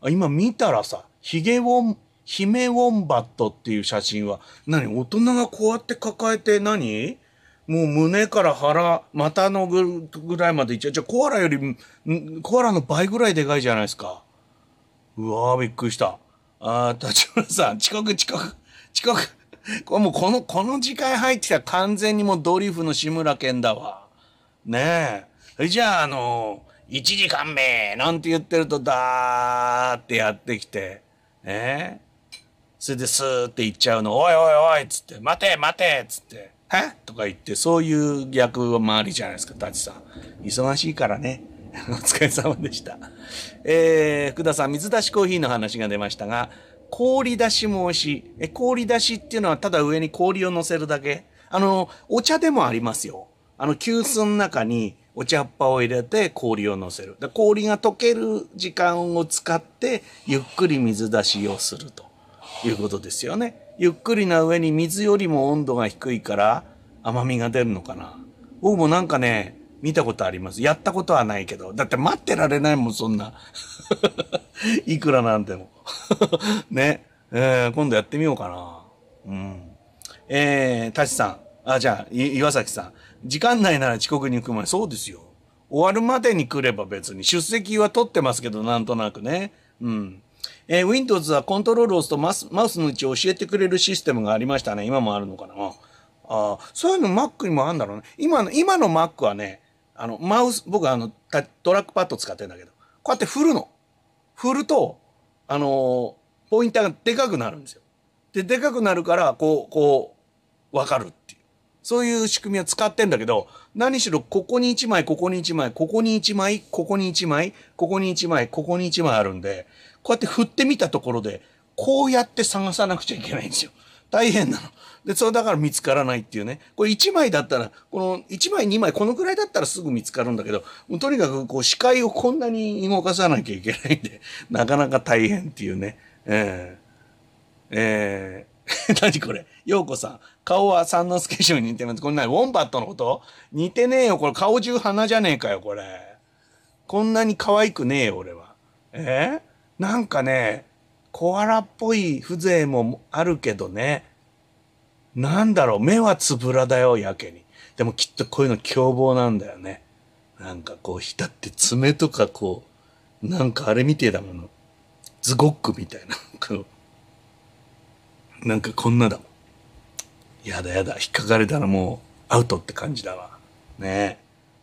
Speaker 1: 今見たらさ、ヒゲウォン、ヒメウォンバットっていう写真は、何？大人がこうやって抱えて何？もう胸から腹、股のぐらいまでいっちゃう。じゃあコアラより、コアラの倍ぐらいでかいじゃないですか。うわーびっくりした。あー、立花さん、近く近く、近く。これもうこの、この時間入ってきたら完全にもうドリフの志村けんだわ。ねえ。じゃあ、あの1時間目なんて言ってると、だーってやってきて、ねえそれでスーって言っちゃうの、おいおいおいっつって、待て待てっつって、え？とか言って、そういう逆回りじゃないですか、タチさん。忙しいからね。[LAUGHS] お疲れ様でした。えー、福田さん、水出しコーヒーの話が出ましたが、氷出しも美味しい。え、氷出しっていうのはただ上に氷を乗せるだけ？あの、お茶でもありますよ。あの、急須の中にお茶っ葉を入れて氷を乗せる。で氷が溶ける時間を使って、ゆっくり水出しをすると。いうことですよね。ゆっくりな上に水よりも温度が低いから甘みが出るのかな。僕もなんかね、見たことあります。やったことはないけど。だって待ってられないもん、そんな。[LAUGHS] いくらなんでも。[LAUGHS] ね。えー、今度やってみようかな。うん。えー、タシさん。あ、じゃあ、岩崎さん。時間内なら遅刻に行く前。そうですよ。終わるまでに来れば別に。出席は取ってますけど、なんとなくね。うん。えー、Windows はコントロールを押すとマスマウスの位置を教えてくれるシステムがありましたね。今もあるのかな。あそういうの Mac にもあるんだろうね。今の、今の Mac はね、あの、マウス、僕はあの、トラックパッド使ってんだけど、こうやって振るの。振ると、あのー、ポインターがでかくなるんですよ。で、でかくなるから、こう、こう、わかるっていう。そういう仕組みを使ってんだけど、何しろここに1枚、ここに1枚、ここに1枚、ここに1枚、ここに1枚、ここに1枚あるんで、こうやって振ってみたところで、こうやって探さなくちゃいけないんですよ。大変なの。で、それだから見つからないっていうね。これ1枚だったら、この1枚2枚、このくらいだったらすぐ見つかるんだけど、とにかくこう視界をこんなに動かさなきゃいけないんで、[LAUGHS] なかなか大変っていうね。えー、えー、[LAUGHS] 何これようこさん。顔は三之助師匠に似てます。これ何ウォンバットのこと？似てねえよ。これ顔中鼻じゃねえかよ、これ。こんなに可愛くねえよ、俺は。えーなんかね、コアラっぽい風情もあるけどね、なんだろう、目はつぶらだよ、やけに。でもきっとこういうの凶暴なんだよね。なんかこう、だって爪とかこう、なんかあれみてえだもの。ズゴックみたいな。なんかこんなだもん。やだやだ、引っかかれたらもうアウトって感じだわ。ね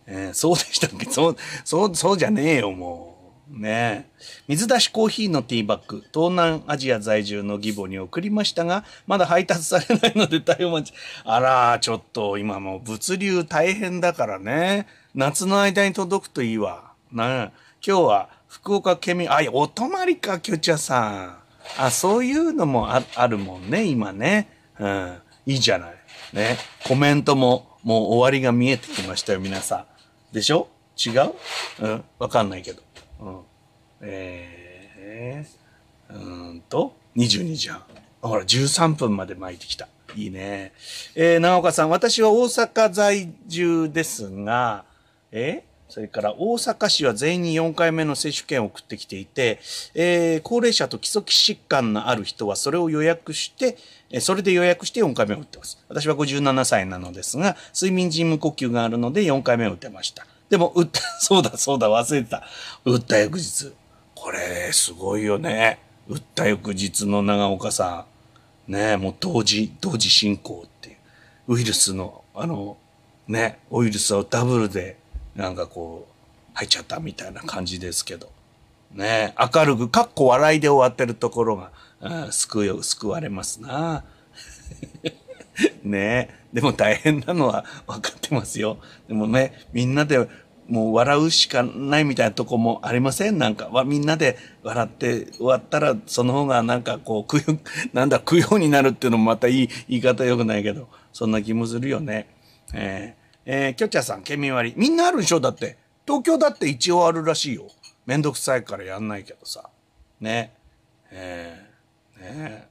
Speaker 1: え。えー、そうでしたっけ？そう、そう、そうじゃねえよ、もう。ねえ水出しコーヒーのティーバッグ、東南アジア在住の義母に送りましたが、まだ配達されないので対応待ち。あら、ちょっと今もう物流大変だからね。夏の間に届くといいわ。な今日は福岡県民、あい、お泊まりか、きょちゃさん。あ、そういうのもああるもんね、今ね。うん。いいじゃない。ね。コメントももう終わりが見えてきましたよ、皆さん。でしょ？違う？うん。わかんないけど。うん。えー、うーんと、22時半。ほら、13分まで巻いてきた。いいね。えー、長岡さん、私は大阪在住ですが、えそれから大阪市は全員に4回目の接種券を送ってきていて、えー、高齢者と基礎疾患のある人はそれを予約して、それで予約して4回目を打ってます。私は57歳なのですが、睡眠時無呼吸があるので4回目を打てました。でも、打った、[LAUGHS] そうだそうだ、忘れてた。打った翌日。これ、すごいよね。打った翌日の長岡さん。ねもう同時、同時進行っていう。ウイルスの、あの、ね、ウイルスをダブルで、なんかこう、入っちゃったみたいな感じですけど。ね明るく、かっこ笑いで終わってるところが、うん、救救われますな。[LAUGHS] ねえでも大変なのは分かってますよ。でもね、みんなでもう笑うしかないみたいなとこもありません？なんか、みんなで笑って終わったら、その方がなんかこう、供養、[LAUGHS] なんだ、供養になるっていうのもまたいい言い方よくないけど、そんな気もするよね。えー、えー、きょちゃさん、県民割。みんなあるでしょ？だって。東京だって一応あるらしいよ。めんどくさいからやんないけどさ。ね。えー、ねはい。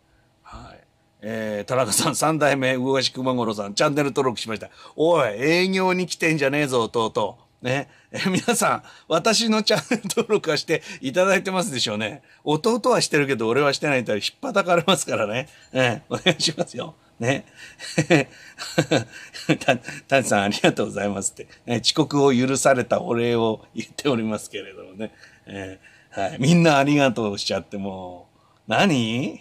Speaker 1: えー、田中さん、三代目、魚し熊五郎さん、チャンネル登録しました。おい、営業に来てんじゃねえぞ、弟。ね。えー、皆さん、私のチャンネル登録はしていただいてますでしょうね。弟はしてるけど、俺はしてないと引っ叩かれますからね。えー、お願いしますよ。ね。[LAUGHS] た、たちさんありがとうございますって、ね、遅刻を許されたお礼を言っておりますけれどもね。えー、はい。みんなありがとうしちゃってもう、何？[LAUGHS]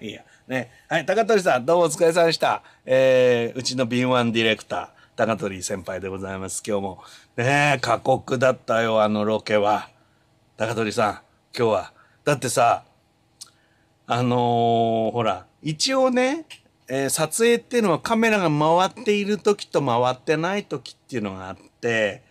Speaker 1: いや、ね。はい。高取さん、どうもお疲れ様でした。えー、うちの敏腕ディレクター、高取先輩でございます。今日も。ね過酷だったよ、あのロケは。高取さん、今日は。だってさ、あのー、ほら、一応ね、えー、撮影っていうのはカメラが回っている時と回ってない時っていうのがあって、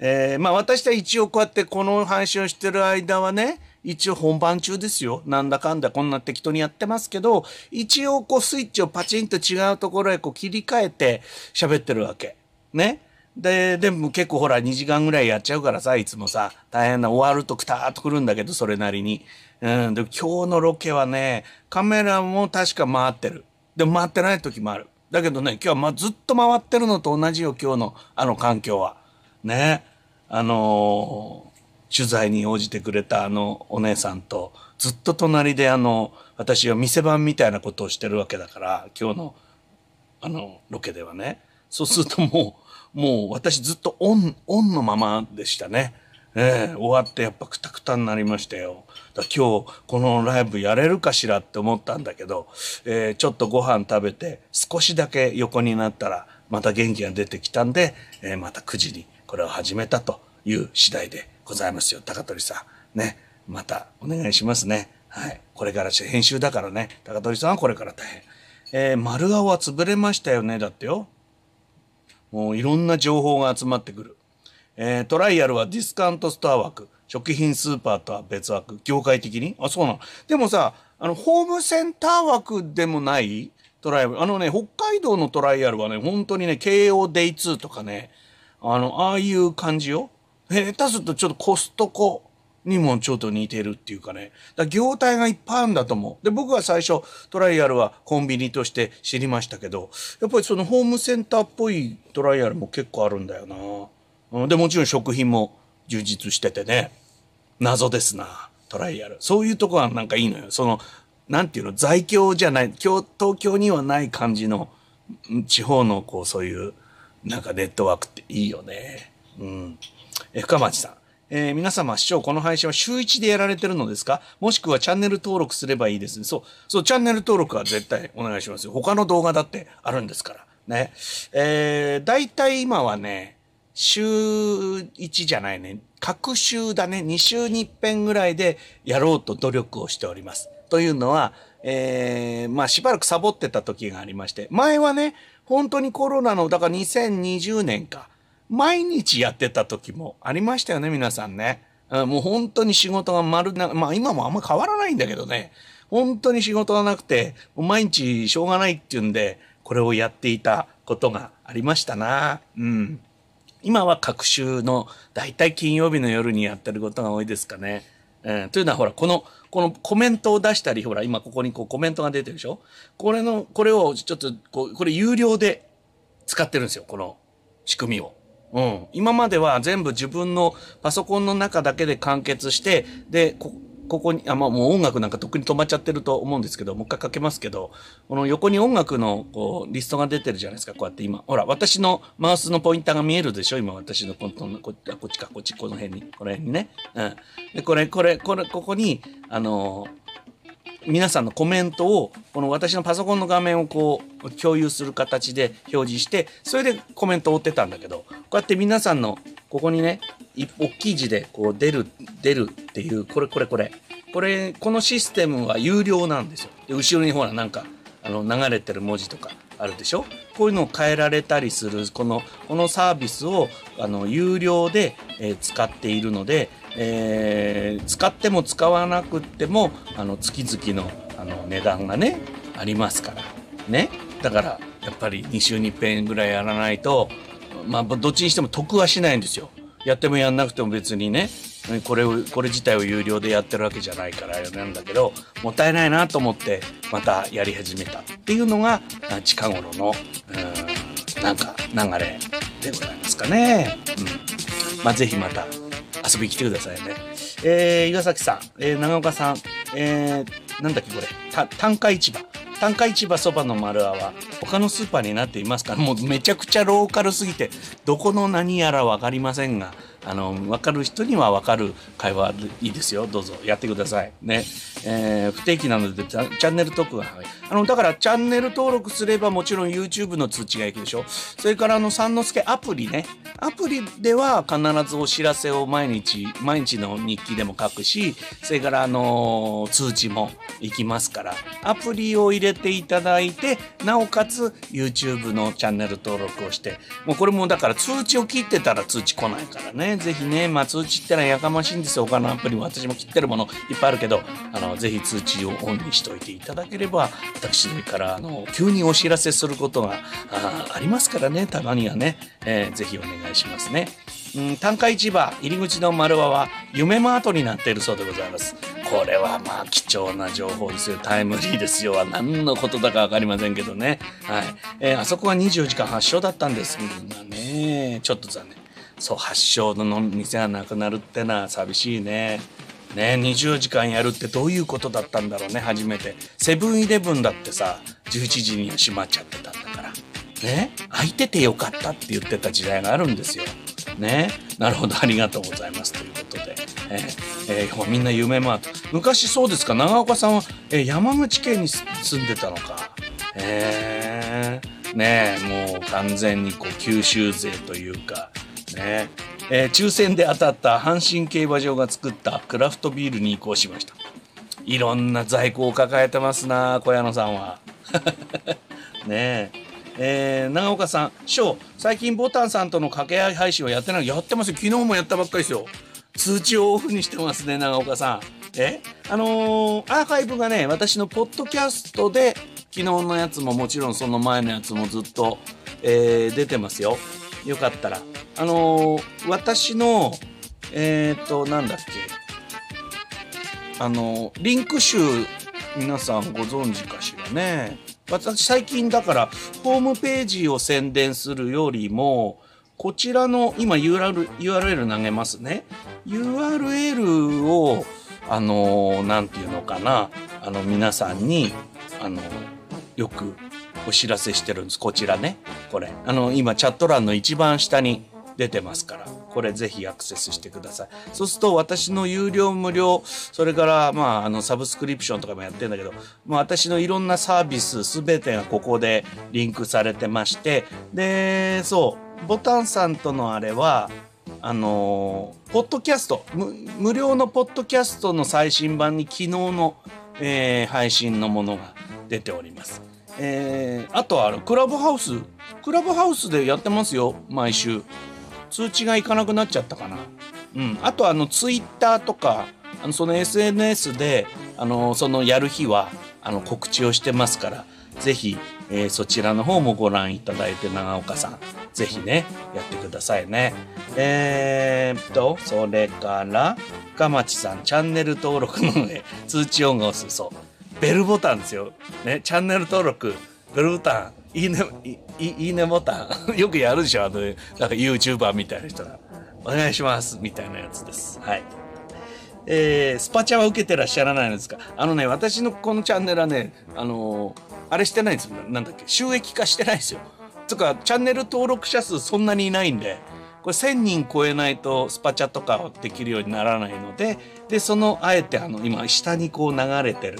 Speaker 1: えー、まあ私は一応こうやってこの配信をしてる間はね、一応本番中ですよ。なんだかんだこんな適当にやってますけど、一応こうスイッチをパチンと違うところへこう切り替えて喋ってるわけ。ね。で、でも結構ほら2時間ぐらいやっちゃうからさ、いつもさ、大変な終わるとくたーっとくるんだけど、それなりに。うん。で、今日のロケはね、カメラも確か回ってる。でも回ってない時もある。だけどね、今日はまずっと回ってるのと同じよ、今日のあの環境は。ね。あのー、取材に応じてくれたあのお姉さんと、ずっと隣であの、私は店番みたいなことをしてるわけだから、今日のあの、ロケではね。そうするともう、もう私ずっとオン、オンのままでしたね。ええ終わってやっぱクタクタになりましたよ。だ今日このライブやれるかしらって思ったんだけど、えー、ちょっとご飯食べて少しだけ横になったらまた元気が出てきたんで、えー、また9時にこれを始めたという次第でございますよ。高取さん。ね。またお願いしますね。はい。これから編集だからね。高取さんはこれから大変。えー、丸顔は潰れましたよね。だってよ。もういろんな情報が集まってくる。えー、トライアルはディスカウントストア枠。食品スーパーとは別枠。業界的に？あ、そうなの。でもさ、あの、ホームセンター枠でもないトライアル。あのね、北海道のトライアルはね、本当にね、KO デイ2とかね、あの、ああいう感じよ。下手するとちょっとコストコにもちょっと似てるっていうかね。だ業態がいっぱいあるんだと思う。で、僕は最初トライアルはコンビニとして知りましたけど、やっぱりそのホームセンターっぽいトライアルも結構あるんだよな。うんで、もちろん食品も充実しててね。謎ですな。トライアル。そういうとこはなんかいいのよ。その、なんていうの、在京じゃない、京、東京にはない感じの、地方のこう、そういう、なんかネットワークっていいよね。うん。え、深町さん。えー、皆様、視聴、この配信は週1でやられてるのですか？もしくはチャンネル登録すればいいですね。そう、そう、チャンネル登録は絶対お願いしますよ。他の動画だってあるんですから。ね。えー、大体今はね、週1じゃないね。各週だね。2週に一遍ぐらいでやろうと努力をしております。というのは、えー、まあしばらくサボってた時がありまして、前はね、本当にコロナの、だから2020年か、毎日やってた時もありましたよね、皆さんね。もう本当に仕事が丸な、まあ今もあんま変わらないんだけどね、本当に仕事がなくて、毎日しょうがないっていうんで、これをやっていたことがありましたな。うん。今は各週の大体金曜日の夜にやってることが多いですかね。えー、というのはほら、この、このコメントを出したり、ほら、今ここにこうコメントが出てるでしょ？これの、これをちょっと、こう、これ有料で使ってるんですよ、この仕組みを。うん。今までは全部自分のパソコンの中だけで完結して、で、ここに、あ、まあもう音楽なんかとっくに止まっちゃってると思うんですけど、もう一回かけますけど、この横に音楽のこうリストが出てるじゃないですか、こうやって今。ほら、私のマウスのポインターが見えるでしょ？今私のこのここっちか、こっち、この辺に、この辺にね。うん。で、これ、これ、これ、ここに、あの皆さんのコメントをこの私のパソコンの画面をこう共有する形で表示してそれでコメントを追ってたんだけどこうやって皆さんのここにね大きい字でこう出る出るっていうこれこれこれ。これこのシステムは有料なんですよ。で後ろにほらなんかあの流れてる文字とかあるでしょ？こういうのを変えられたりするこのこのサービスをあの有料で、えー、使っているので、えー、使っても使わなくってもあの月々のあの値段がねありますから。ね？だからやっぱり2週に1遍ぐらいやらないとまあどっちにしても得はしないんですよ。やってもやんなくても別にねこれをこれ自体を有料でやってるわけじゃないからなんだけどもったいないなと思ってまたやり始めたっていうのが近頃のうんなんか流れでございますかね。うん、まあぜひまた遊びに来てくださいね。えー、岩崎さん、えー、長岡さん、えー、なんだっけこれ、単価市場。単価市場そばの丸和は他のスーパーになっていますからもうめちゃくちゃローカルすぎてどこの何やら分かりませんがあの分かる人には分かる会話いいですよ。どうぞやってください。ね、えー、不定期なのでチャンネルトークがあのだからチャンネル登録すればもちろん YouTube の通知がいくでしょ？それからあの三之助アプリね。アプリでは必ずお知らせを毎日毎日の日記でも書くしそれからあの通知もいきますから。アプリを入れていただいてなおかつ YouTube のチャンネル登録をして。もうこれもだから通知を切ってたら通知来ないからね。ぜひね、まあ、通知ってのはやかましいんですよ。他のアプリも私も切ってるものいっぱいあるけど、あの、ぜひ通知をオンにしておいていただければ、私からあの急にお知らせすることがあありますからね、たまにはね、えー、ぜひお願いしますね。うん、単価市場入り口の丸和は夢マートになっているそうでございます。これはまあ貴重な情報ですよ。タイムリーですよ。は何のことだか分かりませんけどね。はい。えー、あそこは24時間発祥だったんですがね。ちょっと残念。そう発祥の店がなくなるってのは寂しいね。ね24時間やるってどういうことだったんだろうね初めて。セブンイレブンだってさ11時には閉まっちゃってたんだから。ね空いててよかったって言ってた時代があるんですよ。ねなるほどありがとうございますということで、えーえー、みんな夢もあった。昔そうですか？長岡さんは、えー、山口県に住んでたのか。えー、ねもう完全にこう九州勢というかね、えー、抽選で当たった阪神競馬場が作ったクラフトビールに移行しましたいろんな在庫を抱えてますな小屋野さんは [LAUGHS] ねええー、長岡さん、師匠、最近ボタンさんとの掛け合い配信はやってないやってますよ。昨日もやったばっかりですよ。通知をオフにしてますね、長岡さん。え？あのー、アーカイブがね、私のポッドキャストで、昨日のやつももちろんその前のやつもずっと、えー、出てますよ。よかったら。あのー、私の、えっ、ー、と、なんだっけ。あのリンク集、皆さんご存知かしらね。私最近だからホームページを宣伝するよりもこちらの今 URL, URL 投げますね URL をあの何て言うのかなあの皆さんにあのよくお知らせしてるんです。こちらね。これ。あの、今、チャット欄の一番下に出てますから、これぜひアクセスしてください。そうすると、私の有料、無料、それから、まあ、あの、サブスクリプションとかもやってるんだけど、まあ、私のいろんなサービス、すべてがここでリンクされてまして、で、そう、ボタンさんとのあれは、あのポッドキャスト無料のポッドキャストの最新版に昨日の、えー、配信のものが出ております。えー、あとはクラブハウス。クラブハウスでやってますよ毎週。通知がいかなくなっちゃったかな。うん。あとあのツイッターとかあのその SNS であのそのやる日はあの告知をしてますからぜひ、えー、そちらの方もご覧いただいて長岡さん。ぜひねやってくださいね。えー、っとそれから深町さんチャンネル登録の上通知音が押す。そう。ベルボタンですよ。ね、チャンネル登録、ベルボタン、いいね、いいいねボタン。[LAUGHS] よくやるでしょあの、なんか YouTuber みたいな人が。お願いします。みたいなやつです。はい。えー、スパチャは受けてらっしゃらないんですか？あのね、私のこのチャンネルはね、あのー、あれしてないんですよ。なんだっけ、収益化してないんですよ。つか、チャンネル登録者数そんなにいないんで、これ1000人超えないとスパチャとかできるようにならないので、で、その、あえてあの、今、下にこう流れてる、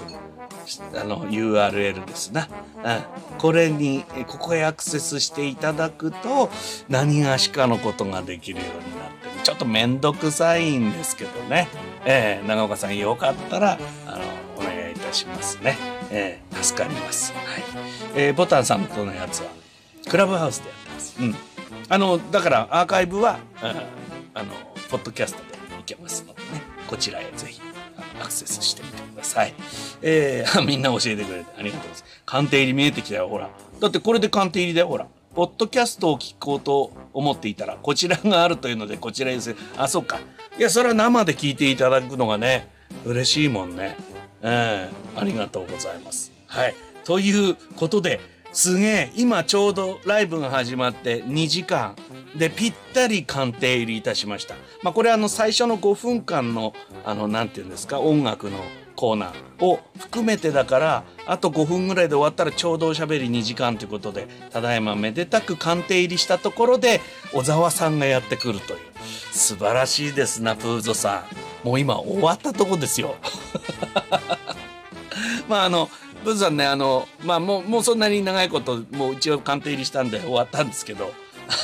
Speaker 1: あの、URL ですな。うん。これに、ここへアクセスしていただくと、何がしかのことができるようになってる。ちょっとめんどくさいんですけどね。えー、長岡さんよかったら、あの、お願いいたしますね。えー、助かります。はい。えー、ボタンさんとのやつは、クラブハウスでやってます。うん。あの、だからアーカイブは、うん、あの、ポッドキャストでいけますのでね、こちらへぜひアクセスしてみてください。えー、[LAUGHS] みんな教えてくれてありがとうございます。鑑定入り見えてきたよ、ほら。だってこれで鑑定入りだよ、ほら。ポッドキャストを聞こうと思っていたら、こちらがあるというので、こちらです。あ、そっか。いや、それは生で聞いていただくのがね、嬉しいもんね。えー、ありがとうございます。はい。ということで、すげえ、今ちょうどライブが始まって2時間。でぴったり鑑定入りいたしました。まあこれあの最初の5分間のあのなんて言うんですか音楽のコーナーを含めてだからあと5分ぐらいで終わったらちょうどおしゃべり2時間ということでただいまめでたく鑑定入りしたところで小沢さんがやってくるという。素晴らしいですなプーゾさん。もう今終わったとこですよ。[LAUGHS] まああのブーさんね、あの、まあもう、もうそんなに長いこと、もう一応鑑定入りしたんで終わったんですけど、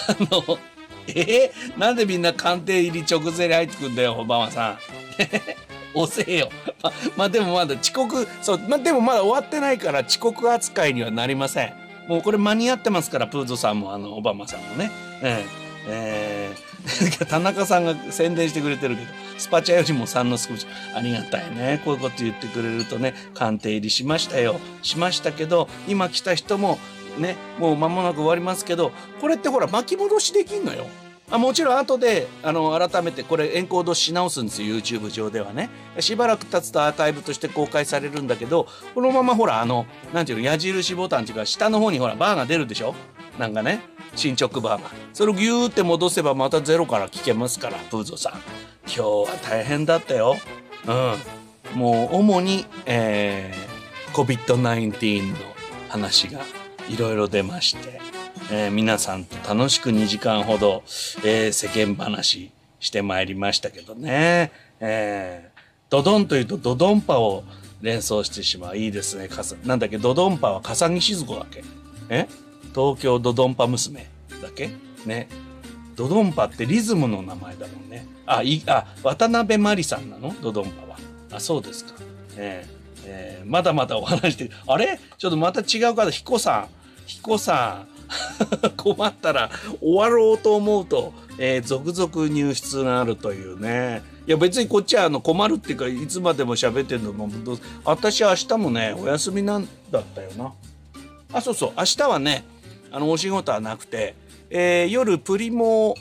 Speaker 1: あの、えー、なんでみんな鑑定入り直前に入ってくんだよ、オバマさん。[LAUGHS] 遅えよ。ま、まあでもまだ遅刻、そう、まあでもまだ終わってないから遅刻扱いにはなりません。もうこれ間に合ってますから、プーゾさんも、あの、オバマさんもね。えー、えー、[LAUGHS] 田中さんが宣伝してくれてるけど、スパチャよりも3のスクープありがたいね。こういうこと言ってくれるとね、鑑定入りしましたよ。しましたけど、今来た人もね、もう間もなく終わりますけど、これってほら巻き戻しできんのよ。あもちろん後であの改めてこれエンコードし直すんですよ YouTube 上ではねしばらく経つとアーカイブとして公開されるんだけどこのままほらあのなんていうの矢印ボタンっていうか下の方にほらバーが出るでしょなんかね進捗バーがそれをギューって戻せばまたゼロから聞けますからプーゾさん今日は大変だったようんもう主に、えー、COVID-19 の話がいろいろ出まして、えー、皆さんと楽しく2時間ほど、えー、世間話してまいりましたけどね。えー、ドドンというとドドンパを連想してしまう。いいですね。かさなんだっけドドンパは笠木静子だっけ？え？東京ドドンパ娘だっけ？ね。ドドンパってリズムの名前だもんね。あ、い、あ、渡辺真理さんなの？ドドンパは。あ、そうですか。えーえー、まだまだお話して、あれ？ちょっとまた違う方、彦さん。彦さん。[LAUGHS] 困ったら終わろうと思うと、えー、続々入室があるというね。いや別にこっちはあの困るっていうかいつまでも喋ってんのも私明日もねお休みなんだったよな。あそうそう明日はねあのお仕事はなくて、えー、夜プリモ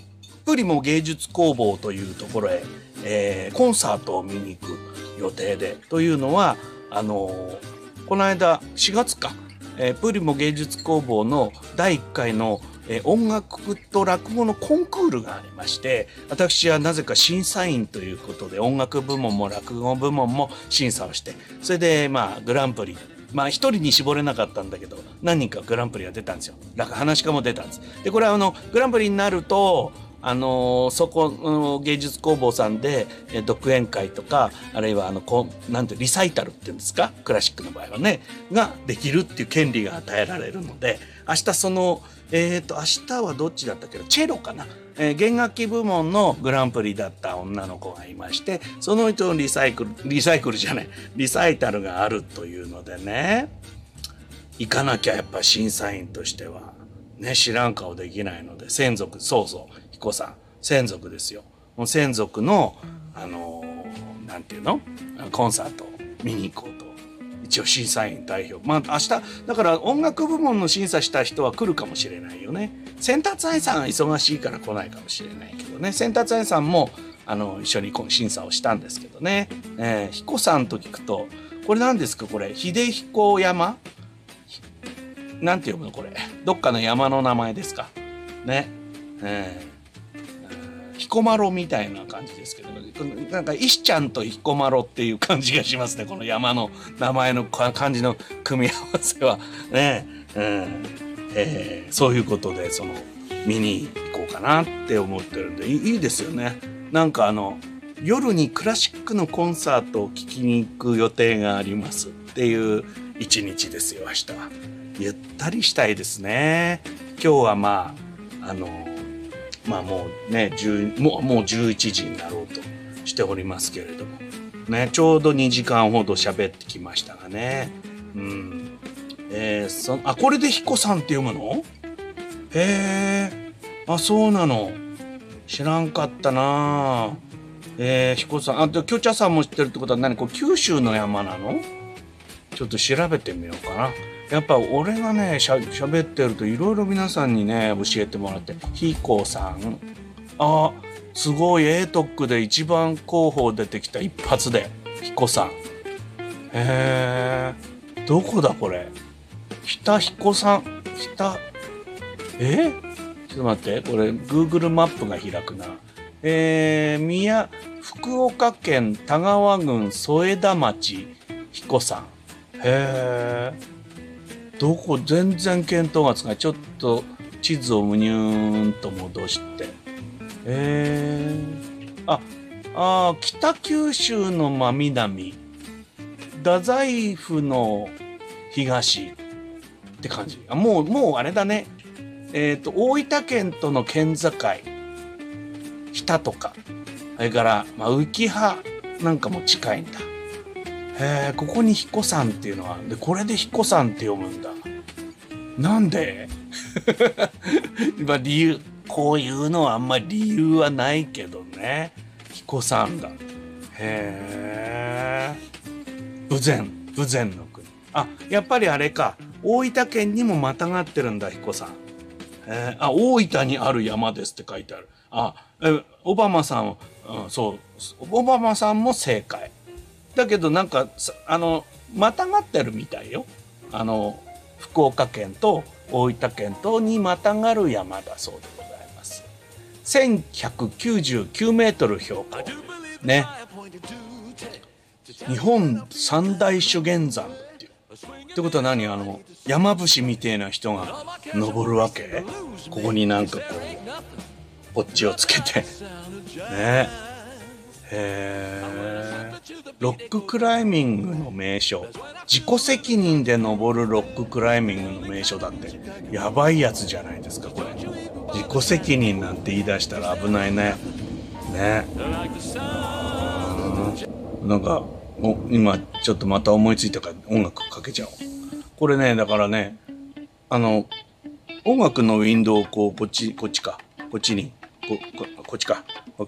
Speaker 1: プリモ芸術工房というところへ、えー、コンサートを見に行く予定でというのはあのー、この間4月か、えー、プリモ芸術工房の第1回の、え、音楽と落語のコンクールがありまして私はなぜか審査員ということで音楽部門も落語部門も審査をしてそれでまあグランプリまあ一人に絞れなかったんだけど何人かグランプリが出たんですよ。だから話し家も出たんです。でこれはあのグランプリになるとあのそこの芸術工房さんで、え独演会とかあるいはあのこなんてリサイタルっていうんですか？クラシックの場合はねができるっていう権利が与えられるので明日そのえっ、ー、と明日はどっちだったけどチェロかな、えー、弦楽器部門のグランプリだった女の子がいましてその人のリサイクルリサイクルじゃないリサイタルがあるというのでね。行かなきゃやっぱ審査員としてはね知らん顔できないので専属そうそう彦さん。専属ですよ。もう専属のあのー、なんていうの？コンサート見に行こうと。一応審査員代表。まあ明日だから音楽部門の審査した人は来るかもしれないよね。先達愛さんは忙しいから来ないかもしれないけどね。先達愛さんもあの一緒に審査をしたんですけどね、えー、彦さんと聞くとこれ何ですか？これ秀彦山？なんて読むの？これ。どっかの山の名前ですか？ね。えー。彦摩呂みたいな感じですけど、なんか石ちゃんと彦摩呂っていう感じがしますね。この山の名前の漢字の組み合わせは。ね。うん。えー、そういうことで、その、見に行こうかなって思ってるんで、いいですよね。なんかあの、夜にクラシックのコンサートを聴きに行く予定がありますっていう一日ですよ、明日は。ゆったりしたいですね。今日はまあ、あの、まあもうね、もうもう11時になろうとしておりますけれども、ね、ちょうど2時間ほど喋ってきましたがね。うん。えー、そあ、これで彦さんって読むの？へえ。あ、そうなの。知らんかったなえー、彦さん。あ、で、京茶さんも知ってるってことは何？これ九州の山なの？ちょっと調べてみようかな。やっぱ俺がねしゃ喋ってるといろいろ皆さんにね教えてもらって。ひこさん。あすごい ATOC で一番候補出てきた一発でひこさん。へえどこだこれ？北彦さん？北？え？ちょっと待って。これ Google マップが開くな。えー、宮福岡県田川郡添田町彦さん。へえどこ全然見当がつかない。ちょっと地図をむにゅーんと戻して。えー、ああ北九州の真南。太宰府の東って感じ。あもうもうあれだね。えっ、ー、と大分県との県境。日田とか。それから、まあ、浮羽なんかも近いんだへえここに彦さんっていうのはでこれで彦さんって読むんだ。なんで？[LAUGHS] まあ理由こういうのはあんまり理由はないけどね。彦さんだへえ豊前。豊前の国。あやっぱりあれか。大分県にもまたがってるんだ彦さん。えあ大分にある山ですって書いてある。あえオバマさん、うん、そう。オバマさんも正解だけどなんかあのまたがってるみたいよ。あの福岡県と大分県とにまたがる山だそうでございます。1199メートル標高ね。日本三大修験山っていう。ってことは何？あの山伏みてえな人が登るわけ？ここになんかこうこっちをつけて。ね。ええロッククライミングの名所。自己責任で登るロッククライミングの名所だって。やばいやつじゃないですかこれ。自己責任なんて言い出したら危ないね。ね。なんかお今ちょっとまた思いついたから音楽かけちゃおう。これねだからねあの音楽のウィンドウをこうこっちこっちか。こっちにこここっちか。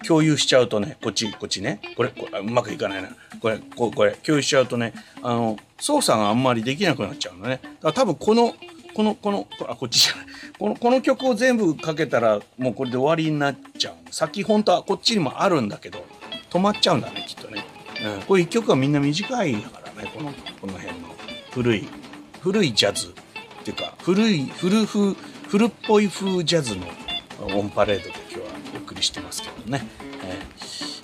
Speaker 1: 共有しちゃうとねこっちこっちね。これこれうまくいかないな。これここれ共有しちゃうとねあの操作があんまりできなくなっちゃうのね。だから多分このこのこのあこっちじゃない。このこの曲を全部かけたらもうこれで終わりになっちゃう先本当はこっちにもあるんだけど止まっちゃうんだねきっとね、うん、これ一曲はみんな短いだからねこのこの辺の。古い古いジャズ。っていうか古い古風古っぽい風ジャズのオンパレードで。りしてますけどね。え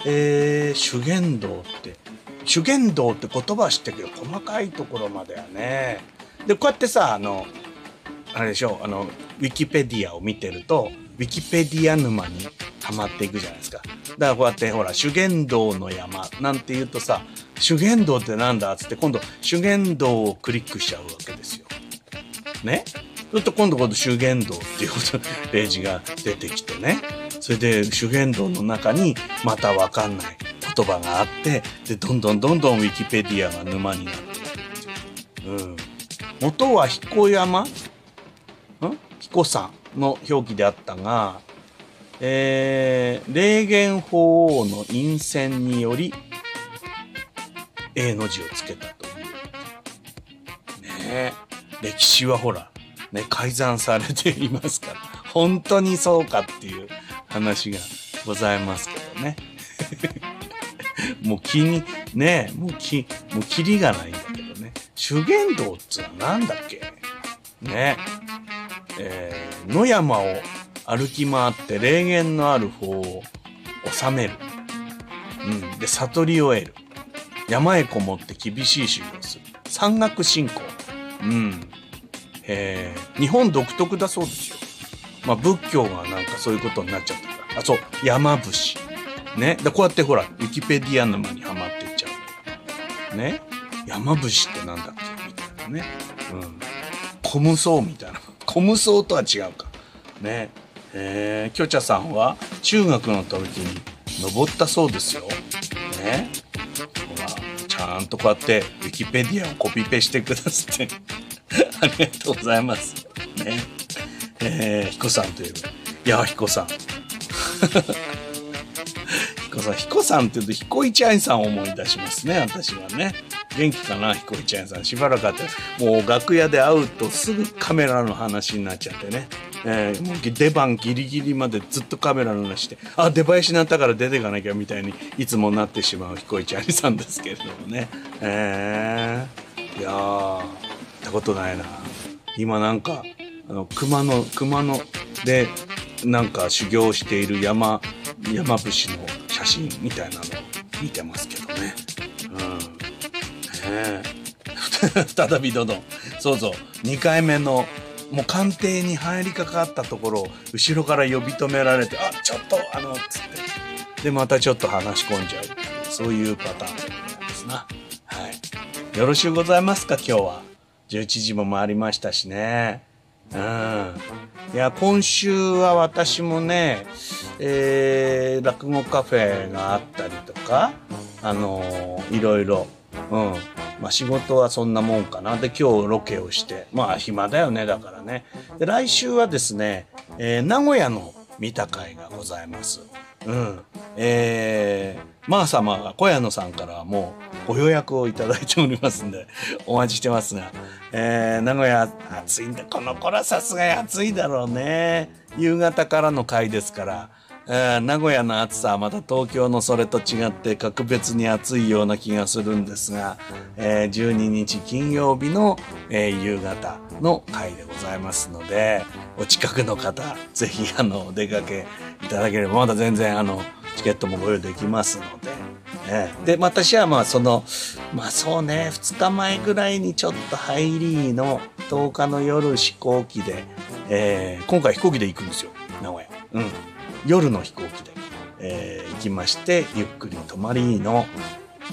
Speaker 1: ー、えー、修験道って修験道って言葉は知ってるけど細かいところまではね。でこうやってさあのあれでしょうあのウィキペディアを見てるとウィキペディア沼にはまっていくじゃないですか。だからこうやってほら修験道の山なんて言うとさ修験道ってなんだっつって今度修験道をクリックしちゃうわけですよ。ね？すると今度この修験道っていうことページが出てきてね。それで修験道の中にまたわかんない言葉があって、で、どんどんどんどんウィキペディアが沼になっていくうん。元は彦山？ん？彦山の表記であったが、えー、霊言法王の陰線により、A の字をつけたという。ね。歴史はほら、ね、改ざんされていますから、本当にそうかっていう話がございますけどね。[LAUGHS] もう気に、ね、もう気、もうキリがないんだけどね。修験道っつうのはなんだっけ？ね。えー、野山を歩き回って霊言のある方を治める。うん。で、悟りを得る。山へこもって厳しい修行する。山岳信仰。うん。えー、日本独特だそうですよ。まあ仏教がなんかそういうことになっちゃったから。あ、そう、山伏。ね。で、こうやってほら、ウィキペディア沼にはまってっちゃう。ね。山伏ってなんだっけ？みたいなね。うん。小無双みたいな。小無双とは違うか。ね。えー、きょちゃさんは中学の時に登ったそうですよ。ね。ほら、ちゃんとこうやってウィキペディアをコピペしてくださって。[LAUGHS] ありがとうございます。ね。えー、彦さんといえば。いや、彦さん。[LAUGHS] 彦さん、彦さんって言うと、彦一愛さんを思い出しますね、私はね。元気かな、彦一愛さん。しばらくあって、もう楽屋で会うとすぐカメラの話になっちゃってね。えー、もう出番ギリギリまでずっとカメラの話して、あ、出囃子になったから出ていかなきゃみたいにいつもなってしまう彦一愛さんですけれどもね。えー、いやー、ったことないな。今なんか、あの、熊の、熊の、で、なんか修行している山、山伏の写真みたいなのを見てますけどね。うん。ね [LAUGHS] 再びどどん。そうそう。2回目の、もう官邸に入りかかったところを、後ろから呼び止められて、あ、ちょっと、あの、つって。で、またちょっと話し込んじゃうっていう。そういうパターンでございますな。はい。よろしゅうございますか、今日は。11時も回りましたしね。うん。いや、今週は私もね、えー、落語カフェがあったりとか、あのーいろいろ、うん。まあ仕事はそんなもんかな。で、今日ロケをして、まあ暇だよね、だからね。で、来週はですね、えー名古屋の見た会がございます。うん。えー、まあ様が小屋野さんからもうご予約をいただいておりますんで、[LAUGHS] お待ちしてますが、えー、名古屋暑いんだ。この頃はさすがに暑いだろうね。夕方からの回ですから、名古屋の暑さはまた東京のそれと違って格別に暑いような気がするんですが、えー12日金曜日の、えー夕方の会でございますので、お近くの方、ぜひあの、お出かけいただければ、まだ全然あの、チケットもご用意できますので、ええで、私はまあその、まあそうね、2日前ぐらいにちょっと入りの10日の夜飛行機で、えー今回飛行機で行くんですよ、名古屋。うん。夜の飛行機で、えー行きまして、ゆっくり泊まりの、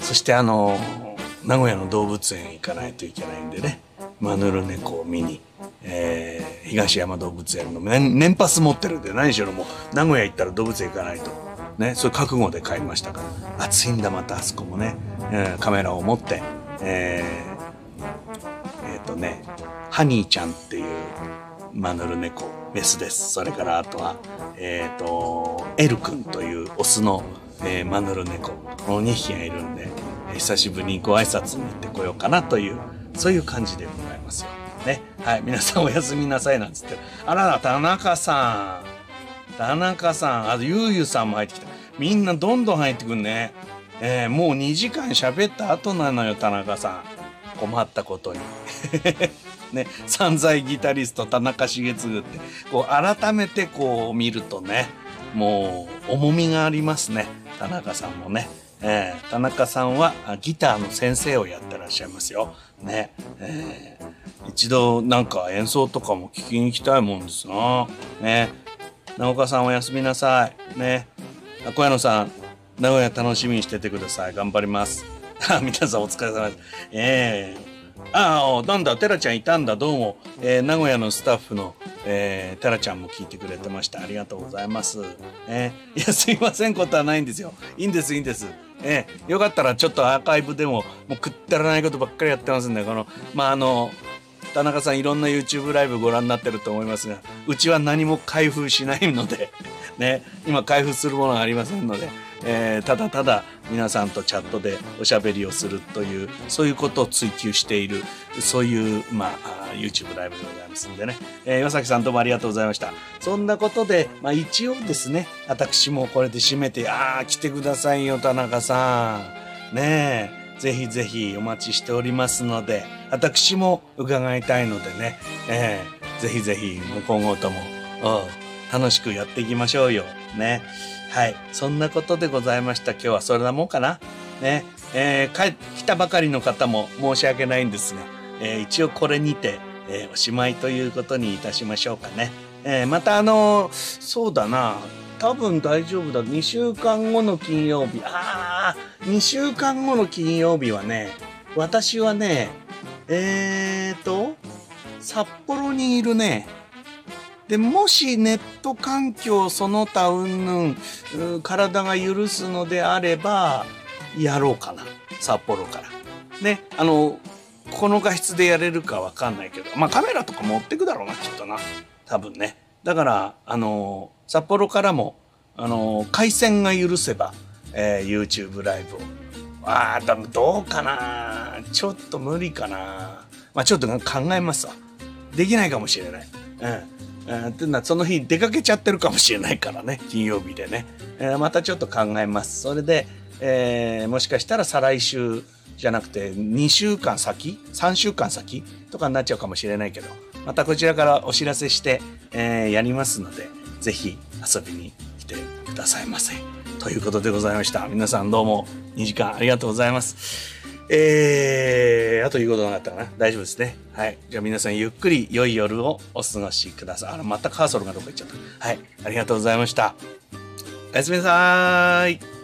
Speaker 1: そしてあの、名古屋の動物園行かないといけないんでね、マヌルネコを見に、えー東山動物園の年年パス持ってるんで何しろもう名古屋行ったら動物園行かないと。ね、そういう覚悟で買いましたから。暑いんだ、またあそこもね。うんカメラを持って、えーえっ、とね、ハニーちゃんっていうマヌルネコ、メスです。それからあとは、えっ、と、エル君というオスの、えーマヌルネコ、この2匹がいるんで、久しぶりにご挨拶に行ってこようかなという、そういう感じでございますよ。ね。はい。皆さんおやすみなさいなんつって。あらら、田中さん。田中さん、あと、ゆうゆうさんも入ってきた。みんなどんどん入ってくんね。えーもう2時間喋った後なのよ、田中さん。困ったことに。ね、散財ギタリスト田中重次って、こう、改めてこう見るとね、もう、重みがありますね。田中さんもね。えー田中さんはギターの先生をやってらっしゃいますよ。ね。えー一度なんか演奏とかも聞きに行きたいもんですな。ね。直岡さんおやすみなさい。ね。あ小屋野さん、名古屋楽しみにしててください。頑張ります。あ皆さんお疲れ様です。ええああ、なんだ、テラちゃんいたんだ、どうも。えー名古屋のスタッフの、えー、テラちゃんも聞いてくれてました。ありがとうございます。えーいや、すいませんことはないんですよ。いいんです、いいんです。えーよかったらちょっとアーカイブでも、もう食ったらないことばっかりやってますんで、この、まあ、あの、田中さんいろんな YouTube ライブご覧になってると思いますが、うちは何も開封しないので、ね、今開封するものがありませんので、えーただただ皆さんとチャットでおしゃべりをするという、そういうことを追求している、そういう、まあ、YouTube ライブでございますんでね。えー岩崎さんどうもありがとうございました。そんなことで、まあ一応ですね、私もこれで締めて、ああ、来てくださいよ、田中さん。ねえ。ぜひぜひお待ちしておりますので、私も伺いたいのでね、ええぜひぜひ今後とも、楽しくやっていきましょうよ。ね。はい。そんなことでございました。今日はそれなもんかな。ね。えー、帰来たばかりの方も申し訳ないんですが、えー、一応これにて、えー、おしまいということにいたしましょうかね。えー、またあのそうだな、多分大丈夫だ。2週間後の金曜日。ああ、2週間後の金曜日はね、私はね、えーと、札幌にいるね。で、もしネット環境その他うんぬん、体が許すのであれば、やろうかな。札幌から。ね、あの、この画質でやれるかわかんないけど、まあカメラとか持ってくだろうな、きっとな。多分ね。だから、あの、札幌からも、あの、回線が許せば、えー、YouTube ライブを。ああ、どうかなちょっと無理かなまあちょっと考えますわ。できないかもしれない。うん。っていうのはその日出かけちゃってるかもしれないからね。[LAUGHS] 金曜日でね、えー、またちょっと考えます。それで、えー、もしかしたら再来週じゃなくて2週間先？3週間先？とかになっちゃうかもしれないけど。またこちらからお知らせして、えー、やりますので是非遊びに来てくださいませ。ということでございました。皆さんどうも2時間ありがとうございます。えー、あと言うことなかったかな大丈夫ですね。はい。じゃあ皆さんゆっくり良い夜をお過ごしください。あら、またカーソルがどっか行っちゃった。はい。ありがとうございました。おやすみなさーい。